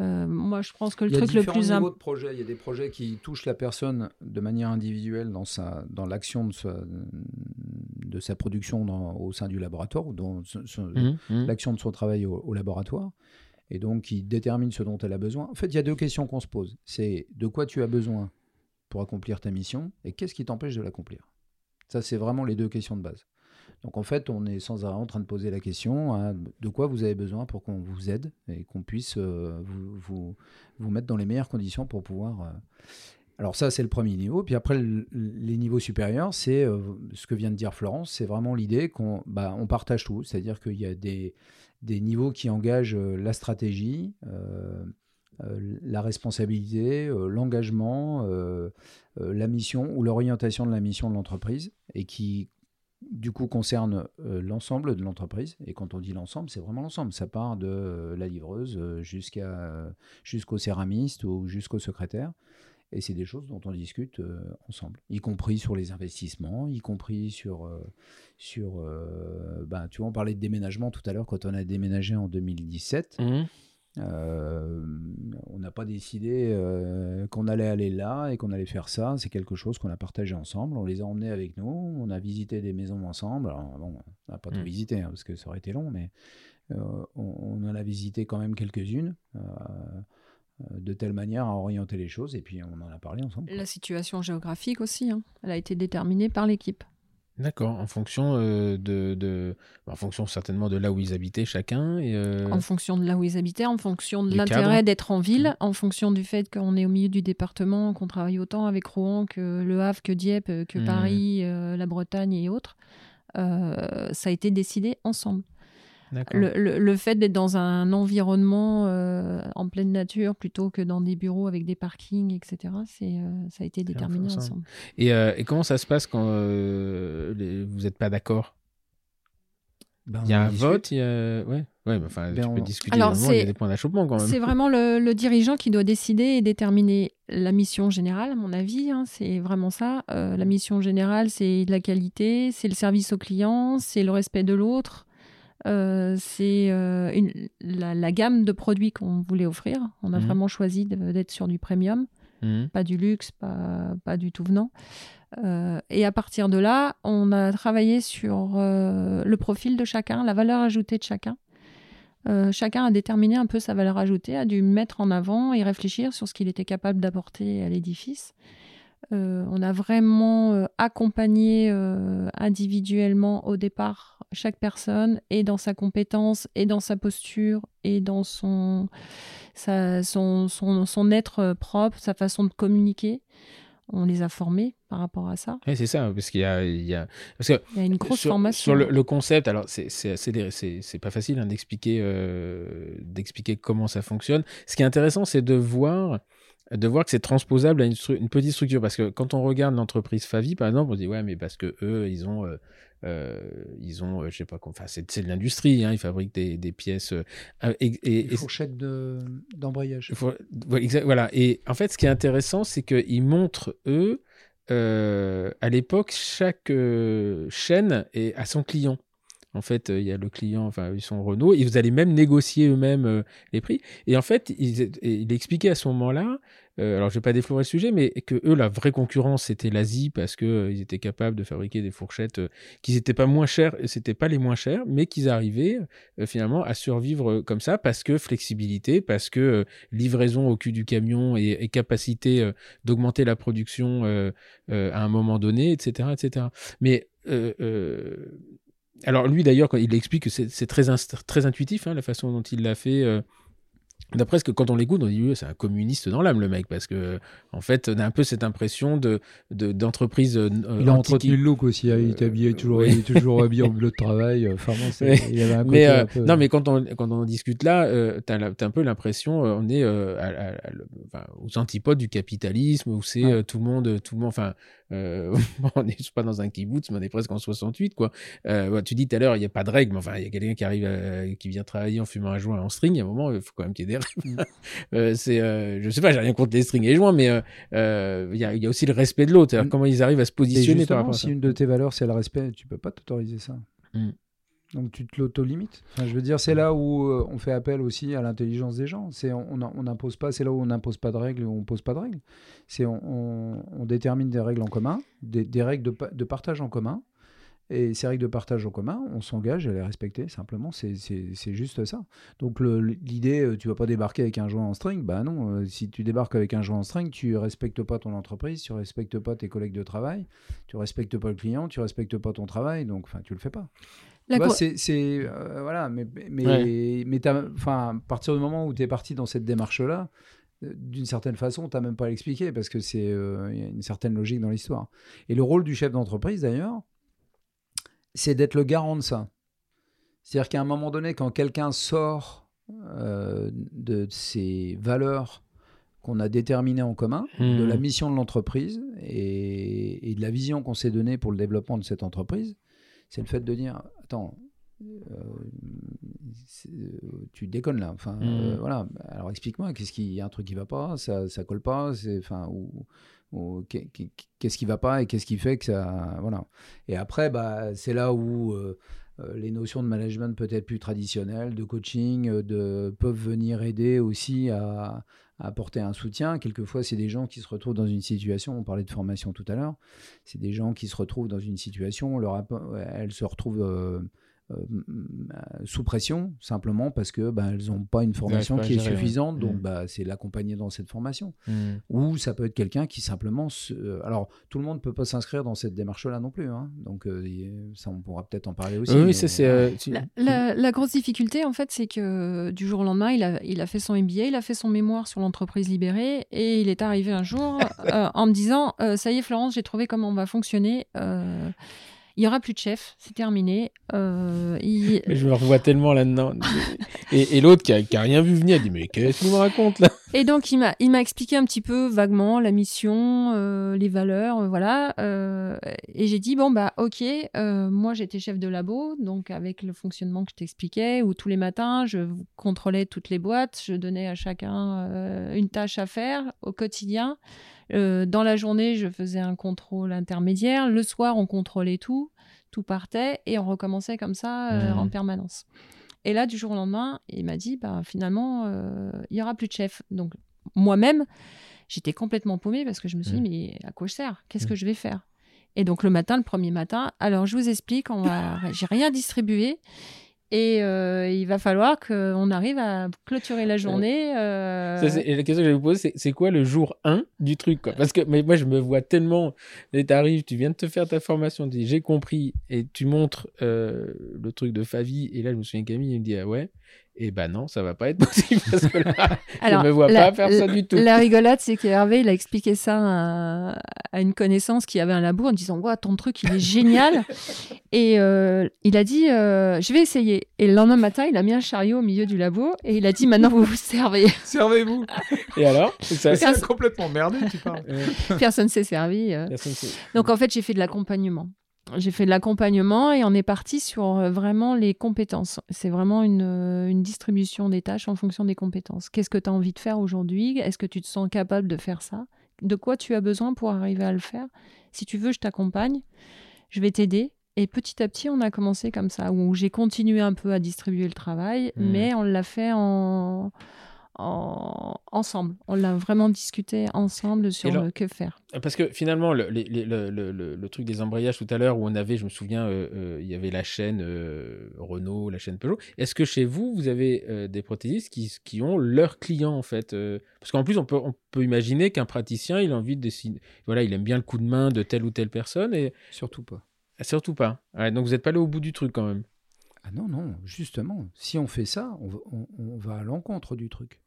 Speaker 3: Euh, moi, je pense que le
Speaker 2: Il y a
Speaker 3: truc le
Speaker 2: différents
Speaker 3: plus
Speaker 2: niveaux
Speaker 3: important
Speaker 2: de projets. Il y a des projets qui touchent la personne de manière individuelle dans, sa, dans l'action de sa, de sa production dans- au sein du laboratoire ou dans
Speaker 1: Mhm, mhm.
Speaker 2: l'action de son travail au, au laboratoire. Et donc, qui détermine ce dont elle a besoin. En fait, il y a deux questions qu'on se pose. C'est de quoi tu as besoin pour accomplir ta mission et qu'est-ce qui t'empêche de l'accomplir? Ça, c'est vraiment les deux questions de base. Donc, en fait, on est sans arrêt en train de poser la question hein, de quoi vous avez besoin pour qu'on vous aide et qu'on puisse euh, vous, mettre dans les meilleures conditions pour pouvoir. euh, Alors, ça, c'est le premier niveau. Puis après, le- les niveaux supérieurs, c'est euh, ce que vient de dire Florence c'est vraiment l'idée qu'on bah, partage tout. C'est-à-dire qu'il y a des, niveaux qui engagent la stratégie, la responsabilité, l'engagement, la mission ou l'orientation de la mission de l'entreprise et qui du coup concerne euh, l'ensemble de l'entreprise. Et quand on dit l'ensemble, c'est vraiment l'ensemble. Ça part de euh, la livreuse euh, jusqu'au céramiste ou jusqu'au secrétaire. Et c'est des choses dont on discute ensemble, y compris sur les investissements, y compris sur, sur ben, tu vois, on parlait de déménagement tout à l'heure quand on a déménagé en 2017.
Speaker 1: Mhm.
Speaker 2: Euh, on n'a pas décidé euh, qu'on allait aller là et qu'on allait faire ça. C'est quelque chose qu'on a partagé ensemble. On les a emmenés avec nous. On a visité des maisons ensemble. Alors, bon, on n'a pas tout
Speaker 1: Mm.
Speaker 2: visité hein, parce que ça aurait été long, mais euh, on, on en a visité quand même quelques-unes. de telle manière à orienter les choses et puis on en a parlé ensemble.
Speaker 3: La situation géographique aussi, hein. elle a été déterminée par l'équipe.
Speaker 1: D'accord, en fonction euh, de, de- en fonction certainement de là où ils habitaient chacun et euh,
Speaker 3: En fonction de là où ils habitaient, en fonction de l'intérêt d'être en ville,
Speaker 2: Mm.
Speaker 3: en fonction du fait qu'on est au milieu du département, qu'on travaille autant avec Rouen que Le Havre, que Dieppe, que
Speaker 1: Mm.
Speaker 3: Paris, euh, la Bretagne et autres. Ça a été décidé ensemble. Le, le- le fait d'être dans un environnement euh, en pleine nature plutôt que dans des bureaux avec des parkings, etc., c'est, euh, ça a été déterminé
Speaker 1: ensemble. Et, euh, et comment ça se passe quand euh, les- vous n'êtes pas d'accord?
Speaker 2: Ben,
Speaker 1: Il y a un
Speaker 2: discute.
Speaker 1: vote, il y a ouais, ouais, enfin
Speaker 2: Ben,
Speaker 1: tu peux discuter.
Speaker 3: Alors,
Speaker 1: il y a
Speaker 3: c'est-
Speaker 1: des points d'achoppement quand même.
Speaker 3: C'est vraiment le, le dirigeant qui doit décider et déterminer la mission générale, à mon avis. hein, c'est vraiment ça. Euh, la mission générale, c'est de la qualité, c'est le service au client, c'est le respect de l'autre, euh, c'est euh, une- la, la gamme de produits qu'on voulait offrir. On a
Speaker 1: Mhm.
Speaker 3: vraiment choisi d'être sur du premium,
Speaker 1: Mhm.
Speaker 3: pas du luxe, pas, pas du tout venant. Euh, et à partir de là, on a travaillé sur le profil de chacun, la valeur ajoutée de chacun. Chacun a déterminé un peu sa valeur ajoutée, a dû mettre en avant et réfléchir sur ce qu'il était capable d'apporter à l'édifice. Euh, on a vraiment euh, accompagné euh, individuellement au départ chaque personne et dans sa compétence et dans sa posture et dans son, sa- son, son, son être propre, sa façon de communiquer. On les a formés par rapport à ça.
Speaker 1: Ouais, c'est ça, parce qu'il y y a... Parce que
Speaker 3: Il y a une grosse
Speaker 1: sur,
Speaker 3: formation.
Speaker 1: Sur le, le concept, alors c'est pas facile hein, d'expliquer d'expliquer comment ça fonctionne. Ce qui est intéressant, c'est de voir de voir que c'est transposable à une, petite structure parce que quand on regarde l'entreprise Favi par exemple on se dit ouais mais parce que eux ils ont euh, euh, ils ont euh, je sais pas enfin c'est de l'industrie hein, ils fabriquent des, des pièces euh, et, et-
Speaker 2: fourchettes de- d'embrayage.
Speaker 1: faut- voilà. Et en fait, ce qui est intéressant, c'est qu'ils montrent, eux, euh, à l'époque, chaque euh, chaîne est à son client. En fait, euh, il y a le client, enfin, ils sont Renault, et vous allez même négocier eux-mêmes euh, les prix. Et en fait, il, expliquait à ce moment-là, euh, alors je vais pas déflorer le sujet, mais que eux, la vraie concurrence, c'était l'Asie, parce que euh, ils étaient capables de fabriquer des fourchettes qui n'étaient pas moins chères, c'était pas les moins chères, mais qu'ils arrivaient finalement à survivre comme ça, parce que flexibilité, parce que livraison au cul du camion et, et capacité d'augmenter la production à un moment donné, etc., etc. Mais alors lui d'ailleurs, il explique que c'est très, très intuitif, hein, la façon dont il l'a fait. Euh, D'après ce que quand on l'écoute, on dit c'est un communiste dans l'âme le mec parce que en fait on a un peu cette impression de d'entreprise.
Speaker 2: Euh, il a entretenu le look aussi. Hein, il est habillé toujours, il est toujours habillé en bleu de travail. Enfin il avait un côté
Speaker 1: mais,
Speaker 2: un peu...
Speaker 1: non mais quand on quand on discute là, euh, t'as as un peu l'impression on est aux antipodes du capitalisme où c'est tout le monde tout le monde enfin euh, on n'est pas dans un kibbutz, mais on est presque en 68, quoi. Euh, tu dis tout à l'heure, il n'y a pas de règles, mais enfin, il y a quelqu'un qui arrive, euh, qui vient travailler en fumant un joint en string. Il y a un moment, il faut quand même qu'il des règles. Mm. c'est, je sais pas, j'ai rien contre les strings et les joints, mais il y a, aussi le respect de l'autre. Mm. Comment ils arrivent à se positionner
Speaker 2: par rapport à Si une de tes valeurs, c'est le respect, tu peux pas t'autoriser ça. Mm. Donc tu te l'auto-limites. Enfin, je veux dire, c'est là où euh, on fait appel aussi à l'intelligence des gens. C'est on n'impose pas. C'est là où on n'impose pas de règles ou on pose pas de règles. C'est on, détermine des règles en commun, des, règles de, partage en commun. Et ces règles de partage en commun, on s'engage à les respecter. Simplement, c'est juste ça. Donc l'idée, euh, tu vas pas débarquer avec un joint en string. Bah non. Euh, si tu débarques avec un joint en string, tu respectes pas ton entreprise, tu respectes pas tes collègues de travail, tu respectes pas le client, tu respectes pas ton travail. Donc, enfin, tu le fais pas c'est euh, voilà, mais mais mais enfin, à partir du moment où tu es parti dans cette démarche là, d'une certaine façon, tu n'as même pas à l'expliquer parce que c'est euh, y a une certaine logique dans l'histoire. Et le rôle du chef d'entreprise d'ailleurs, c'est d'être le garant de ça. C'est-à-dire qu'à un moment donné, quand quelqu'un sort de ses valeurs qu'on a déterminées en commun, de la mmh. mission de l'entreprise et, et, de la vision qu'on s'est donnée pour le développement de cette entreprise, c'est le fait de dire attends, euh, tu déconnes là. Enfin, euh, mmh. voilà. Alors explique-moi, qu'est-ce qu'il y a un truc qui va pas, ça, ça colle pas, enfin, ou, qu'est-ce qui va pas et qu'est-ce qui fait que ça, voilà. Et après, bah, c'est là où euh, les notions de management peut-être plus traditionnelles, de coaching, de peuvent venir aider aussi à, apporter un soutien. Quelquefois, c'est des gens qui se retrouvent dans une situation, on parlait de formation tout à l'heure, c'est des gens qui se retrouvent dans une situation, leur, elles se retrouvent euh, euh, sous pression, simplement parce que bah, elles n'ont pas une formation qui est suffisante, donc mmh. bah, c'est l'accompagner dans cette formation. Mmh. Ou ça peut être quelqu'un qui simplement... Se... Alors, tout le monde ne peut pas s'inscrire dans cette démarche-là non plus, hein. donc euh, ça, on pourra peut-être en parler aussi.
Speaker 1: Oui, c'est...
Speaker 3: Euh, la, la, grosse difficulté, en fait, c'est que du jour au lendemain, il a, il a fait son MBA, il a fait son mémoire sur l'entreprise libérée, et il est arrivé un jour en me disant, ça y est, Florence, j'ai trouvé comment on va fonctionner il n'y aura plus de chef, c'est terminé. Euh,
Speaker 1: je me revois tellement là-dedans. et, l'autre qui n'a rien vu venir, dit Mais qu'est-ce qu'il me raconte là?
Speaker 3: Et donc, il m'a expliqué un petit peu vaguement la mission, euh, les valeurs, euh, voilà. et j'ai dit Bon, bah, ok, moi j'étais chef de labo, donc avec le fonctionnement que je t'expliquais, où tous les matins, je contrôlais toutes les boîtes, je donnais à chacun une tâche à faire au quotidien. Euh, dans la journée, je faisais un contrôle intermédiaire. Le soir, on contrôlait tout, tout partait et on recommençait comme ça euh, mmh. en permanence. Et là, du jour au lendemain, il m'a dit, bah, finalement, euh, il y aura plus de chef. Donc, moi-même, j'étais complètement paumée parce que je me suis dit, mmh. mais à quoi je sers? Qu'est-ce mmh. que je vais faire? Et donc, le matin, le premier matin, alors je vous explique, on va... j'ai rien distribué. Et euh, il va falloir qu'on arrive à clôturer la journée.
Speaker 1: Euh... la question que je vais vous poser, c'est quoi le jour 1 du truc quoi? Parce que mais moi, je me vois tellement. Tu arrives, tu viens de te faire ta formation, tu dis j'ai compris, et tu montres euh, le truc de Favi. Et là, je me souviens Camille, il me dit ah ouais. Et eh ben non, ça va pas être possible parce que là, Alors, je me vois pas faire ça du tout.
Speaker 3: La rigolade, c'est qu'Hervé, il a expliqué ça à, une connaissance qui avait un labo en disant Waouh, ton truc, il est génial. et euh, il a dit euh, Je vais essayer. Et le lendemain matin, il a mis un chariot au milieu du labo et il a dit Maintenant, vous vous servez.
Speaker 2: Servez-vous.
Speaker 1: et alors?
Speaker 2: C'est complètement merdé, tu parles.
Speaker 3: Personne s'est servi. Euh. Donc en fait, j'ai fait de l'accompagnement j'ai fait de l'accompagnement et on est parti sur euh, vraiment les compétences. C'est vraiment euh, une, distribution des tâches en fonction des compétences. Qu'est-ce que tu as envie de faire aujourd'hui? Est-ce que tu te sens capable de faire ça? De quoi tu as besoin pour arriver à le faire? Si tu veux, je t'accompagne. Je vais t'aider. Et petit à petit, on a commencé comme ça, où j'ai continué un peu à distribuer le travail, mmh. mais on l'a fait en, ensemble. On l'a vraiment discuté ensemble sur que faire.
Speaker 1: Parce que finalement, le, le, truc des embrayages tout à l'heure, où on avait, je me souviens, euh, euh, il y avait la chaîne euh, Renault, la chaîne Peugeot. Est-ce que chez vous, vous avez des prothésistes qui, qui, ont leurs clients, en fait Parce qu'en plus, on peut, on peut imaginer qu'un praticien, il a envie de Voilà, il aime bien le coup de main de telle ou telle personne. Et...
Speaker 2: Surtout pas.
Speaker 1: Ah, Surtout pas. Ouais, donc vous n'êtes pas allé au bout du truc quand même.
Speaker 2: Ah non, non, justement, si on fait ça, on va, on- on va à l'encontre du truc.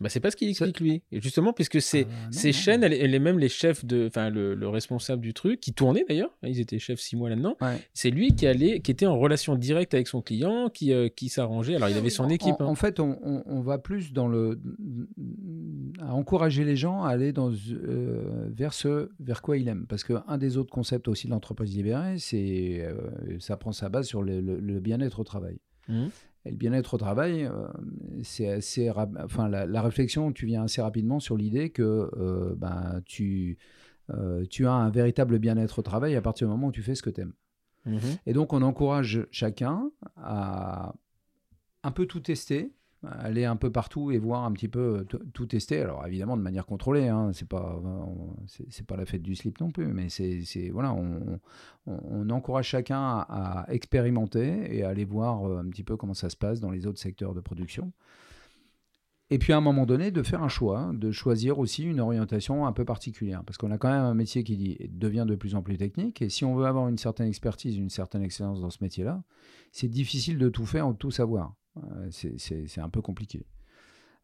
Speaker 1: Bah, c'est pas ce qu'il explique lui. Et justement, puisque
Speaker 2: Ah,
Speaker 1: ces chaînes, elle, elle est même les chefs de, enfin le, le responsable du truc, qui tournait d'ailleurs. Ils étaient chefs six mois là-dedans.
Speaker 2: Ouais.
Speaker 1: C'est lui qui allait, qui était en relation directe avec son client, qui, euh, qui s'arrangeait. Alors il avait son équipe.
Speaker 2: En,
Speaker 1: hein.
Speaker 2: en fait, on, on- on va plus dans le à encourager les gens à aller dans euh, vers ce vers quoi ils aiment. Parce qu'un des autres concepts aussi de l'entreprise libérée, c'est euh, ça prend sa base sur le, le- le bien-être au travail.
Speaker 1: Mhm.
Speaker 2: Et le bien-être au travail, euh, c'est assez, enfin la, la réflexion, tu viens assez rapidement sur l'idée que euh, ben, tu euh, tu as un véritable bien-être au travail à partir du moment où tu fais ce que tu aimes.
Speaker 1: Mhm.
Speaker 2: Et donc, on encourage chacun à un peu tout tester, aller un peu partout et voir un petit peu t- tout tester. Alors, évidemment, de manière contrôlée. Hein, c'est pas, on- c'est pas la fête du slip non plus, mais c'est, voilà, on, on- encourage chacun à, expérimenter et à aller voir euh, un petit peu comment ça se passe dans les autres secteurs de production. Et puis à un moment donné, de faire un choix, de choisir aussi une orientation un peu particulière. Parce qu'on a quand même un métier qui devient de plus en plus technique. Et si on veut avoir une certaine expertise, une certaine excellence dans ce métier-là, c'est difficile de tout faire ou de tout savoir. C'est- un peu compliqué.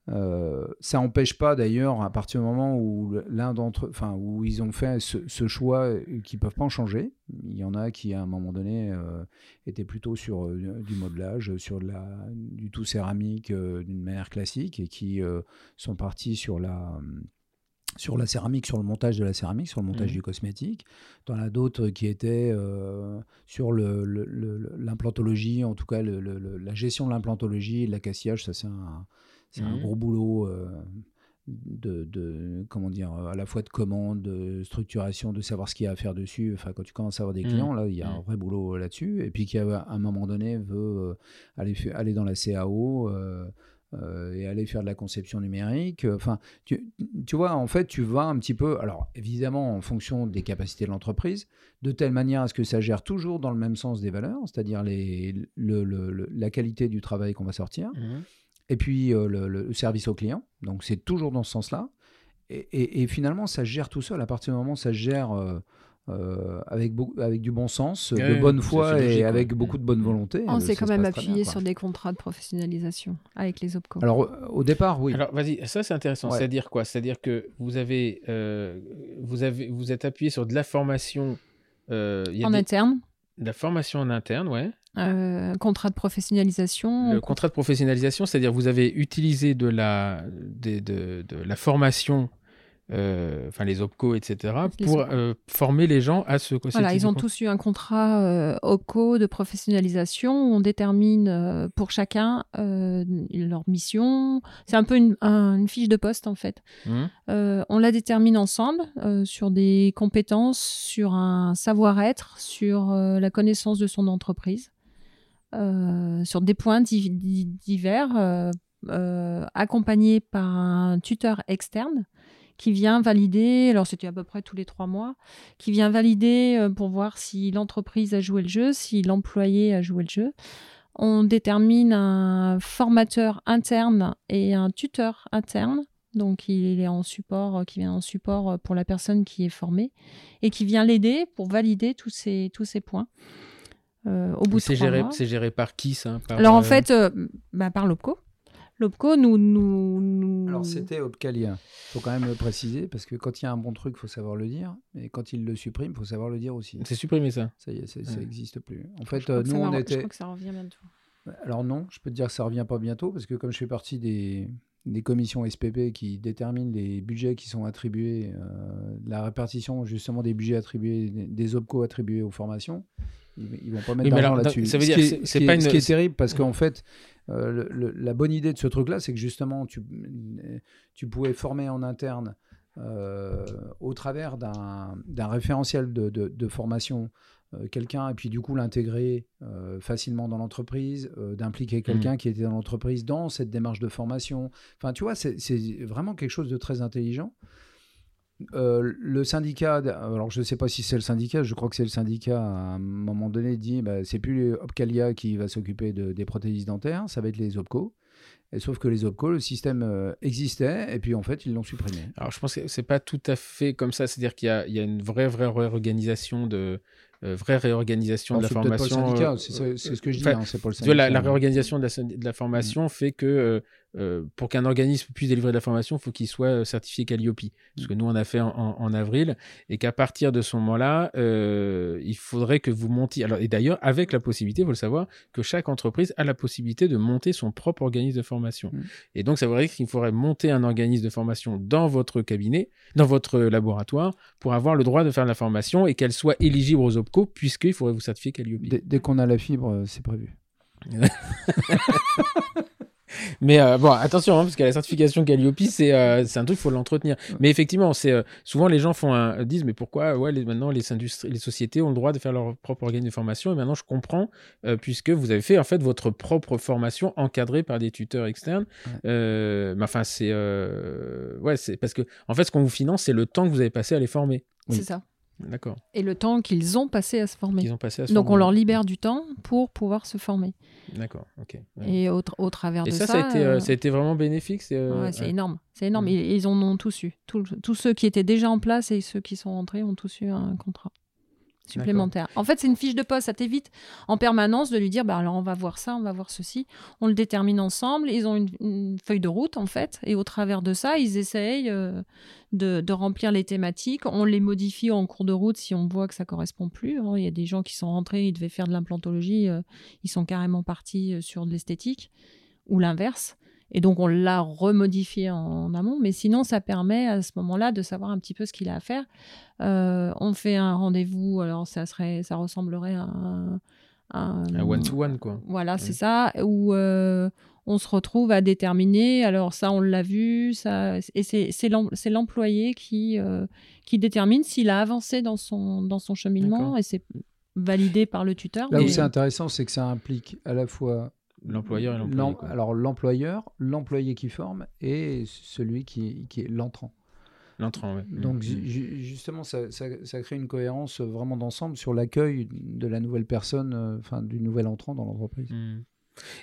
Speaker 2: Euh, ça n'empêche pas d'ailleurs, à partir du moment où l'un d'entre enfin, où ils ont fait ce, choix euh, qu'ils ne peuvent pas en changer. Il y en a qui, à un moment donné, euh, étaient plutôt sur du modelage, sur de la, du tout céramique d'une manière classique et qui sont partis sur la, sur la céramique, sur le montage de la céramique, sur le montage
Speaker 1: Mhm.
Speaker 2: du cosmétique. T'en as d'autres qui étaient euh, sur le- le- le- l'implantologie, en tout cas la gestion de l'implantologie, de l'acassillage, ça c'est un,
Speaker 1: Mhm.
Speaker 2: gros boulot euh, de, de- comment dire, à la fois de commande, de structuration, de savoir ce qu'il y a à faire dessus. Enfin, quand tu commences à avoir des
Speaker 1: Mhm.
Speaker 2: clients, là, il y a un vrai boulot là-dessus. Et puis qui, à un moment donné, veut euh, aller, aller dans la CAO. euh, euh, et aller faire de la conception numérique. Enfin, tu, tu vois, en fait, tu vas un petit peu, alors évidemment en fonction des capacités de l'entreprise, de telle manière à ce que ça gère toujours dans le même sens des valeurs, c'est-à-dire les, le- le- le- la qualité du travail qu'on va sortir,
Speaker 1: Mhm.
Speaker 2: et puis euh, le, service au client. Donc c'est toujours dans ce sens-là. Et, et- et finalement, ça gère tout seul. À partir du moment où ça gère euh, euh, avec, avec du bon sens,
Speaker 1: Ouais,
Speaker 2: de bonne foi
Speaker 1: logique,
Speaker 2: et
Speaker 1: ouais.
Speaker 2: avec beaucoup de bonne volonté.
Speaker 3: On
Speaker 2: euh,
Speaker 3: s'est quand même
Speaker 2: bien,
Speaker 3: appuyé sur des contrats de professionnalisation avec les OPCO.
Speaker 2: Alors au départ, oui.
Speaker 1: Alors vas-y, ça c'est intéressant.
Speaker 2: Ouais.
Speaker 1: C'est-à-dire quoi? C'est-à-dire que vous avez, euh, vous avez, vous êtes appuyé sur de la formation. euh, il y a
Speaker 3: en
Speaker 1: des-
Speaker 3: interne,
Speaker 1: de la formation en interne, ouais.
Speaker 3: euh, contrat de professionnalisation.
Speaker 1: Le
Speaker 3: on-
Speaker 1: contrat de professionnalisation, c'est-à-dire vous avez utilisé de la, de, de la formation, enfin les OPCO, etc.,
Speaker 3: Les
Speaker 1: pour euh, former les gens à ce
Speaker 3: Voilà, ils ont tous eu un contrat euh, OPCO de professionnalisation où on détermine euh, pour chacun euh, leur mission. C'est un peu une, un- une fiche de poste en fait. Euh, on la détermine ensemble euh, sur des compétences, sur un savoir-être, sur euh, la connaissance de son entreprise, euh, sur des points di- di- divers, euh, euh, accompagnés par un tuteur externe qui vient valider, alors c'était à peu près tous les trois mois, qui vient valider euh, pour voir si l'entreprise a joué le jeu, si l'employé a joué le jeu. On détermine un formateur interne et un tuteur interne donc il est en support, euh, qui vient en support euh, pour la personne qui est formée et qui vient l'aider pour valider tous ces, tous ces points. euh, au bout de
Speaker 1: C'est géré,
Speaker 3: mois.
Speaker 1: c'est géré par qui ça? Par,
Speaker 3: Alors en fait, euh, bah, par l'OPCO. L'OPCO nous, nous, nous-
Speaker 2: Alors c'était Opcalia. Il faut quand même le préciser parce que quand il y a un bon truc, il faut savoir le dire. Et quand il le supprime, il faut savoir le dire aussi.
Speaker 1: c'est supprimé ça.
Speaker 2: Ça y est, ça n'existe plus. En
Speaker 3: Je
Speaker 2: fait,
Speaker 3: crois
Speaker 2: euh, nous, on
Speaker 3: va- Je
Speaker 2: était.
Speaker 3: crois que ça revient bientôt.
Speaker 2: Alors non, je peux te dire que ça revient pas bientôt parce que comme je fais partie des, des commissions SPP qui déterminent les budgets qui sont attribués, euh, la répartition justement des budgets attribués, des OPCO attribués aux formations, ils, ils vont pas mettre
Speaker 1: Oui,
Speaker 2: d'argent là-dessus.
Speaker 1: ça veut
Speaker 2: Ce
Speaker 1: dire
Speaker 2: qui est- ce
Speaker 1: pas une-
Speaker 2: Ce qui est terrible parce qu'en fait, euh, le- le- la bonne idée de ce truc-là, c'est que justement, tu, tu pouvais former en interne euh, au travers d'un référentiel de, de- de formation euh, quelqu'un et puis du coup l'intégrer euh, facilement dans l'entreprise, d'impliquer quelqu'un qui était dans l'entreprise dans cette démarche de formation. Enfin, tu vois, c'est vraiment quelque chose de très intelligent. Euh, le syndicat, alors je ne sais pas si c'est le syndicat, je crois que c'est le syndicat à un moment donné dit bah, c'est plus Opcalia qui va s'occuper de- des prothésistes dentaires, ça va être les OPCO. Et sauf que les OPCO, le système euh, existait, et puis en fait, ils l'ont supprimé.
Speaker 1: Alors, je pense que c'est pas tout à fait comme ça. C'est-à-dire qu'il y a, il y a une vraie, vraie réorganisation de, euh, vraie réorganisation de la formation.
Speaker 2: Euh, c'est ce que je dis, hein, c'est pas le
Speaker 1: syndicat. La, la, réorganisation de la, de la formation mm. fait que euh, pour qu'un organisme puisse délivrer de la formation, il faut qu'il soit euh, certifié Calliope. Ce que nous, on a fait en, avril. Et qu'à partir de ce moment-là, euh, il faudrait que vous montiez. Alors, et d'ailleurs, avec la possibilité, il faut le savoir, que chaque entreprise a la possibilité de monter son propre organisme de formation. Mm. Et donc, ça voudrait dire qu'il faudrait monter un organisme de formation dans votre cabinet, dans votre laboratoire, pour avoir le droit de faire de la formation et qu'elle soit éligible aux OPCO, puisqu'il faudrait vous certifier Calliope.
Speaker 2: dès qu'on a la fibre, c'est prévu.
Speaker 1: Mais euh, bon, attention, hein, parce que la certification Calliope, c'est euh, un truc, il faut l'entretenir. Mais effectivement, c'est euh, souvent les gens font un, disent, mais pourquoi ouais, les, maintenant les, les sociétés ont le droit de faire leur propre organisme de formation? Et maintenant, je comprends, puisque vous avez fait en fait votre propre formation encadrée par des tuteurs externes. mais enfin, c'est ouais, c'est parce que en fait, ce qu'on vous finance, c'est le temps que vous avez passé à les former.
Speaker 3: C'est ça.
Speaker 1: D'accord.
Speaker 3: Et le temps qu'ils ont passé à se former.
Speaker 1: ont passé à se
Speaker 3: Donc
Speaker 1: former.
Speaker 3: on leur libère du temps pour pouvoir se former.
Speaker 1: D'accord, ok.
Speaker 3: Et au, au, travers
Speaker 1: Et
Speaker 3: de
Speaker 1: ça,
Speaker 3: ça.
Speaker 1: ça, a été, euh,
Speaker 3: euh,
Speaker 1: ça a été vraiment bénéfique. C'est euh,
Speaker 3: ouais, énorme. C'est énorme.
Speaker 1: Mm.
Speaker 3: Ils, ils en ont tous eu. Tous, tous ceux qui étaient déjà en place et ceux qui sont rentrés ont tous eu un contrat En fait, c'est une fiche de poste. Ça t'évite en permanence de lui dire bah, alors on va voir ça, on va voir ceci. On le détermine ensemble. Ils ont une, feuille de route, en fait. Et au travers de ça, ils essayent euh, de, de, remplir les thématiques. On les modifie en cours de route si on voit que ça correspond plus. Hein. Il y a des gens qui sont rentrés, ils devaient faire de l'implantologie. Euh, ils sont carrément partis euh, sur de l'esthétique ou l'inverse. Et donc, on l'a remodifié en, en, amont. Mais sinon, ça permet à ce moment-là de savoir un petit peu ce qu'il a à faire. Euh, on fait un rendez-vous. Alors, ça, serait, ça ressemblerait à un.
Speaker 1: Un one-to-one, -one, quoi.
Speaker 3: Voilà, ouais. c'est ça. Où euh, on se retrouve à déterminer. Alors, ça, on l'a vu. Ça, et c'est l'employé qui, euh, qui détermine s'il a avancé dans son, dans son cheminement. Et c'est validé par le tuteur.
Speaker 2: Là mais... où c'est intéressant, c'est que ça implique à la fois
Speaker 1: L'employeur et l'employé.
Speaker 2: Alors l'employeur, l'employé qui forme et celui qui, qui est l'entrant.
Speaker 1: L'entrant, oui.
Speaker 2: Donc mmh. justement, ça, ça, ça, crée une cohérence vraiment d'ensemble sur l'accueil de la nouvelle personne, enfin du nouvel entrant dans l'entreprise.
Speaker 1: Mmh.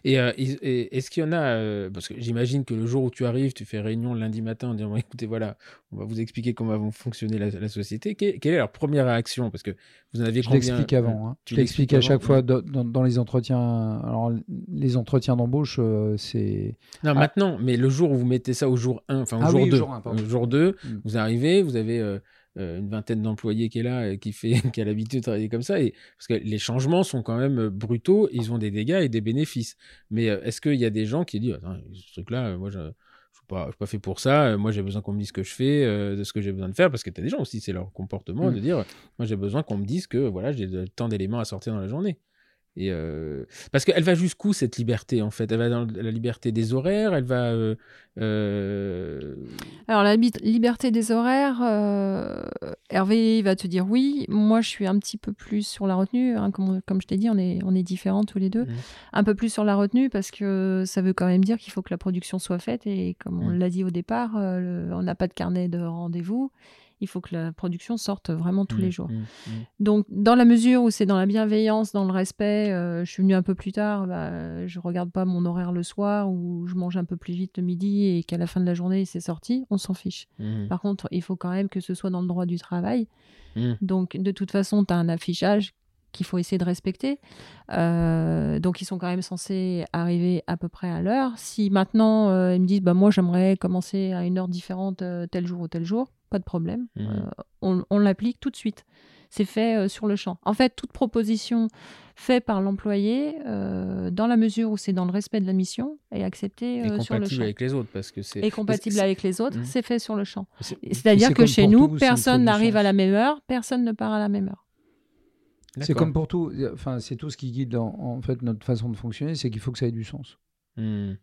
Speaker 1: Et, euh, et est-ce qu'il y en a euh, Parce que j'imagine que le jour où tu arrives, tu fais réunion lundi matin en disant écoutez, voilà, on va vous expliquer comment va fonctionner la, la société. Quelle, quelle, est leur première réaction? Parce que vous en aviez
Speaker 2: Je l'explique avant. Hein. Tu je l'explique à chaque fois dans, dans, dans, les entretiens. Alors, les entretiens d'embauche, euh, c'est.
Speaker 1: Non, ah. maintenant, mais le jour où vous mettez ça au jour 1, enfin au
Speaker 2: ah
Speaker 1: jour
Speaker 2: oui,
Speaker 1: 2,
Speaker 2: jour, 1,
Speaker 1: au jour 2 mmh. vous arrivez, vous avez une vingtaine d'employés qui est là et qui fait qui a l'habitude de travailler comme ça et parce que les changements sont quand même brutaux ils ont des dégâts et des bénéfices mais est-ce qu'il y a des gens qui disent ce truc là moi je ne suis pas, pas fait pour ça moi j'ai besoin qu'on me dise ce que je fais euh, de ce que j'ai besoin de faire parce que tu as des gens aussi c'est leur comportement mmh. de dire moi j'ai besoin qu'on me dise que voilà j'ai tant d'éléments à sortir dans la journée et euh... Parce qu'elle va jusqu'où cette liberté en fait? Elle va dans la liberté des horaires, elle va. Euh, euh...
Speaker 3: Alors la liberté des horaires, Hervé va te dire oui. Moi je suis un petit peu plus sur la retenue. Hein, comme, comme, je t'ai dit, on est, on est différents tous les deux. Mmh. Un peu plus sur la retenue parce que ça veut quand même dire qu'il faut que la production soit faite. Et comme on mmh. l'a dit au départ, le, on n'a pas de carnet de rendez-vous il faut que la production sorte vraiment tous mmh, les jours. Mmh, mmh. Donc, dans la mesure où c'est dans la bienveillance, dans le respect, euh, je suis venue un peu plus tard, bah, je regarde pas mon horaire le soir ou je mange un peu plus vite le midi et qu'à la fin de la journée c'est sorti, on s'en fiche. Par contre, il faut quand même que ce soit dans le droit du travail. Donc, de toute façon, tu as un affichage qu'il faut essayer de respecter. Euh, donc, ils sont quand même censés arriver à peu près à l'heure. Si maintenant, euh, ils me disent, bah, moi, j'aimerais commencer à une heure différente euh, tel jour ou tel jour, pas de problème. Mmh. on, on l'applique tout de suite. C'est fait sur le champ. En fait, toute proposition faite par l'employé, dans la mesure où c'est dans le respect de la mission, est acceptée sur le champ.
Speaker 1: avec les autres, parce que c'est.
Speaker 3: Et compatible avec les autres, mmh. c'est fait sur le champ. C'est-à-dire que chez nous, personne n'arrive à la même heure, personne ne part à la même heure.
Speaker 2: C'est comme pour tout. Enfin, c'est tout ce qui guide en, en, fait notre façon de fonctionner, c'est qu'il faut que ça ait du sens.
Speaker 1: Mmh.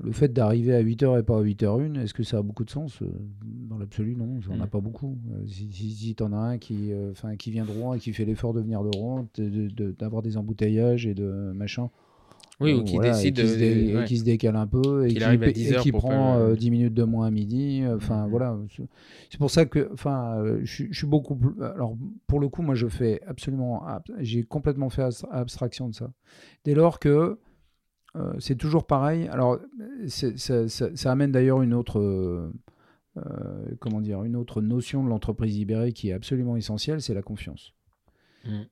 Speaker 2: Le fait d'arriver à 8h et pas à 8h01, est-ce que ça a beaucoup de sens Dans l'absolu, non, ça n'en
Speaker 1: Mmh.
Speaker 2: a pas beaucoup. Si, si, si tu en as un qui, euh, qui vient de Rouen et qui fait l'effort de venir de Rouen, d'avoir de, de, des embouteillages et de machin.
Speaker 1: Oui, ou qui voilà, décide
Speaker 2: et qui,
Speaker 1: de,
Speaker 2: se dé,
Speaker 1: ouais.
Speaker 2: et qui se décale un peu et qui,
Speaker 1: arrive à
Speaker 2: et
Speaker 1: 10 heures
Speaker 2: qui
Speaker 1: pour
Speaker 2: prend
Speaker 1: pas-
Speaker 2: euh, 10 minutes de moins à midi. Enfin,
Speaker 1: Mhm.
Speaker 2: voilà. C'est pour ça que, enfin, euh, je, suis- je suis beaucoup plus. Alors, pour le coup, moi, je fais absolument. ab- J'ai complètement fait abs- abstraction de ça. Dès lors que. Euh, c'est toujours pareil. Alors, ça, ça- ça amène d'ailleurs une autre, euh, euh, comment dire, une autre notion de l'entreprise libérée qui est absolument essentielle, c'est la confiance.
Speaker 1: Mm.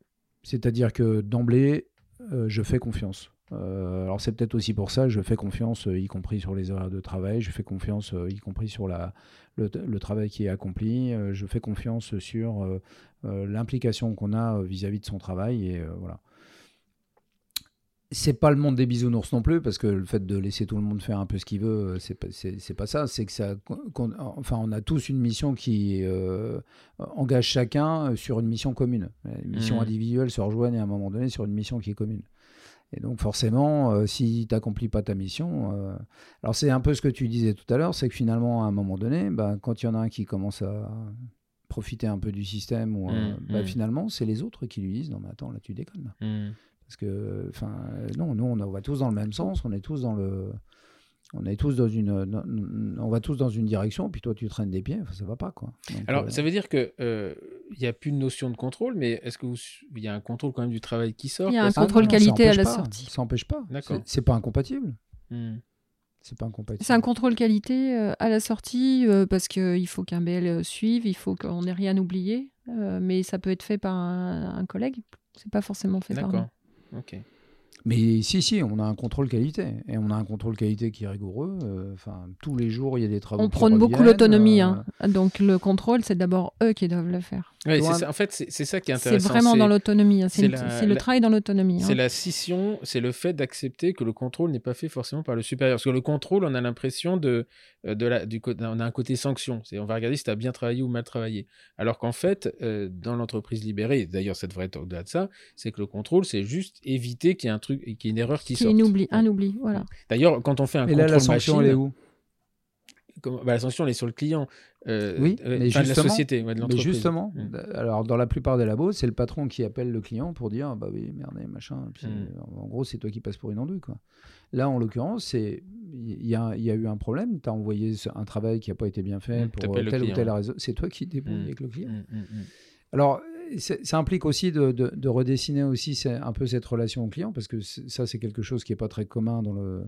Speaker 2: C'est-à-dire que d'emblée, euh, je fais confiance. Alors c'est peut-être aussi pour ça, je fais confiance, y compris sur les horaires de travail, je fais confiance, y compris sur la, le, le travail qui est accompli, je fais confiance sur l'implication qu'on a vis-à-vis de son travail, et voilà. C'est pas le monde des bisounours non plus, parce que le fait de laisser tout le monde faire un peu ce qu'il veut, euh, c'est pas, c'est, pas ça. C'est que ça, qu'on- enfin, on a tous une mission qui euh, engage chacun sur une mission commune. Les missions
Speaker 1: Mhm.
Speaker 2: individuelles se rejoignent à un moment donné sur une mission qui est commune. Et donc forcément, euh, si tu n'accomplis pas ta mission, euh, alors c'est un peu ce que tu disais tout à l'heure, c'est que finalement, à un moment donné, bah, quand il y en a un qui commence à profiter un peu du système, ou,
Speaker 1: Mhm,
Speaker 2: bah,
Speaker 1: mhm.
Speaker 2: finalement, c'est les autres qui lui disent, non mais attends, là tu déconnes. là. Parce que, enfin, non, nous, on, va tous dans le même sens, on est tous dans le. On est tous dans une. On va tous dans une direction, puis toi, tu traînes des pieds, ça va pas, quoi. Donc,
Speaker 1: Alors,
Speaker 2: euh,
Speaker 1: ça veut dire que euh, il n'y a plus de notion de contrôle, mais est-ce que il y a un contrôle quand même du travail qui sort?
Speaker 3: Il y a un
Speaker 2: ah
Speaker 3: contrôle
Speaker 2: non,
Speaker 3: qualité à la
Speaker 2: pas,
Speaker 3: sortie.
Speaker 2: Ça empêche pas.
Speaker 1: D'accord.
Speaker 2: C'est- C'est pas incompatible.
Speaker 1: Mm.
Speaker 2: C'est pas incompatible.
Speaker 3: C'est un contrôle qualité euh, à la sortie euh, parce qu'il faut qu'un BL suive, il faut qu'on n'ait rien oublié, euh, mais ça peut être fait par un, un collègue. C'est pas forcément fait par nous.
Speaker 1: D'accord. Ok.
Speaker 2: Mais si, si, on a un contrôle qualité. Et on a un contrôle qualité qui est rigoureux. euh, Enfin, tous les jours, il y a des travaux.
Speaker 3: On prône beaucoup l'autonomie,
Speaker 2: euh,
Speaker 3: hein. donc le contrôle, c'est d'abord eux qui doivent le faire.
Speaker 1: Ouais,
Speaker 2: Tu
Speaker 1: c'est
Speaker 2: vois,
Speaker 1: ça. En fait, c'est c'est ça qui est
Speaker 3: C'est
Speaker 1: intéressant.
Speaker 3: vraiment dans l'autonomie, hein. c'est
Speaker 1: c'est la-
Speaker 3: c'est le
Speaker 1: la-
Speaker 3: travail dans l'autonomie.
Speaker 1: C'est
Speaker 3: hein.
Speaker 1: la scission, c'est le fait d'accepter que le contrôle n'est pas fait forcément par le supérieur. Parce que le contrôle, on a l'impression de, euh, de la, du, on a un côté sanction. C'est on va regarder si tu as bien travaillé ou mal travaillé. Alors qu'en fait, euh, dans l'entreprise libérée, d'ailleurs ça devrait être au-delà de ça, c'est que le contrôle, c'est juste éviter qu'il y ait un truc, qu'il y ait une erreur qui
Speaker 3: C'est
Speaker 1: sorte.
Speaker 3: un oubli, un oubli, voilà.
Speaker 1: D'ailleurs, quand on fait un
Speaker 2: Et
Speaker 1: contrôle
Speaker 2: là, la sanction,
Speaker 1: machine,
Speaker 2: elle est où
Speaker 1: comment- bah, la sanction, elle est sur le client. euh,
Speaker 2: Oui,
Speaker 1: euh,
Speaker 2: mais
Speaker 1: de la société, ouais, de
Speaker 2: Mais justement, alors dans la plupart des labos, c'est le patron qui appelle le client pour dire ah bah oui, merde, machin. puis,
Speaker 1: Mm.
Speaker 2: euh, En gros, c'est toi qui passes pour une andouille. Quoi. Là, en l'occurrence, c'est il y, a- il y a eu un problème. Tu as envoyé un travail qui n'a pas été bien fait
Speaker 1: Mm,
Speaker 2: pour telle ou telle raison. C'est toi qui débrouilles
Speaker 1: Mm.
Speaker 2: avec le client. Alors, ça implique aussi de, de- de redessiner aussi un peu cette relation au client, parce que ça, c'est quelque chose qui n'est pas très commun dans, le,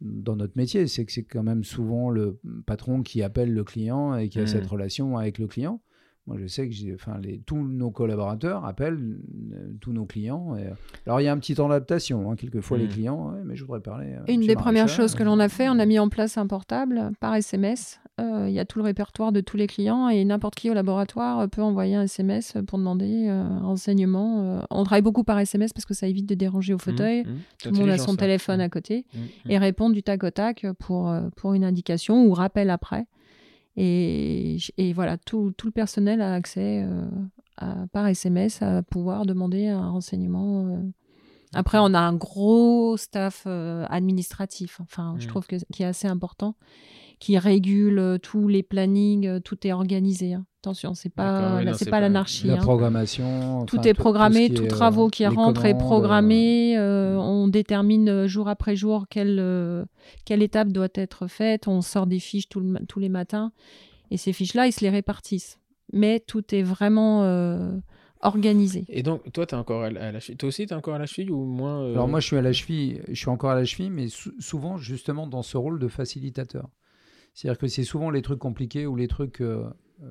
Speaker 2: dans notre métier. C'est que c'est quand même souvent le patron qui appelle le client et qui a cette relation avec le client. Moi, je sais que j'ai, enfin, les, tous nos collaborateurs appellent euh, tous nos clients. et- alors, il y a un petit temps d'adaptation. hein. Quelquefois, les
Speaker 1: Mhm.
Speaker 2: clients, Ouais, mais je voudrais parler. à
Speaker 3: Une des premières choses que l'on a fait, on a mis en place un portable par SMS. Euh, Il y a tout le répertoire de tous les clients et n'importe qui au laboratoire euh, peut envoyer un SMS pour demander euh, un renseignement. Euh, on travaille beaucoup par SMS parce que ça évite de déranger au fauteuil.
Speaker 1: Mm, mm.
Speaker 3: Tout le monde a son
Speaker 1: ça.
Speaker 3: téléphone
Speaker 1: Mm,
Speaker 3: à côté et répond du tac au tac pour, euh, pour une indication ou rappel après. Et, et voilà, tout, tout le personnel a accès euh, à- par SMS à pouvoir demander un renseignement. euh. Après, on a un gros staff euh, administratif, enfin, je trouve que, qui est assez important, qui régule euh, tous les plannings, euh, tout est organisé. hein. Attention, c'est pas,
Speaker 1: oui,
Speaker 3: là,
Speaker 1: non,
Speaker 3: c'est pas
Speaker 1: pas-
Speaker 3: l'anarchie.
Speaker 2: La
Speaker 3: hein.
Speaker 2: programmation.
Speaker 3: Tout
Speaker 2: enfin,
Speaker 3: est
Speaker 2: tout-
Speaker 3: programmé, tout
Speaker 2: est,
Speaker 3: travaux
Speaker 2: euh,
Speaker 3: qui rentrent est
Speaker 2: euh,
Speaker 3: programmé. euh, on détermine jour après jour quelle, euh, quelle étape doit être faite. On sort des fiches tout le tous les matins. Et ces fiches-là, ils se les répartissent. Mais tout est vraiment euh, organisé.
Speaker 1: Et donc, toi, tu encore à la à la cheville. Toi aussi, tu es encore à la cheville ou moins euh,
Speaker 2: Alors moi, je suis à la cheville, je suis encore à la cheville, mais sou- souvent justement dans ce rôle de facilitateur. C'est-à-dire que c'est souvent les trucs compliqués ou les trucs que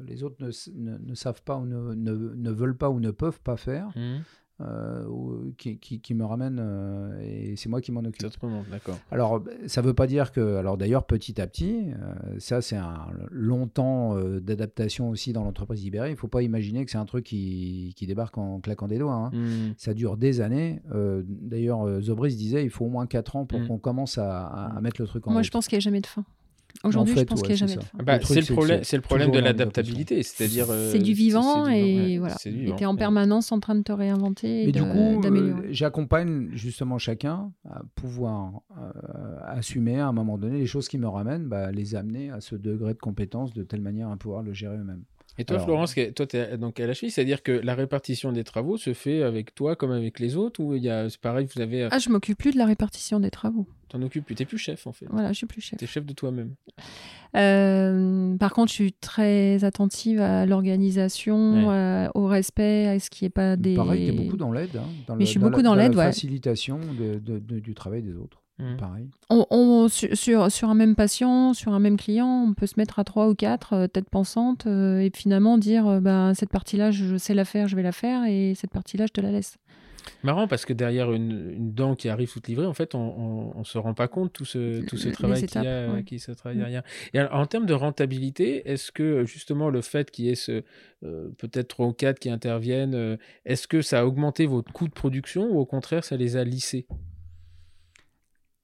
Speaker 2: les autres ne, ne- ne savent pas ou ne, ne- ne veulent pas ou ne peuvent pas faire,
Speaker 1: Hmm,
Speaker 2: euh, ou- qui, qui- qui me ramènent euh, et c'est moi qui m'en occupe.
Speaker 1: D'accord.
Speaker 2: Alors, b- ça ne veut pas dire que. Alors, d'ailleurs, petit à petit, euh, ça, c'est un long temps euh, d'adaptation aussi dans l'entreprise libérée. Il ne faut pas imaginer que c'est un truc qui, qui débarque en claquant des doigts. hein.
Speaker 1: Hmm.
Speaker 2: Ça dure des années. Euh, D'ailleurs, euh, Zobris disait il faut au moins 4 ans pour
Speaker 1: Mm.
Speaker 2: qu'on commence à, à- à mettre le truc en
Speaker 3: Moi,
Speaker 2: route.
Speaker 3: je pense qu'il n'y a jamais de fin. Aujourd'hui,
Speaker 2: En fait,
Speaker 3: je pense
Speaker 2: ouais,
Speaker 3: qu'il n'y a
Speaker 2: c'est
Speaker 3: jamais de fin.
Speaker 1: Ah bah, c'est le problème,
Speaker 2: c'est
Speaker 1: c'est le problème de l'adaptabilité, c'est-à-dire. euh,
Speaker 3: C'est du vivant
Speaker 1: c'est du
Speaker 3: et
Speaker 1: ouais,
Speaker 3: voilà. Et
Speaker 1: vivant,
Speaker 3: tu es en
Speaker 1: ouais.
Speaker 3: permanence en train de te réinventer et
Speaker 2: du coup,
Speaker 3: d'améliorer.
Speaker 2: euh, j'accompagne justement chacun à pouvoir euh, assumer à un moment donné les choses qui me ramènent, bah, les amener à ce degré de compétence de telle manière à pouvoir le gérer eux-mêmes.
Speaker 1: Et toi,
Speaker 2: Alors-
Speaker 1: Florence, toi, tu es donc à la cheville, c'est-à-dire que la répartition des travaux se fait avec toi comme avec les autres, ou il y a, c'est pareil, vous avez,
Speaker 3: Ah, je m'occupe plus de la répartition des travaux.
Speaker 1: t'en occupes plus, t'es plus chef en fait,
Speaker 3: Voilà, je suis plus chef.
Speaker 1: t'es chef de toi-même.
Speaker 3: Euh, par contre, je suis très attentive à l'organisation,
Speaker 1: Ouais.
Speaker 3: euh, au respect, à ce qui n'est pas des.
Speaker 2: Pareil, tu es beaucoup dans l'aide, hein, dans,
Speaker 3: Mais
Speaker 2: le-
Speaker 3: je suis
Speaker 2: dans
Speaker 3: beaucoup
Speaker 2: la,
Speaker 3: dans
Speaker 2: la
Speaker 3: l'aide, ouais.
Speaker 2: facilitation de- de- de- du travail des autres. Mmh. Pareil.
Speaker 3: On, sur, sur, un même patient, sur un même client, on peut se mettre à trois ou quatre euh, têtes pensantes euh, et finalement dire euh, bah, cette partie-là, je sais la faire, je vais la faire et cette partie-là, je te la laisse.
Speaker 1: Marrant parce que derrière une, dent qui arrive toute livrée, en fait, on ne se rend pas compte tout ce, tout ce travail qui, a, qui se travaille mm. derrière. Et en termes de rentabilité, est-ce que justement le fait qu'il y ait ce peut-être trois ou quatre qui interviennent, est-ce que ça a augmenté votre coût de production ou au contraire ça les a lissés?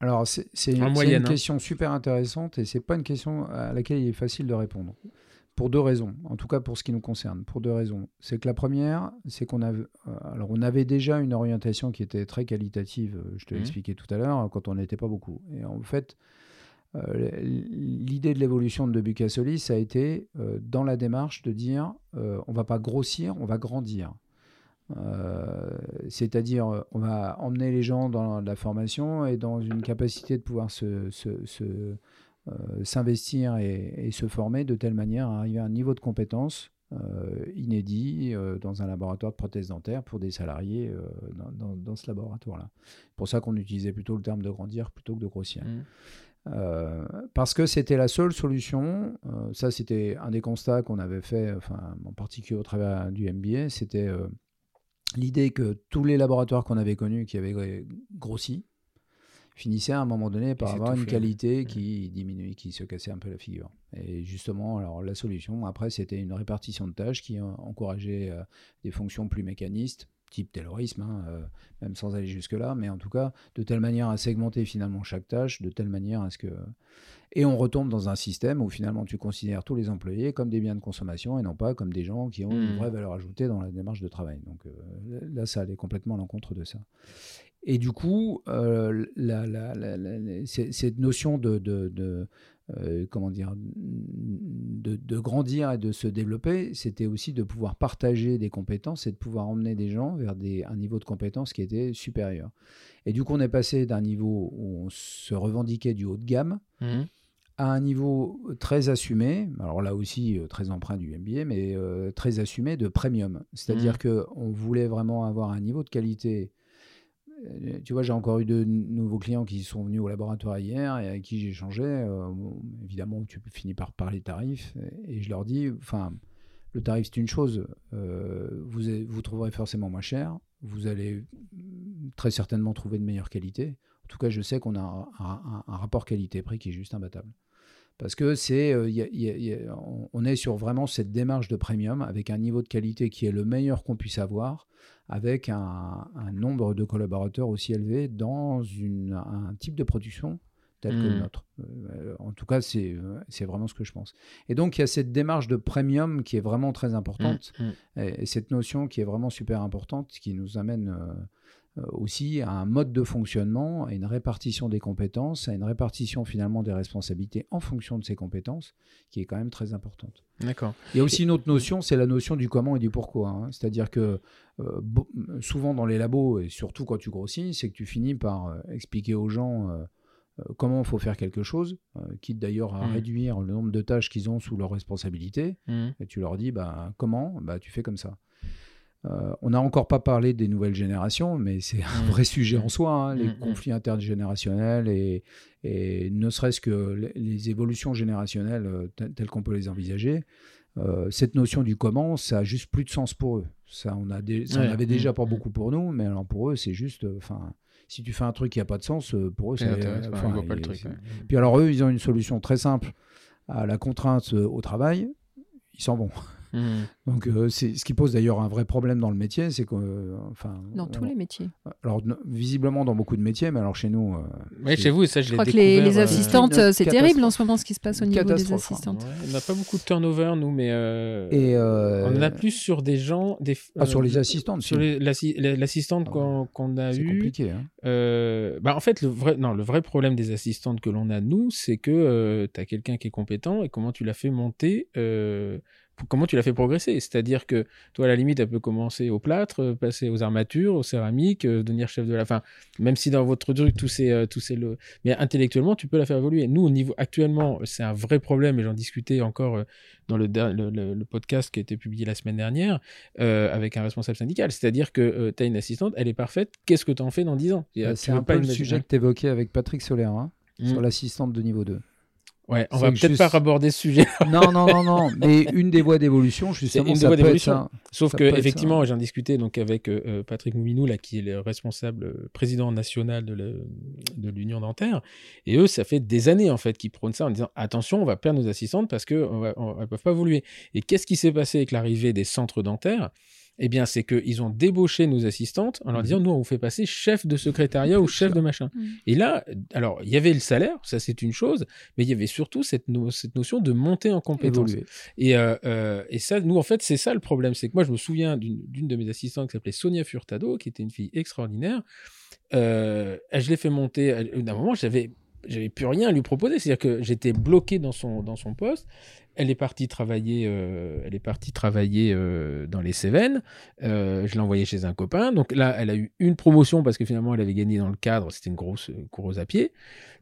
Speaker 2: Alors, c'est une, hein. question super intéressante et c'est pas une question à laquelle il est facile de répondre. Pour deux raisons, en tout cas pour ce qui nous concerne. Pour deux raisons. C'est que la première, c'est qu'on avait, euh, alors on avait déjà une orientation qui était très qualitative, euh, je te l'ai mmh. expliqué tout à l'heure, quand on n'était pas beaucoup. Et en fait, euh, l'idée de l'évolution de Bucassoli, ça a été dans la démarche de dire on va pas grossir, on va grandir. Euh, c'est-à-dire, euh, on va emmener les gens dans la formation et dans une capacité de pouvoir se, euh, s'investir et, se former de telle manière à arriver à un niveau de compétence inédit dans un laboratoire de prothèses dentaires pour des salariés dans, ce laboratoire-là. C'est pour ça qu'on utilisait plutôt le terme de grandir plutôt que de grossir. Mmh. parce que c'était la seule solution, ça c'était un des constats qu'on avait fait, enfin, en particulier au travers du MBA, c'était l'idée que tous les laboratoires qu'on avait connus qui avaient grossi finissaient à un moment donné par avoir une qualité qui diminuait, qui se cassait un peu la figure. Et justement, alors la solution, après, c'était une répartition de tâches qui encourageait euh, des fonctions plus mécanistes, type taylorisme, hein, euh, même sans aller jusque-là, mais en tout cas, de telle manière à segmenter finalement chaque tâche, de telle manière à ce que... Et on retombe dans un système où finalement tu considères tous les employés comme des biens de consommation et non pas comme des gens qui ont une mmh. vraie valeur ajoutée dans la démarche de travail. Donc euh, là, ça allait complètement à l'encontre de ça. Et du coup, euh, cette notion de, euh, comment dire, de, grandir et de se développer, c'était aussi de pouvoir partager des compétences et de pouvoir emmener des gens vers des, un niveau de compétences qui était supérieur. Et du coup, on est passé d'un niveau où on se revendiquait du haut de gamme mmh à un niveau très assumé, alors là aussi euh, très empreint du MBA, mais euh, très assumé de premium. C'est-à-dire mmh. qu'on voulait vraiment avoir un niveau de qualité. Euh, tu vois, j'ai encore eu de nouveaux clients qui sont venus au laboratoire hier et avec qui j'ai échangé. évidemment, tu finis par parler tarifs et, je leur dis, enfin, le tarif c'est une chose. vous, vous trouverez forcément moins cher. Vous allez très certainement trouver de meilleure qualité. En tout cas, je sais qu'on a un rapport qualité-prix qui est juste imbattable. Parce que c'est, euh, on est sur vraiment cette démarche de premium avec un niveau de qualité qui est le meilleur qu'on puisse avoir, avec un, nombre de collaborateurs aussi élevé dans une, un type de production tel que le mmh. nôtre. Euh, en tout cas, c'est, c'est vraiment ce que je pense. Et donc, il y a cette démarche de premium qui est vraiment très importante, mmh, mmh. Et, cette notion qui est vraiment super importante, qui nous amène euh, euh, aussi à un mode de fonctionnement, à une répartition des compétences, à une répartition finalement des responsabilités en fonction de ces compétences, qui est quand même très importante.
Speaker 1: D'accord.
Speaker 2: Il y a aussi une autre notion, c'est la notion du comment et du pourquoi. Hein. C'est-à-dire que euh, souvent dans les labos, et surtout quand tu grossis, c'est que tu finis par euh, expliquer aux gens comment il faut faire quelque chose, quitte d'ailleurs à mmh. réduire le nombre de tâches qu'ils ont sous leur responsabilité. Mmh. Et tu leur dis, bah, comment? Bah, Tu fais comme ça. Euh, on n'a encore pas parlé des nouvelles générations, mais c'est un mmh. vrai sujet en soi, hein, les mmh, mmh. conflits intergénérationnels et, ne serait-ce que les évolutions générationnelles euh, telles qu'on peut les envisager. Euh, cette notion du comment, ça a juste plus de sens pour eux. Ça, on, a avait déjà pas beaucoup pour nous, mais alors pour eux, c'est juste. Enfin, si tu fais un truc qui n'a pas de sens, pour eux, c'est. Puis alors, eux, ils ont une solution très simple à la contrainte au travail ils s'en vont. Mmh. Donc, euh, c'est ce qui pose d'ailleurs un vrai problème dans le métier, c'est que, euh, enfin,
Speaker 3: dans tous les métiers.
Speaker 2: Alors, visiblement dans beaucoup de métiers, mais alors chez nous. Euh,
Speaker 1: oui, chez vous, ça, je,
Speaker 3: je crois que les, les assistantes, c'est terrible en ce moment ce qui se passe au niveau des assistantes.
Speaker 1: on n'a pas beaucoup de turnover nous, mais Et on en a plus sur des gens, des.
Speaker 2: Ah, sur les assistantes.
Speaker 1: Sur l'assistante ah qu'on a eue. C'est compliqué. Hein. bah, en fait, le vrai, non, le vrai problème des assistantes que l'on a nous, c'est que tu as quelqu'un qui est compétent et comment tu l'as fait monter comment tu l'as fait progresser? C'est-à-dire que toi, à la limite, elle peut commencer au plâtre, euh, passer aux armatures, aux céramiques, euh, devenir chef de la fin. Même si dans votre truc, tout c'est, euh, tout c'est le. Mais intellectuellement, tu peux la faire évoluer. Nous, au niveau actuellement, c'est un vrai problème, et j'en discutais encore dans le, le, podcast qui a été publié la semaine dernière avec un responsable syndical. C'est-à-dire que tu as une assistante, elle est parfaite. Qu'est-ce que tu en fais dans 10 ans?
Speaker 2: C'est un peu le sujet que tu évoquais avec Patrick Solaire, hein, mmh. sur l'assistante de niveau 2.
Speaker 1: Ouais, on va peut-être pas aborder ce sujet.
Speaker 2: non, non, non, non. Mais une des voies d'évolution, justement, une des voies d'évolution.
Speaker 1: Sauf que effectivement, j'en discutais donc avec euh, euh, Patrick Mouminou, là, qui est le responsable euh, président national de l'Union dentaire, et eux, ça fait des années en fait qu'ils prônent ça en disant attention, on va perdre nos assistantes parce que ne peuvent pas évoluer. Et qu'est-ce qui s'est passé avec l'arrivée des centres dentaires? Eh bien, c'est qu'ils ont débauché nos assistantes en leur mhm. disant, nous, on vous fait passer chef de secrétariat ou chef de machin. Mhm. Et là, alors, il y avait le salaire, ça c'est une chose, mais il y avait surtout cette, cette notion de monter en compétence. Et, euh, euh, et ça, nous, en fait, c'est ça le problème. C'est que moi, je me souviens d'une de mes assistantes qui s'appelait Sonia Furtado, qui était une fille extraordinaire. Euh, je l'ai fait monter. À un moment, j'avais j'avais plus rien à lui proposer. C'est-à-dire que j'étais bloqué dans son, dans son poste. Elle est partie travailler, euh, elle est partie travailler euh, dans les Cévennes. Euh, je l'ai envoyée chez un copain. Donc là, elle a eu une promotion parce que finalement, elle avait gagné dans le cadre. C'était une grosse coureuse à pied.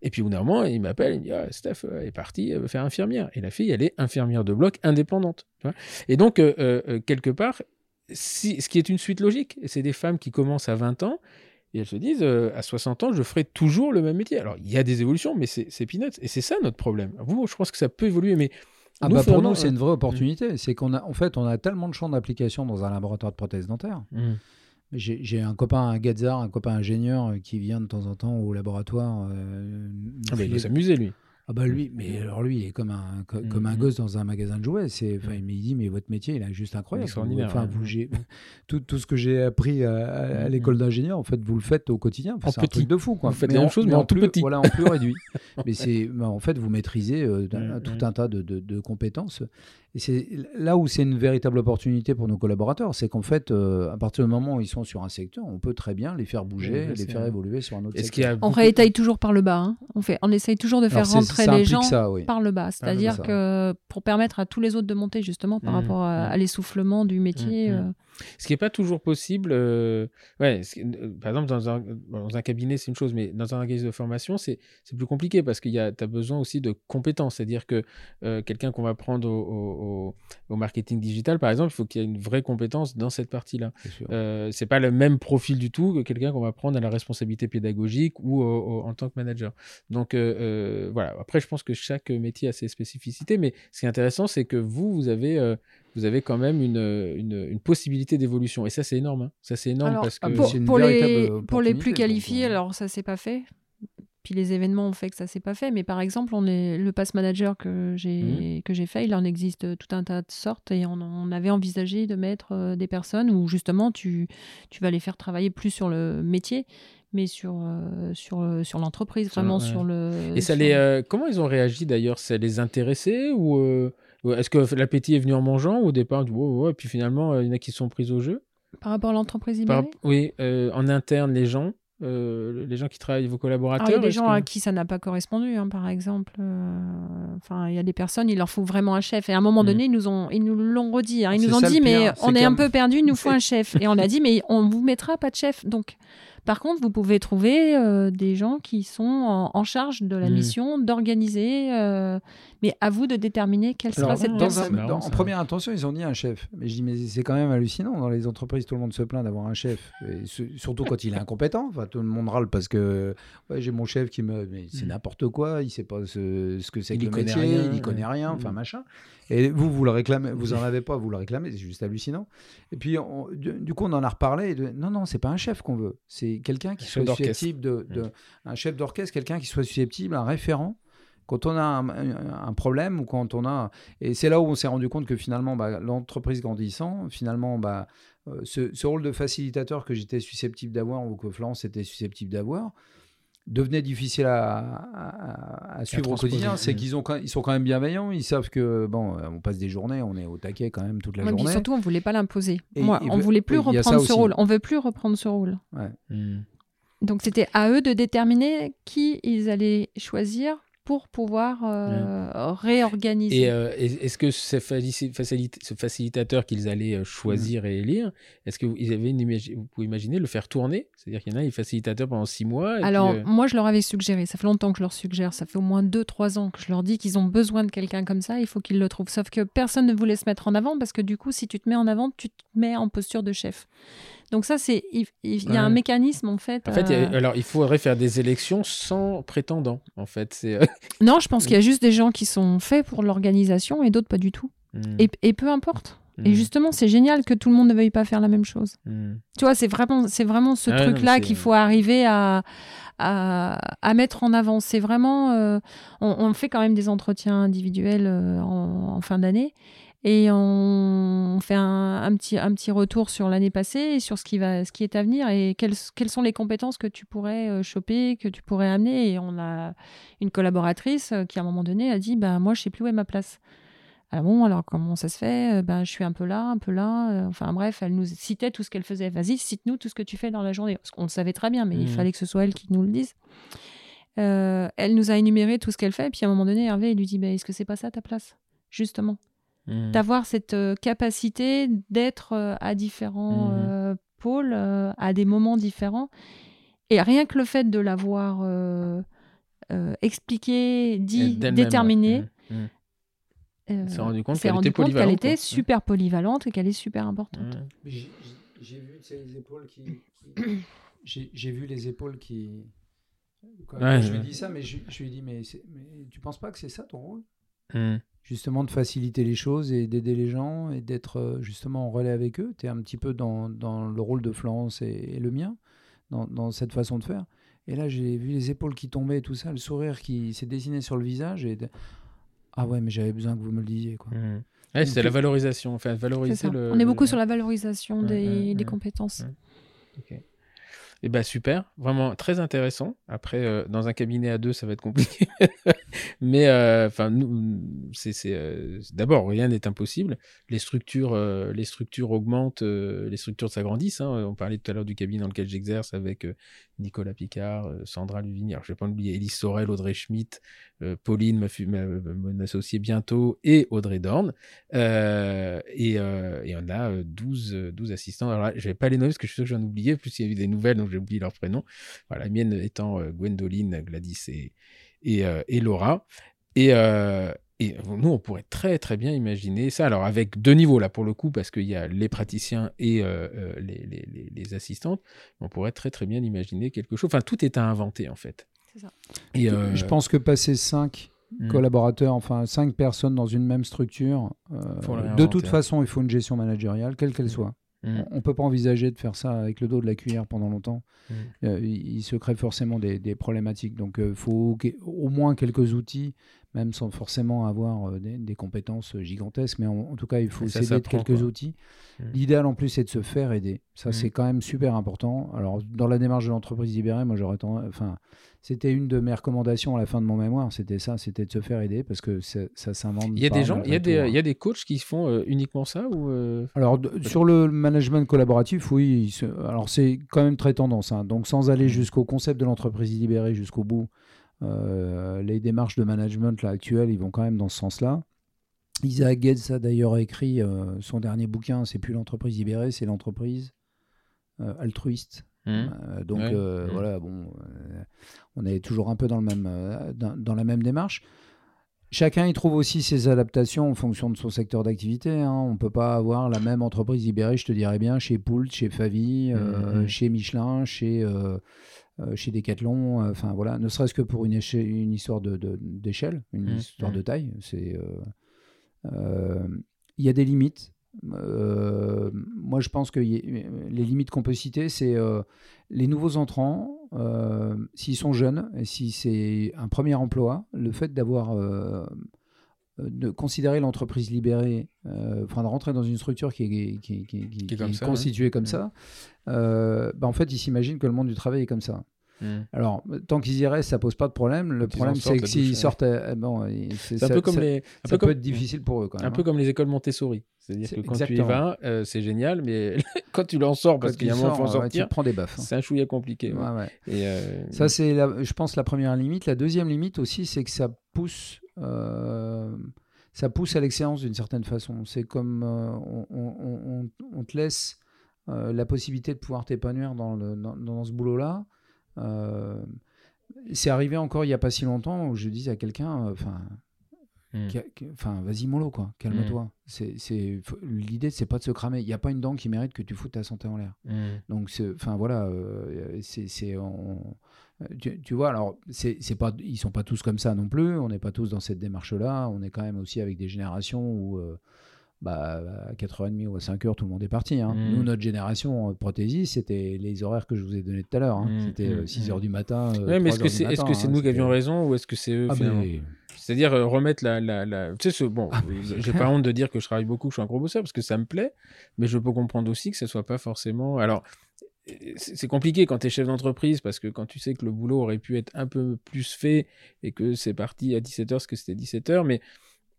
Speaker 1: Et puis au bout d'un moment, il m'appelle, il me dit ah, Steph, elle est partie elle veut faire infirmière. Et la fille, elle est infirmière de bloc indépendante. Et donc, quelque part, ce qui est une suite logique, c'est des femmes qui commencent à 20 ans et elles se disent, à 60 ans, je ferai toujours le même métier. Alors, il y a des évolutions, mais c'est peanuts. Et c'est ça notre problème. Vous, je pense que ça peut évoluer, mais...
Speaker 2: Ah bah pour nous, c'est une vraie opportunité. C'est qu'on a, en fait, on a tellement de champs d'application dans un laboratoire de prothèses dentaires. Mmh. J'ai un copain, un Gazar, un copain ingénieur euh, qui vient de temps en temps au laboratoire. Euh,
Speaker 1: ah bah, il va s'amuser, lui.
Speaker 2: Ah bah lui, mais alors lui, il est comme un, comme un gosse dans un magasin de jouets. C'est, enfin, il dit, mais votre métier, il est juste incroyable. Enfin, vous, tout, tout, ce que j'ai appris à, l'école d'ingénieur, en fait, vous le faites au quotidien. c'est un truc de fou, quoi.
Speaker 1: Vous faites la même chose, mais en, tout petit.
Speaker 2: Voilà, en plus réduit. mais c'est, bah, en fait, vous maîtrisez euh, tout un tas de, de, de compétences et c'est là où c'est une véritable opportunité pour nos collaborateurs, c'est qu'en fait, euh, à partir du moment où ils sont sur un secteur, on peut très bien les faire bouger, les faire évoluer sur un autre secteur.
Speaker 3: On réétaye toujours par le bas. Hein. On, fait, on essaye toujours de faire rentrer les gens par le bas. C'est-à-dire que pour permettre à tous les autres de monter justement par mmh, rapport à, mmh. l'essoufflement du métier. Mmh, euh,
Speaker 1: ce qui n'est pas toujours possible. Euh, ouais, euh, par exemple, dans un, dans un cabinet, c'est une chose, mais dans un organisme de formation, c'est plus compliqué parce que tu as besoin aussi de compétences. C'est-à-dire que euh, quelqu'un qu'on va prendre au, au, marketing digital, par exemple, il faut qu'il y ait une vraie compétence dans cette partie-là. C'est pas le même profil du tout que quelqu'un qu'on va prendre à la responsabilité pédagogique ou en tant que manager. Donc voilà. Après, je pense que chaque métier a ses spécificités, mais ce qui est intéressant, c'est que vous, vous avez vous avez quand même une, une, possibilité d'évolution. Et ça, c'est énorme. Hein. Ça, c'est énorme parce que
Speaker 3: pour, pour les, pour les plus qualifiés, euh, alors ça s'est pas fait. Puis les événements ont fait que ça s'est pas fait. Mais par exemple, on est le pass manager que j'ai mmh. que j'ai fait, il en existe tout un tas de sortes et on, on avait envisagé de mettre euh, des personnes où justement tu tu vas les faire travailler plus sur le métier mais sur, euh, sur, sur l'entreprise, vraiment sur le.
Speaker 1: Et ça les, comment ils ont réagi d'ailleurs? Ça les intéressait ou est-ce que l'appétit est venu en mangeant ou au départ, et puis finalement, euh, il y en a qui sont pris au jeu
Speaker 3: Par rapport à l'entreprise Par...
Speaker 1: Oui, euh, en interne, les gens, euh, les gens qui travaillent, vos collaborateurs.
Speaker 3: Ah, il y a des gens à qui ça n'a pas correspondu, hein, par exemple. Enfin, il y a des personnes, il leur faut vraiment un chef. Et à un moment mm. donné, ils nous ont, ils nous l'ont redit. Hein. Ils nous ont dit, mais on est, un peu perdu, il nous faut un chef. Et on a dit, mais on vous mettra pas de chef. Donc, par contre, vous pouvez trouver euh, des gens qui sont en, charge de la mmh. mission, d'organiser, euh, mais à vous de déterminer quelle sera cette personne.
Speaker 2: en première intention, ils ont dit un chef. Mais je dis, mais c'est quand même hallucinant. Dans les entreprises, tout le monde se plaint d'avoir un chef. surtout quand il est incompétent. Enfin, tout le monde râle parce que ouais, j'ai mon chef qui me. Mais c'est mmh. n'importe quoi. Il sait pas ce, que c'est que le métier. il n'y connaît rien. Enfin, mmh. machin. Et vous, vous le réclamez, vous en avez pas, vous le réclamez, c'est juste hallucinant. Et puis, du, coup, on en a reparlé. De, non, non, c'est pas un chef qu'on veut. C'est quelqu'un qui soit susceptible de, mmh. un chef d'orchestre, quelqu'un qui soit susceptible, un référent. Quand on a un, problème ou quand on a et c'est là où on s'est rendu compte que finalement, bah, l'entreprise grandissant, finalement, bah, euh, ce, ce, rôle de facilitateur que j'étais susceptible d'avoir ou que Florence était susceptible d'avoir, devenait difficile à, suivre au quotidien, c'est qu'ils ont ils sont quand même bienveillants, ils savent que bon, euh, on passe des journées, on est au taquet quand même toute la journée. Mais
Speaker 3: surtout, on voulait pas l'imposer. Moi, on voulait plus reprendre ce rôle. On veut plus reprendre ce rôle. Hmm. Donc c'était à eux de déterminer qui ils allaient choisir pour pouvoir euh, réorganiser.
Speaker 1: Et euh, est- est-ce que ce, faci- facilita- ce facilitateur qu'ils allaient euh, choisir et élire, est-ce que vous, ils avaient une vous pouvez imaginer le faire tourner? C'est-à-dire qu'il y en a, il est facilitateur pendant six mois. et
Speaker 3: Alors,
Speaker 1: puis, euh,
Speaker 3: moi, je leur avais suggéré, ça fait longtemps que je leur suggère, ça fait au moins 2-3 ans que je leur dis qu'ils ont besoin de quelqu'un comme ça, il faut qu'ils le trouvent. Sauf que personne ne voulait se mettre en avant parce que du coup, si tu te mets en avant, tu te mets en posture de chef. Donc ça, c'est il, il y a un
Speaker 1: Ouais.
Speaker 3: mécanisme en fait.
Speaker 1: en fait, il a-
Speaker 3: euh,
Speaker 1: alors il faudrait faire des élections sans prétendant. En fait, c'est. euh,
Speaker 3: Non, je pense qu'il y a juste des gens qui sont faits pour l'organisation et d'autres pas du tout.
Speaker 1: hmm,
Speaker 3: Et, et peu importe. Et
Speaker 1: hmm,
Speaker 3: justement, c'est génial que tout le monde ne veuille pas faire la même chose. Tu vois, c'est vraiment, c'est vraiment ce
Speaker 1: Ah
Speaker 3: truc-là qu'il faut arriver à, à, à mettre en avant. C'est vraiment. euh, on, on fait quand même des entretiens individuels euh, en, en fin d'année. Et on fait un, un petit, un petit retour sur l'année passée et sur ce qui, va, ce qui est à venir et quelles, quelles sont les compétences que tu pourrais euh, choper, que tu pourrais amener. Et on a une collaboratrice euh, qui, à un moment donné, a dit bah, Moi, je sais plus où est ma place. Ah bon, alors comment ça se fait? Ben, Je suis un peu là, un peu là. Enfin bref, elle nous citait tout ce qu'elle faisait. Vas-y, cite-nous tout ce que tu fais dans la journée. Parce qu'on le savait très bien, mais il
Speaker 1: Mhm.
Speaker 3: fallait que ce soit elle qui nous le dise. Euh, elle nous a énuméré tout ce qu'elle fait. Et puis à un moment donné, Hervé il lui dit bah, Est-ce que c'est pas ça ta place? Justement.
Speaker 1: Hmm.
Speaker 3: D'avoir cette euh, capacité d'être euh, à différents
Speaker 1: Mhm.
Speaker 3: euh, pôles, euh, à des moments différents. Et rien que le fait de l'avoir euh, euh, expliqué, dit, déterminé, euh,
Speaker 1: Elle s'est rendu compte qu'elle
Speaker 3: rendu
Speaker 1: était
Speaker 3: super polyvalente et qu'elle est super importante.
Speaker 2: J'ai vu les épaules qui. qui- J'ai vu les épaules qui. Quand,
Speaker 1: Ouais,
Speaker 2: quand je lui dis ça, mais je, je lui dis mais, mais tu penses pas que c'est ça ton rôle? Justement de faciliter les choses et d'aider les gens et d'être euh, justement en relais avec eux. Tu es un petit peu dans, dans le rôle de Florence et, et le mien, dans, dans cette façon de faire. Et là, j'ai vu les épaules qui tombaient et tout ça, le sourire qui s'est dessiné sur le visage. Et de- Ah ouais, mais j'avais besoin que vous me le disiez. Quoi.
Speaker 1: Ouais, c'est la valorisation. Enfin, valoriser le.
Speaker 3: On est beaucoup
Speaker 1: le-
Speaker 3: sur la valorisation
Speaker 1: Ouais,
Speaker 3: des,
Speaker 1: ouais,
Speaker 3: des compétences.
Speaker 1: Eh ben super, vraiment très intéressant. Après, euh, dans un cabinet à deux, ça va être compliqué. Mais euh, enfin, nous, c'est euh, d'abord rien n'est impossible. Les structures, euh, les structures augmentent, euh, les structures s'agrandissent. hein. On parlait tout à l'heure du cabinet dans lequel j'exerce avec euh, Nicolas Picard, euh, Sandra Luvigny. Alors, je vais pas oublier Elise Sorel, Audrey Schmitt, euh, Pauline, mon associé bientôt, et Audrey Dorn. Euh, et, euh, et on a euh, 12, euh, 12 assistants. Alors là, je vais pas les nommer parce que je suis sûr que j'en ai oublié. En Plus il y a eu des nouvelles, donc j'ai oublié leurs prénoms. Voilà, la mienne étant euh, Gwendoline, Gladys et, et, euh, et Laura. Et, euh, et nous, on pourrait très très bien imaginer ça. Alors avec deux niveaux là pour le coup, parce qu'il y a les praticiens et euh, les, les, les- les assistantes. On pourrait très très bien imaginer quelque chose. Enfin, tout est à inventer en fait.
Speaker 3: C'est ça.
Speaker 1: Et, euh,
Speaker 2: Je pense que passer 5
Speaker 1: hmm.
Speaker 2: collaborateurs, enfin 5 personnes dans une même structure, euh, de toute façon, il faut une gestion managériale, quelle qu'elle
Speaker 1: Mm.
Speaker 2: soit.
Speaker 1: Mm.
Speaker 2: On ne peut pas envisager de faire ça avec le dos de la cuillère pendant longtemps.
Speaker 1: Mm.
Speaker 2: Euh, il il se crée forcément des, des problématiques. Donc, il faut que- au moins quelques outils, même sans forcément avoir euh, des, des compétences gigantesques. Mais en, en tout cas, il faut
Speaker 1: ça
Speaker 2: s'aider de quelques
Speaker 1: quoi.
Speaker 2: outils.
Speaker 1: Mm.
Speaker 2: L'idéal, en plus, c'est de se faire aider. Ça,
Speaker 1: Mm.
Speaker 2: c'est quand même super important. Alors, dans la démarche de l'entreprise libérée, moi, j'aurais tendance- Enfin, c'était une de mes recommandations à la fin de mon mémoire. C'était ça, c'était de se faire aider parce que c'est- ça s'invente.
Speaker 1: Il y a des gens, il y a des,
Speaker 2: hein.
Speaker 1: il y a des coachs qui font euh, uniquement ça ou euh,
Speaker 2: Alors, sur le management collaboratif, oui. se- Alors, c'est quand même très tendance. hein. Donc, sans aller
Speaker 1: Mm.
Speaker 2: jusqu'au concept de l'entreprise libérée jusqu'au bout, euh, les démarches de management là, actuelles, ils vont quand même dans ce sens-là. Isaac Getz a d'ailleurs écrit euh, son dernier bouquin, c'est plus l'entreprise libérée, c'est l'entreprise euh, altruiste. Euh, donc
Speaker 1: Ouais.
Speaker 2: euh,
Speaker 1: Mm.
Speaker 2: voilà, bon, on est toujours un peu dans, le même, dans, dans la même démarche. Chacun y trouve aussi ses adaptations en fonction de son secteur d'activité. hein. On ne peut pas avoir la même entreprise libérée, je te dirais bien, chez Poult, chez Favi,
Speaker 1: Mhm.
Speaker 2: chez Michelin, chez, chez Decathlon. euh, Enfin voilà, ne serait-ce que pour une, histoire de- de- d'échelle, une histoire de taille. C'est euh, euh, il y a des limites. Euh, moi, je pense que les limites qu'on peut citer, c'est euh, les nouveaux entrants, euh, s'ils sont jeunes, et si c'est un premier emploi, le fait d'avoir euh, de considérer l'entreprise libérée, euh, enfin de rentrer dans une structure qui est, qui, qui- qui-
Speaker 1: Qui est
Speaker 2: qui
Speaker 1: comme
Speaker 2: est
Speaker 1: ça,
Speaker 2: constituée comme ça, euh, bah, en fait, ils s'imaginent que le monde du travail est comme ça.
Speaker 1: Hmm.
Speaker 2: Alors, tant qu'ils y restent, ça pose pas de problème. Le problème, c'est que s'ils sortent, euh, bon, c'est-
Speaker 1: un peu comme
Speaker 2: ça-
Speaker 1: les. Un
Speaker 2: ça
Speaker 1: peu
Speaker 2: peut
Speaker 1: comme,
Speaker 2: être difficile pour eux quand même.
Speaker 1: un peu
Speaker 2: hein.
Speaker 1: comme les écoles Montessori. C'est-à-dire
Speaker 2: C'est
Speaker 1: que quand tu y
Speaker 2: exactement.
Speaker 1: vas, euh, c'est génial, mais quand tu l'en sors, parce qu'il y a un moment, faut en
Speaker 2: sors, ouais, tu
Speaker 1: sortir,
Speaker 2: prends des baffes. hein.
Speaker 1: c'est un chouïa compliqué. ouais.
Speaker 2: Ouais, ouais.
Speaker 1: Et, euh,
Speaker 2: Ça, c'est, je pense, la première limite. La deuxième limite aussi, c'est que ça pousse, euh, ça pousse à l'excellence d'une certaine façon. C'est comme euh, on, on- on- on te laisse euh, la possibilité de pouvoir t'épanouir dans, le- dans, dans ce boulot-là. Euh, c'est arrivé encore il n'y a pas si longtemps où je dis à quelqu'un, euh, enfin,
Speaker 1: hmm.
Speaker 2: Enfin, vas-y mollo quoi, calme-toi. C'est, c'est, l'idée c'est pas de se cramer. Il n'y a pas une dent qui mérite que tu foutes ta santé en l'air.
Speaker 1: Hmm.
Speaker 2: Donc, enfin voilà, euh, c'est, on- euh, tu, tu vois, alors c'est, c'est pas, ils sont pas tous comme ça non plus. On n'est pas tous dans cette démarche-là. On est quand même aussi avec des générations où, euh, bah, à 4h30 ou à 5h, tout le monde est parti. hein.
Speaker 1: Mm.
Speaker 2: Nous, notre génération euh, prothésiste, c'était les horaires que je vous ai donnés tout à l'heure. hein.
Speaker 1: Mm,
Speaker 2: C'était
Speaker 1: mm,
Speaker 2: 6h
Speaker 1: mm.
Speaker 2: du matin. euh,
Speaker 1: Ouais, mais est-ce
Speaker 2: 3
Speaker 1: que c'est est-ce
Speaker 2: matin,
Speaker 1: que c'est
Speaker 2: hein.
Speaker 1: nous qui avions raison ou est-ce que c'est eux
Speaker 2: Ah,
Speaker 1: finalement
Speaker 2: mais-
Speaker 1: C'est-à-dire euh, remettre la, la, la- Tu sais, ce... bon,
Speaker 2: Ah,
Speaker 1: euh, j'ai pas honte de dire que je travaille beaucoup, que je suis un gros bosseur parce que ça me plaît, mais je peux comprendre aussi que ce soit pas forcément. Alors, euh, c'est compliqué quand tu es chef d'entreprise parce que quand tu sais que le boulot aurait pu être un peu plus fait et que c'est parti à 17h parce que c'était 17h, mais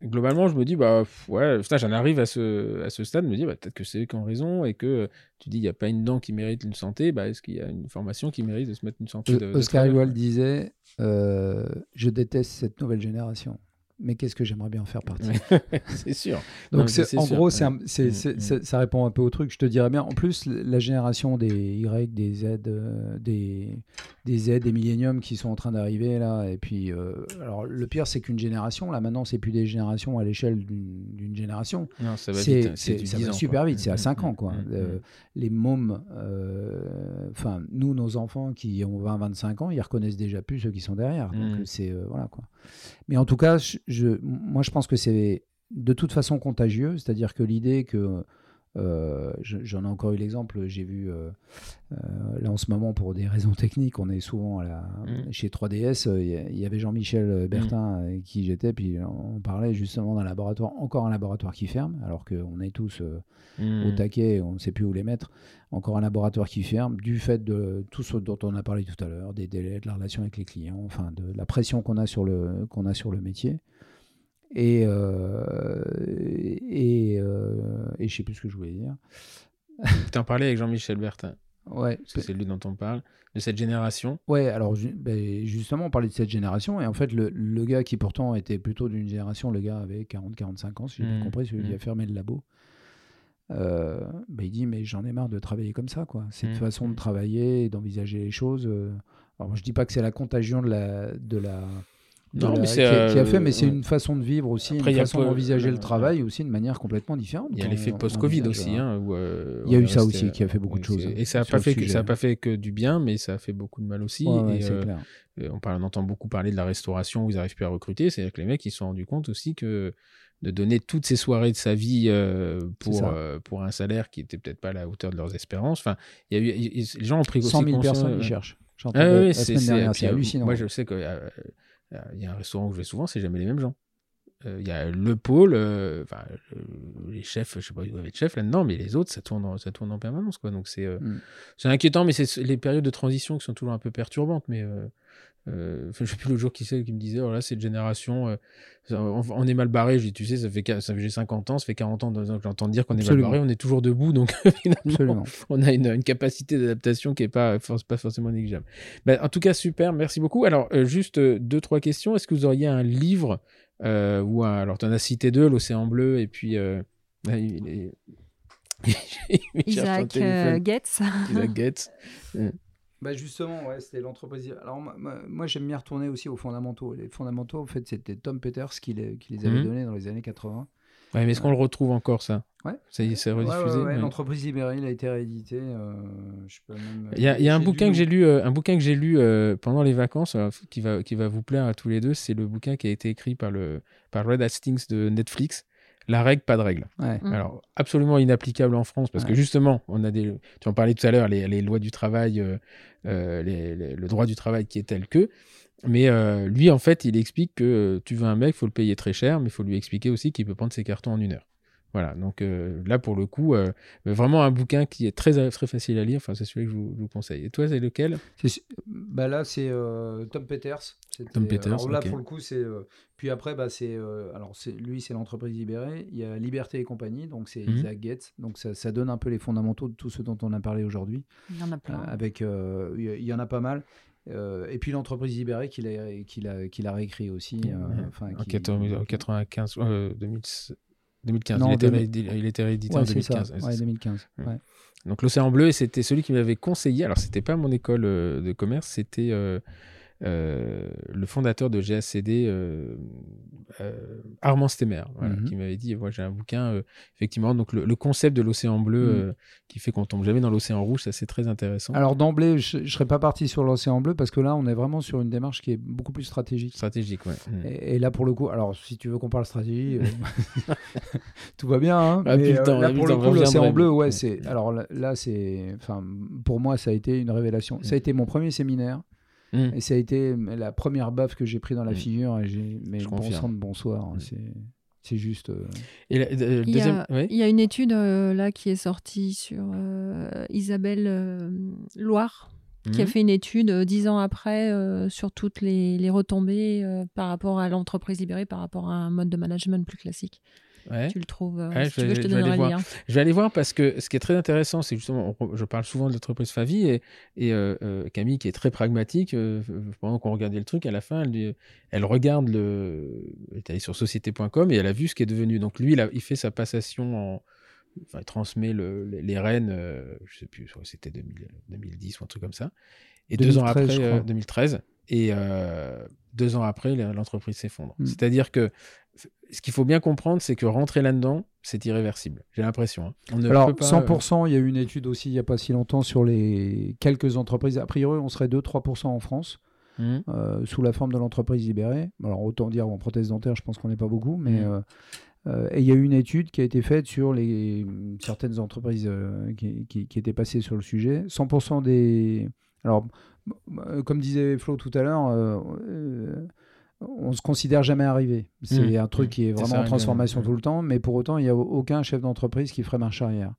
Speaker 1: globalement, je me dis, bah ouais, j'en arrive à ce, à ce stade, je me dis, bah, peut-être que c'est eux qui ont raison et que tu dis, il n'y a pas une dent qui mérite une santé, bah, est-ce qu'il y a une formation qui mérite de se mettre une santé de,
Speaker 2: Oscar Wilde disait euh, Je déteste cette nouvelle génération. Mais qu'est-ce que j'aimerais bien en faire partie?
Speaker 1: C'est sûr.
Speaker 2: Donc, c'est- en
Speaker 1: sûr,
Speaker 2: gros,
Speaker 1: ouais.
Speaker 2: c'est un- c'est-
Speaker 1: Mm,
Speaker 2: c'est-
Speaker 1: mm.
Speaker 2: c'est- ça répond un peu au truc. Je te dirais bien. En plus, la génération des Y, des Z, euh, des, des Z, des milléniums qui sont en train d'arriver là. Et puis, euh, alors, le pire, c'est qu'une génération, là maintenant, c'est plus des générations à l'échelle d'une d'une génération.
Speaker 1: Non, ça va
Speaker 2: C'est-
Speaker 1: vite.
Speaker 2: c'est-
Speaker 1: du
Speaker 2: ça
Speaker 1: 10
Speaker 2: va
Speaker 1: ans,
Speaker 2: super
Speaker 1: quoi.
Speaker 2: vite, c'est à
Speaker 1: Mm,
Speaker 2: 5
Speaker 1: mm,
Speaker 2: ans, quoi.
Speaker 1: mm,
Speaker 2: Euh,
Speaker 1: mm.
Speaker 2: les mômes, enfin, nous, nos enfants qui ont 20-25 ans, ils reconnaissent déjà plus ceux qui sont derrière. Donc,
Speaker 1: Mm.
Speaker 2: c'est. voilà, quoi. Mais en tout cas, je, moi, je pense que c'est de toute façon contagieux, c'est-à-dire que l'idée que. Euh, je- J'en ai encore eu l'exemple, j'ai vu euh, euh, là en ce moment pour des raisons techniques, on est souvent à la,
Speaker 1: Mm.
Speaker 2: chez 3DS, euh, il y avait Jean-Michel Bertin avec qui j'étais, puis on parlait justement d'un laboratoire, encore un laboratoire qui ferme, alors qu'on est tous au
Speaker 1: Mm.
Speaker 2: taquet, on ne sait plus où les mettre. Encore un laboratoire qui ferme, du fait de tout ce dont on a parlé tout à l'heure, des délais, de la relation avec les clients, enfin de la pression qu'on a sur le qu'on a sur le métier. Et euh, et, euh, et je sais plus ce que je voulais dire.
Speaker 1: T'en parlais avec Jean-Michel Bertin,
Speaker 2: Ouais,
Speaker 1: parce que c'est lui dont on parle, de cette génération.
Speaker 2: Ouais, alors ju- ben, justement, on parlait de cette génération, et en fait, le, le gars qui pourtant était plutôt d'une génération, le gars avait 40-45 ans, si j'ai bien
Speaker 1: Mm,
Speaker 2: compris, celui qui
Speaker 1: mm.
Speaker 2: a fermé le labo, euh, ben, il dit, mais j'en ai marre de travailler comme ça, quoi. Cette
Speaker 1: Mm,
Speaker 2: façon de travailler d'envisager les choses. euh, Alors, je dis pas que c'est la contagion de la... De la
Speaker 1: Non,
Speaker 2: la-
Speaker 1: mais
Speaker 2: qui, a, qui a
Speaker 1: euh,
Speaker 2: fait, mais c'est une façon de vivre aussi,
Speaker 1: Après,
Speaker 2: une façon d'envisager
Speaker 1: euh,
Speaker 2: le travail aussi de manière complètement différente.
Speaker 1: Il y a l'effet post-Covid aussi.
Speaker 2: hein.
Speaker 1: Hein, où, euh,
Speaker 2: Il y a eu ça aussi qui a fait beaucoup de choses,
Speaker 1: Et ça n'a pas, fait que,
Speaker 2: sujet.
Speaker 1: ça a pas fait que du bien, mais ça a fait beaucoup de mal aussi.
Speaker 2: Ouais, ouais,
Speaker 1: et,
Speaker 2: c'est
Speaker 1: euh,
Speaker 2: clair.
Speaker 1: euh, on, parle, on entend beaucoup parler de la restauration où ils n'arrivent plus à recruter. C'est-à-dire que les mecs, ils se sont rendus compte aussi que de donner toutes ces soirées de sa vie euh, pour, euh, pour un salaire qui n'était peut-être pas à la hauteur de leurs espérances. Enfin, y a eu, les gens ont pris aussi
Speaker 2: 100 000
Speaker 1: conscience-
Speaker 2: personnes, ils cherchent.
Speaker 1: Ah oui, c'est euh,
Speaker 2: hallucinant.
Speaker 1: Moi, je sais qu'il y a un restaurant où je vais souvent, c'est jamais les mêmes gens. Euh, Il y a le pôle, euh, enfin, le- les chefs, je sais pas, il doit être chef là-dedans, mais les autres, ça tourne, en- ça tourne en permanence, quoi. Donc c'est, euh,
Speaker 2: Mm.
Speaker 1: c'est inquiétant, mais c'est les périodes de transition qui sont toujours un peu perturbantes. Mais euh, euh, je sais plus le jour qui c'est qui me disait, oh là, cette génération, euh, on, on est mal barré. Je dis, tu sais, ça fait, ça fait j'ai 50 ans, ça fait 40 ans que j'entends dire qu'on est mal barré, on est toujours debout, donc finalement,
Speaker 2: Absolument.
Speaker 1: on a une, une capacité d'adaptation qui est pas, for- pas forcément négligeable. Ben, en tout cas, super, merci beaucoup. Alors, euh, juste euh, deux, trois questions. Est-ce que vous auriez un livre euh, ou un, alors tu en as cité deux, l'océan bleu et puis euh, il
Speaker 3: Isaac euh, Getz.
Speaker 1: Isaac Getz.
Speaker 2: Bah justement, ouais, c'était l'entreprise. Alors moi, j'aime bien retourner aussi aux fondamentaux. Les fondamentaux, en fait, c'était Tom Peters qui les, qui les avait
Speaker 1: Mhm.
Speaker 2: donnés dans les années 80.
Speaker 1: Ouais, mais est-ce qu'on le retrouve encore ça?
Speaker 2: Ouais.
Speaker 1: Ça y est, c'est
Speaker 2: ouais,
Speaker 1: rediffusé.
Speaker 2: ouais,
Speaker 1: ouais.
Speaker 2: L'entreprise libérée, il a été réédité. euh, je peux même-
Speaker 1: Il y a, il y a un
Speaker 2: j'ai
Speaker 1: bouquin
Speaker 2: lu-
Speaker 1: que j'ai lu, euh, un bouquin que j'ai lu euh, pendant les vacances, qui va qui va vous plaire à tous les deux. C'est le bouquin qui a été écrit par le par Red Hastings de Netflix. La règle, pas de règle.
Speaker 2: Ouais.
Speaker 3: Mm.
Speaker 1: Alors, absolument inapplicable en France, parce que justement, on a des. Tu en parlais tout à l'heure, les, les lois du travail, euh, euh, les- les- le droit du travail qui est tel que. Mais euh, lui, en fait, il explique que tu veux un mec, il faut le payer très cher, mais il faut lui expliquer aussi qu'il peut prendre ses cartons en une heure. Voilà, donc euh, là pour le coup, euh, vraiment un bouquin qui est très, très facile à lire. Enfin, c'est celui que je vous, je vous conseille. Et toi, c'est lequel?
Speaker 2: C'est- Bah là, c'est euh, Tom Peters.
Speaker 1: Tom Peters,
Speaker 2: alors là, pour le coup, c'est. euh, Puis après, bah, c'est. euh, alors, lui, c'est l'entreprise libérée. Il y a Liberté et compagnie, donc c'est. Isaac Gates. Donc, ça, ça donne un peu les fondamentaux de tout ce dont on a parlé aujourd'hui.
Speaker 3: Il y en a plein.
Speaker 2: Euh, avec, euh, il y en a pas mal. Euh, et puis l'entreprise libérée qu'il a, qu'il a, qu'il a réécrit aussi. euh, enfin, qui-
Speaker 1: 80 en 95, euh, 2000 2015.
Speaker 2: Non,
Speaker 1: il, était il était réédité
Speaker 2: Ouais,
Speaker 1: en
Speaker 2: c'est ça.
Speaker 1: 2015. ouais, c'est
Speaker 2: Ouais,
Speaker 1: ça.
Speaker 2: 2015.
Speaker 1: Ouais.
Speaker 2: ouais.
Speaker 1: Donc l'Océan Bleu, et c'était celui qui m'avait conseillé. Alors c'était pas mon école euh, de commerce, c'était euh, le fondateur de GACD, euh, euh, Armand Stemmer, voilà,
Speaker 2: Mhm.
Speaker 1: qui m'avait dit moi j'ai un bouquin effectivement donc le, le concept de l'océan bleu
Speaker 2: Mhm.
Speaker 1: qui fait qu'on tombe jamais dans l'océan rouge, ça c'est très intéressant.
Speaker 2: Alors d'emblée, je ne serais pas parti sur l'océan bleu parce que là, on est vraiment sur une démarche qui est beaucoup plus stratégique.
Speaker 1: Stratégique, ouais. Mhm.
Speaker 2: Et, et là, pour le coup, alors si tu veux qu'on parle stratégie, tout va bien. Hein,
Speaker 1: Ah,
Speaker 2: mais,
Speaker 1: temps,
Speaker 2: là, pour
Speaker 1: le temps
Speaker 2: coup, l'océan bleu, ouais. c'est. Alors là, là, c'est. Enfin, pour moi, ça a été une révélation. Ça a été mon premier séminaire.
Speaker 1: Mhm.
Speaker 2: Et ça a été la première baffe que j'ai pris dans la
Speaker 1: Mm.
Speaker 2: figure. Et j'ai, mais
Speaker 1: Je
Speaker 2: bon
Speaker 1: confirme.
Speaker 2: sang de bonsoir. hein,
Speaker 1: Mm.
Speaker 2: C'est, c'est juste. euh,
Speaker 1: Et la- euh,
Speaker 3: Il y,
Speaker 1: deuxième,
Speaker 3: a,
Speaker 1: ouais.
Speaker 3: il y a une étude euh, là qui est sortie sur euh, Isabelle euh, Loire, qui a fait une étude euh, dix ans après euh, sur toutes les, les retombées euh, par rapport à l'entreprise libérée, par rapport à un mode de management plus classique.
Speaker 1: Ouais.
Speaker 3: Tu le trouves. euh,
Speaker 1: Ouais,
Speaker 3: si
Speaker 1: je
Speaker 3: tu
Speaker 1: vais-
Speaker 3: veux, je te
Speaker 1: je vais aller
Speaker 3: donnerai le
Speaker 1: voir.
Speaker 3: lien.
Speaker 1: Je vais aller voir parce que ce qui est très intéressant, c'est justement, on- je parle souvent de l'entreprise Favi et, et euh, euh, Camille, qui est très pragmatique, euh, pendant qu'on regardait le truc, à la fin, elle, regarde le. Elle est allée sur société.com et elle a vu ce qui est devenu. Donc lui, il, a- il fait sa passation en. Enfin, il transmet le- les, les rênes, euh, je sais plus, c'était 2000 2010 ou un truc comme ça. Et deux ans
Speaker 2: 2013,
Speaker 1: après,
Speaker 2: je
Speaker 1: euh,
Speaker 2: crois.
Speaker 1: 2013. Et euh, deux ans après, l'entreprise s'effondre.
Speaker 2: Mm.
Speaker 1: C'est-à-dire que ce qu'il faut bien comprendre, c'est que rentrer là-dedans, c'est irréversible. J'ai l'impression. hein.
Speaker 2: Alors,
Speaker 1: peut pas,
Speaker 2: 100%, il y a eu une étude aussi il n'y a pas si longtemps sur les quelques entreprises. A priori, on serait 2-3% en France,
Speaker 1: euh, hmm,
Speaker 2: euh, sous la forme de l'entreprise libérée. Alors, autant dire en prothèse dentaire, je pense qu'on n'est pas beaucoup, mais.
Speaker 1: Mm.
Speaker 2: euh, euh, et il y a eu une étude qui a été faite sur les, certaines entreprises euh, qui, qui- qui étaient passées sur le sujet. 100% des. Alors, euh, comme disait Flo tout à l'heure, euh, euh, on se considère jamais arrivé. C'est
Speaker 1: Mm.
Speaker 2: un truc
Speaker 1: Mm.
Speaker 2: qui est vraiment en transformation tout le temps, mais pour autant, il n'y a aucun chef d'entreprise qui ferait marche arrière.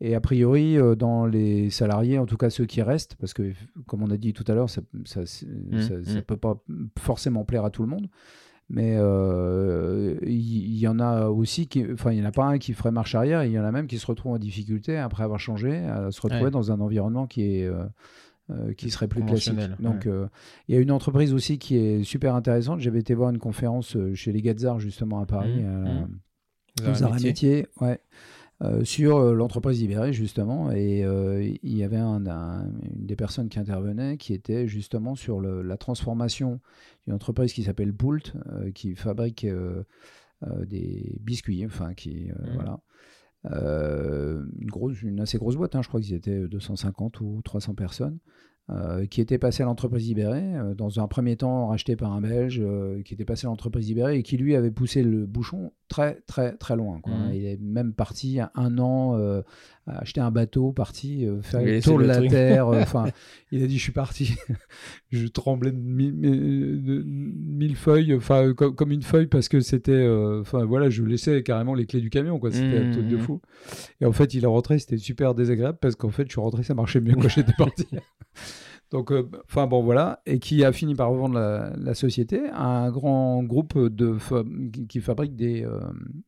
Speaker 2: Et a priori, euh, dans les salariés, en tout cas ceux qui restent, parce que, comme on a dit tout à l'heure, ça ne ça, ça- ça
Speaker 1: mm.
Speaker 2: peut pas forcément plaire à tout le monde. Mais euh, il y, en a aussi qui, enfin, il n'y en a pas un qui ferait marche arrière, il y en a même qui se retrouvent en difficulté après avoir changé, à se retrouver
Speaker 1: Ouais.
Speaker 2: dans un environnement qui est euh, euh, qui serait plus classique. Donc, euh, il y a une entreprise aussi qui est super intéressante. J'avais été voir une conférence euh, chez les Gazar justement à Paris,
Speaker 1: Mmh,
Speaker 2: à la-
Speaker 1: mmh.
Speaker 2: aux
Speaker 1: métiers.
Speaker 2: ouais, euh, sur l'entreprise libérée justement. Et euh, il y avait un, un- une des personnes qui intervenait qui était justement sur le- la transformation d'une entreprise qui s'appelle Boult, euh, qui fabrique euh, euh, des biscuits, enfin qui euh,
Speaker 1: Mhm.
Speaker 2: voilà. Euh, une, assez grosse boîte, hein, je crois qu'ils étaient 250 ou 300 personnes, euh, qui était passé à l'entreprise libérée, euh, dans un premier temps racheté par un Belge, qui était passé à l'entreprise libérée et qui lui avait poussé le bouchon très très très loin. quoi.
Speaker 1: Mhm.
Speaker 2: Il est même parti à un an, euh, acheter un bateau, parti euh, faire le tour de la
Speaker 1: truc.
Speaker 2: terre. euh, Enfin, il a dit je suis parti, je tremblais de mille, de mille feuilles, enfin comme, comme une feuille parce que c'était, euh, enfin voilà, je laissais carrément les clés du camion, quoi. C'était un truc de
Speaker 1: Mhm.
Speaker 2: fou. Et en fait, il est rentré, c'était super désagréable parce qu'en fait, je suis rentré, ça marchait mieux quand j'étais parti. Donc, euh, enfin bon, voilà, et qui a fini par revendre la, la société à un grand groupe de fa- qui, fabrique des, euh,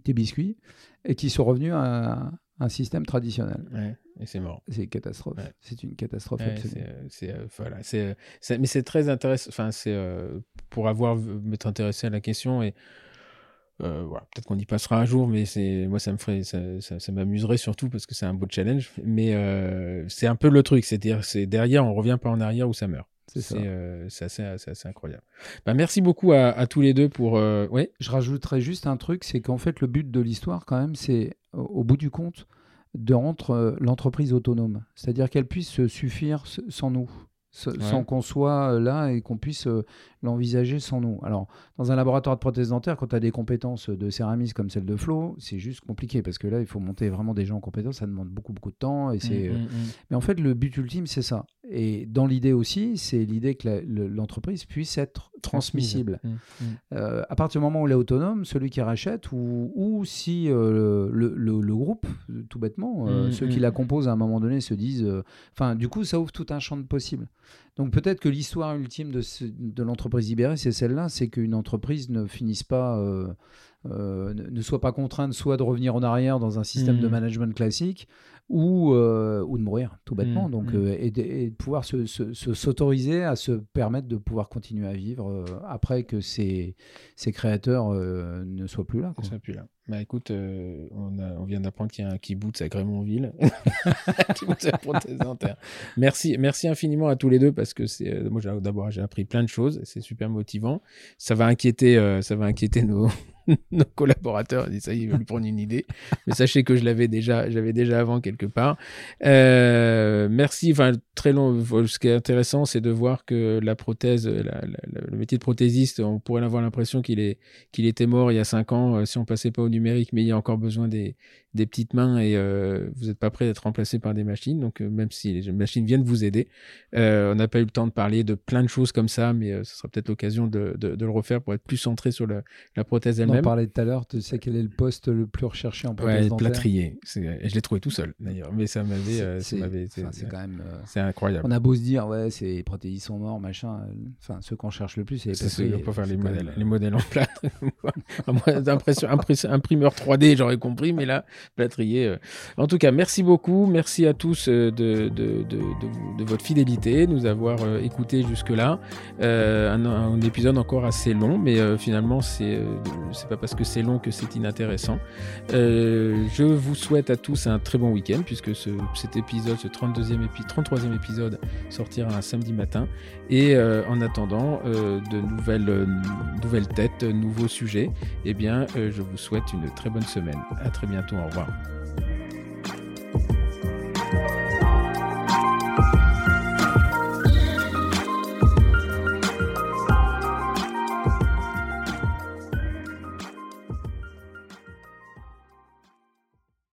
Speaker 2: des biscuits et qui sont revenus à un, système traditionnel.
Speaker 1: Ouais, et c'est mort.
Speaker 2: C'est une catastrophe.
Speaker 1: Ouais.
Speaker 2: C'est une catastrophe
Speaker 1: Ouais,
Speaker 2: absolue.
Speaker 1: c'est, euh, euh, voilà, c'est, euh, c'est- mais c'est très intéressant. Enfin, c'est euh, pour avoir m'être intéressé à la question et euh, voilà, peut-être qu'on y passera un jour, mais c'est moi ça me ferait, ça, ça, ça m'amuserait surtout parce que c'est un beau challenge. Mais euh, c'est un peu le truc, c'est-à-dire c'est derrière, on revient pas en arrière où ça meurt.
Speaker 2: C'est ça.
Speaker 1: C'est, euh, c'est assez, c'est assez incroyable. Bah, merci beaucoup à, à tous les deux pour. Euh, ouais.
Speaker 2: Je rajouterais juste un truc, c'est qu'en fait, le but de l'histoire, quand même, c'est, au, bout du compte, de rendre euh, l'entreprise autonome. C'est-à-dire qu'elle puisse se suffire s- sans nous, sans qu'on soit euh, là et qu'on puisse euh, l'envisager sans nous. Alors, dans un laboratoire de prothèse dentaire, quand tu as des compétences de céramisme comme celle de Flo, c'est juste compliqué parce que là, il faut monter vraiment des gens en compétences, ça demande beaucoup, beaucoup de temps. Et c'est,
Speaker 1: Mm,
Speaker 2: euh,
Speaker 1: mm, mm.
Speaker 2: mais en fait, le but ultime, c'est ça. Et dans l'idée aussi, c'est l'idée que l'entreprise puisse être transmissible.
Speaker 1: Mmh, mmh.
Speaker 2: Euh, à partir du moment où elle est autonome, celui qui rachète, ou, ou si euh, le, le- le groupe, tout bêtement, euh, ceux qui la composent à un moment donné se disent. Enfin, du coup, ça ouvre tout un champ de possibles. Donc peut-être que l'histoire ultime de, ce- de l'entreprise libérée, c'est celle-là, c'est qu'une entreprise ne finisse pas. euh, euh, ne ne soit pas contrainte soit de revenir en arrière dans un système
Speaker 1: Mm.
Speaker 2: de management classique ou, euh, ou de mourir tout bêtement
Speaker 1: Mm,
Speaker 2: donc
Speaker 1: mm.
Speaker 2: et, de, et de pouvoir se- se- se- s'autoriser à se permettre de pouvoir continuer à vivre après que ces, ces créateurs ne soient plus là quoi.
Speaker 1: Ça pue là. Bah écoute, euh, on, vient d'apprendre qu'il y a un kibbutz à Grémontville. Merci, merci infiniment à tous les deux parce que c'est euh, d'abord j'ai appris plein de choses, c'est super motivant. Ça va inquiéter, euh, ça va inquiéter nos, nos collaborateurs. Ils disent ça, ils veulent prendre une idée. Mais sachez que je l'avais déjà, j'avais déjà avant quelque part. Euh, merci. Enfin très long. Ce qui est intéressant, c'est de voir que la prothèse, le métier de prothésiste, on pourrait avoir l'impression qu'il est qu'il était mort il y a cinq ans euh, si on passait pas au numérique, mais il y a encore besoin des, des petites mains et euh, vous n'êtes pas prêt d'être remplacé par des machines. Donc, même si les machines viennent vous aider, on n'a pas eu le temps de parler de plein de choses comme ça, mais ce sera peut-être l'occasion de, de, le refaire pour être plus centré sur la prothèse
Speaker 2: On en parlait tout à l'heure, tu sais quel est le poste le plus recherché en prothèse
Speaker 1: Ouais,
Speaker 2: dentaire
Speaker 1: plâtrier. Je l'ai trouvé tout seul d'ailleurs, mais ça m'avait.
Speaker 2: C'est-
Speaker 1: euh,
Speaker 2: enfin, quand même. euh,
Speaker 1: c'est incroyable.
Speaker 2: on a beau se dire, ouais, c'est les prothésistes sont morts, machin. euh, Enfin, ceux qu'on cherche le plus, c'est les
Speaker 1: C'est ceux pour faire les modèles,
Speaker 2: même,
Speaker 1: les modèles en plâtre. imprimeur 3D, j'aurais compris, mais là, plâtrier. euh. En tout cas, merci beaucoup. Merci à tous euh, de, de, de, de vous- de votre fidélité, nous avoir euh, écoutés jusque-là. Euh, un, un épisode encore assez long, mais euh, finalement, c'est euh, c'est pas parce que c'est long que c'est inintéressant. Euh, je vous souhaite à tous un très bon week-end, puisque ce, cet épisode, ce 32e épi 33e épisode, sortira un samedi matin. Et euh, en attendant euh, de nouvelles, nouvelles têtes, nouveaux sujets, eh bien, je vous souhaite une très bonne semaine. À très bientôt. Au revoir.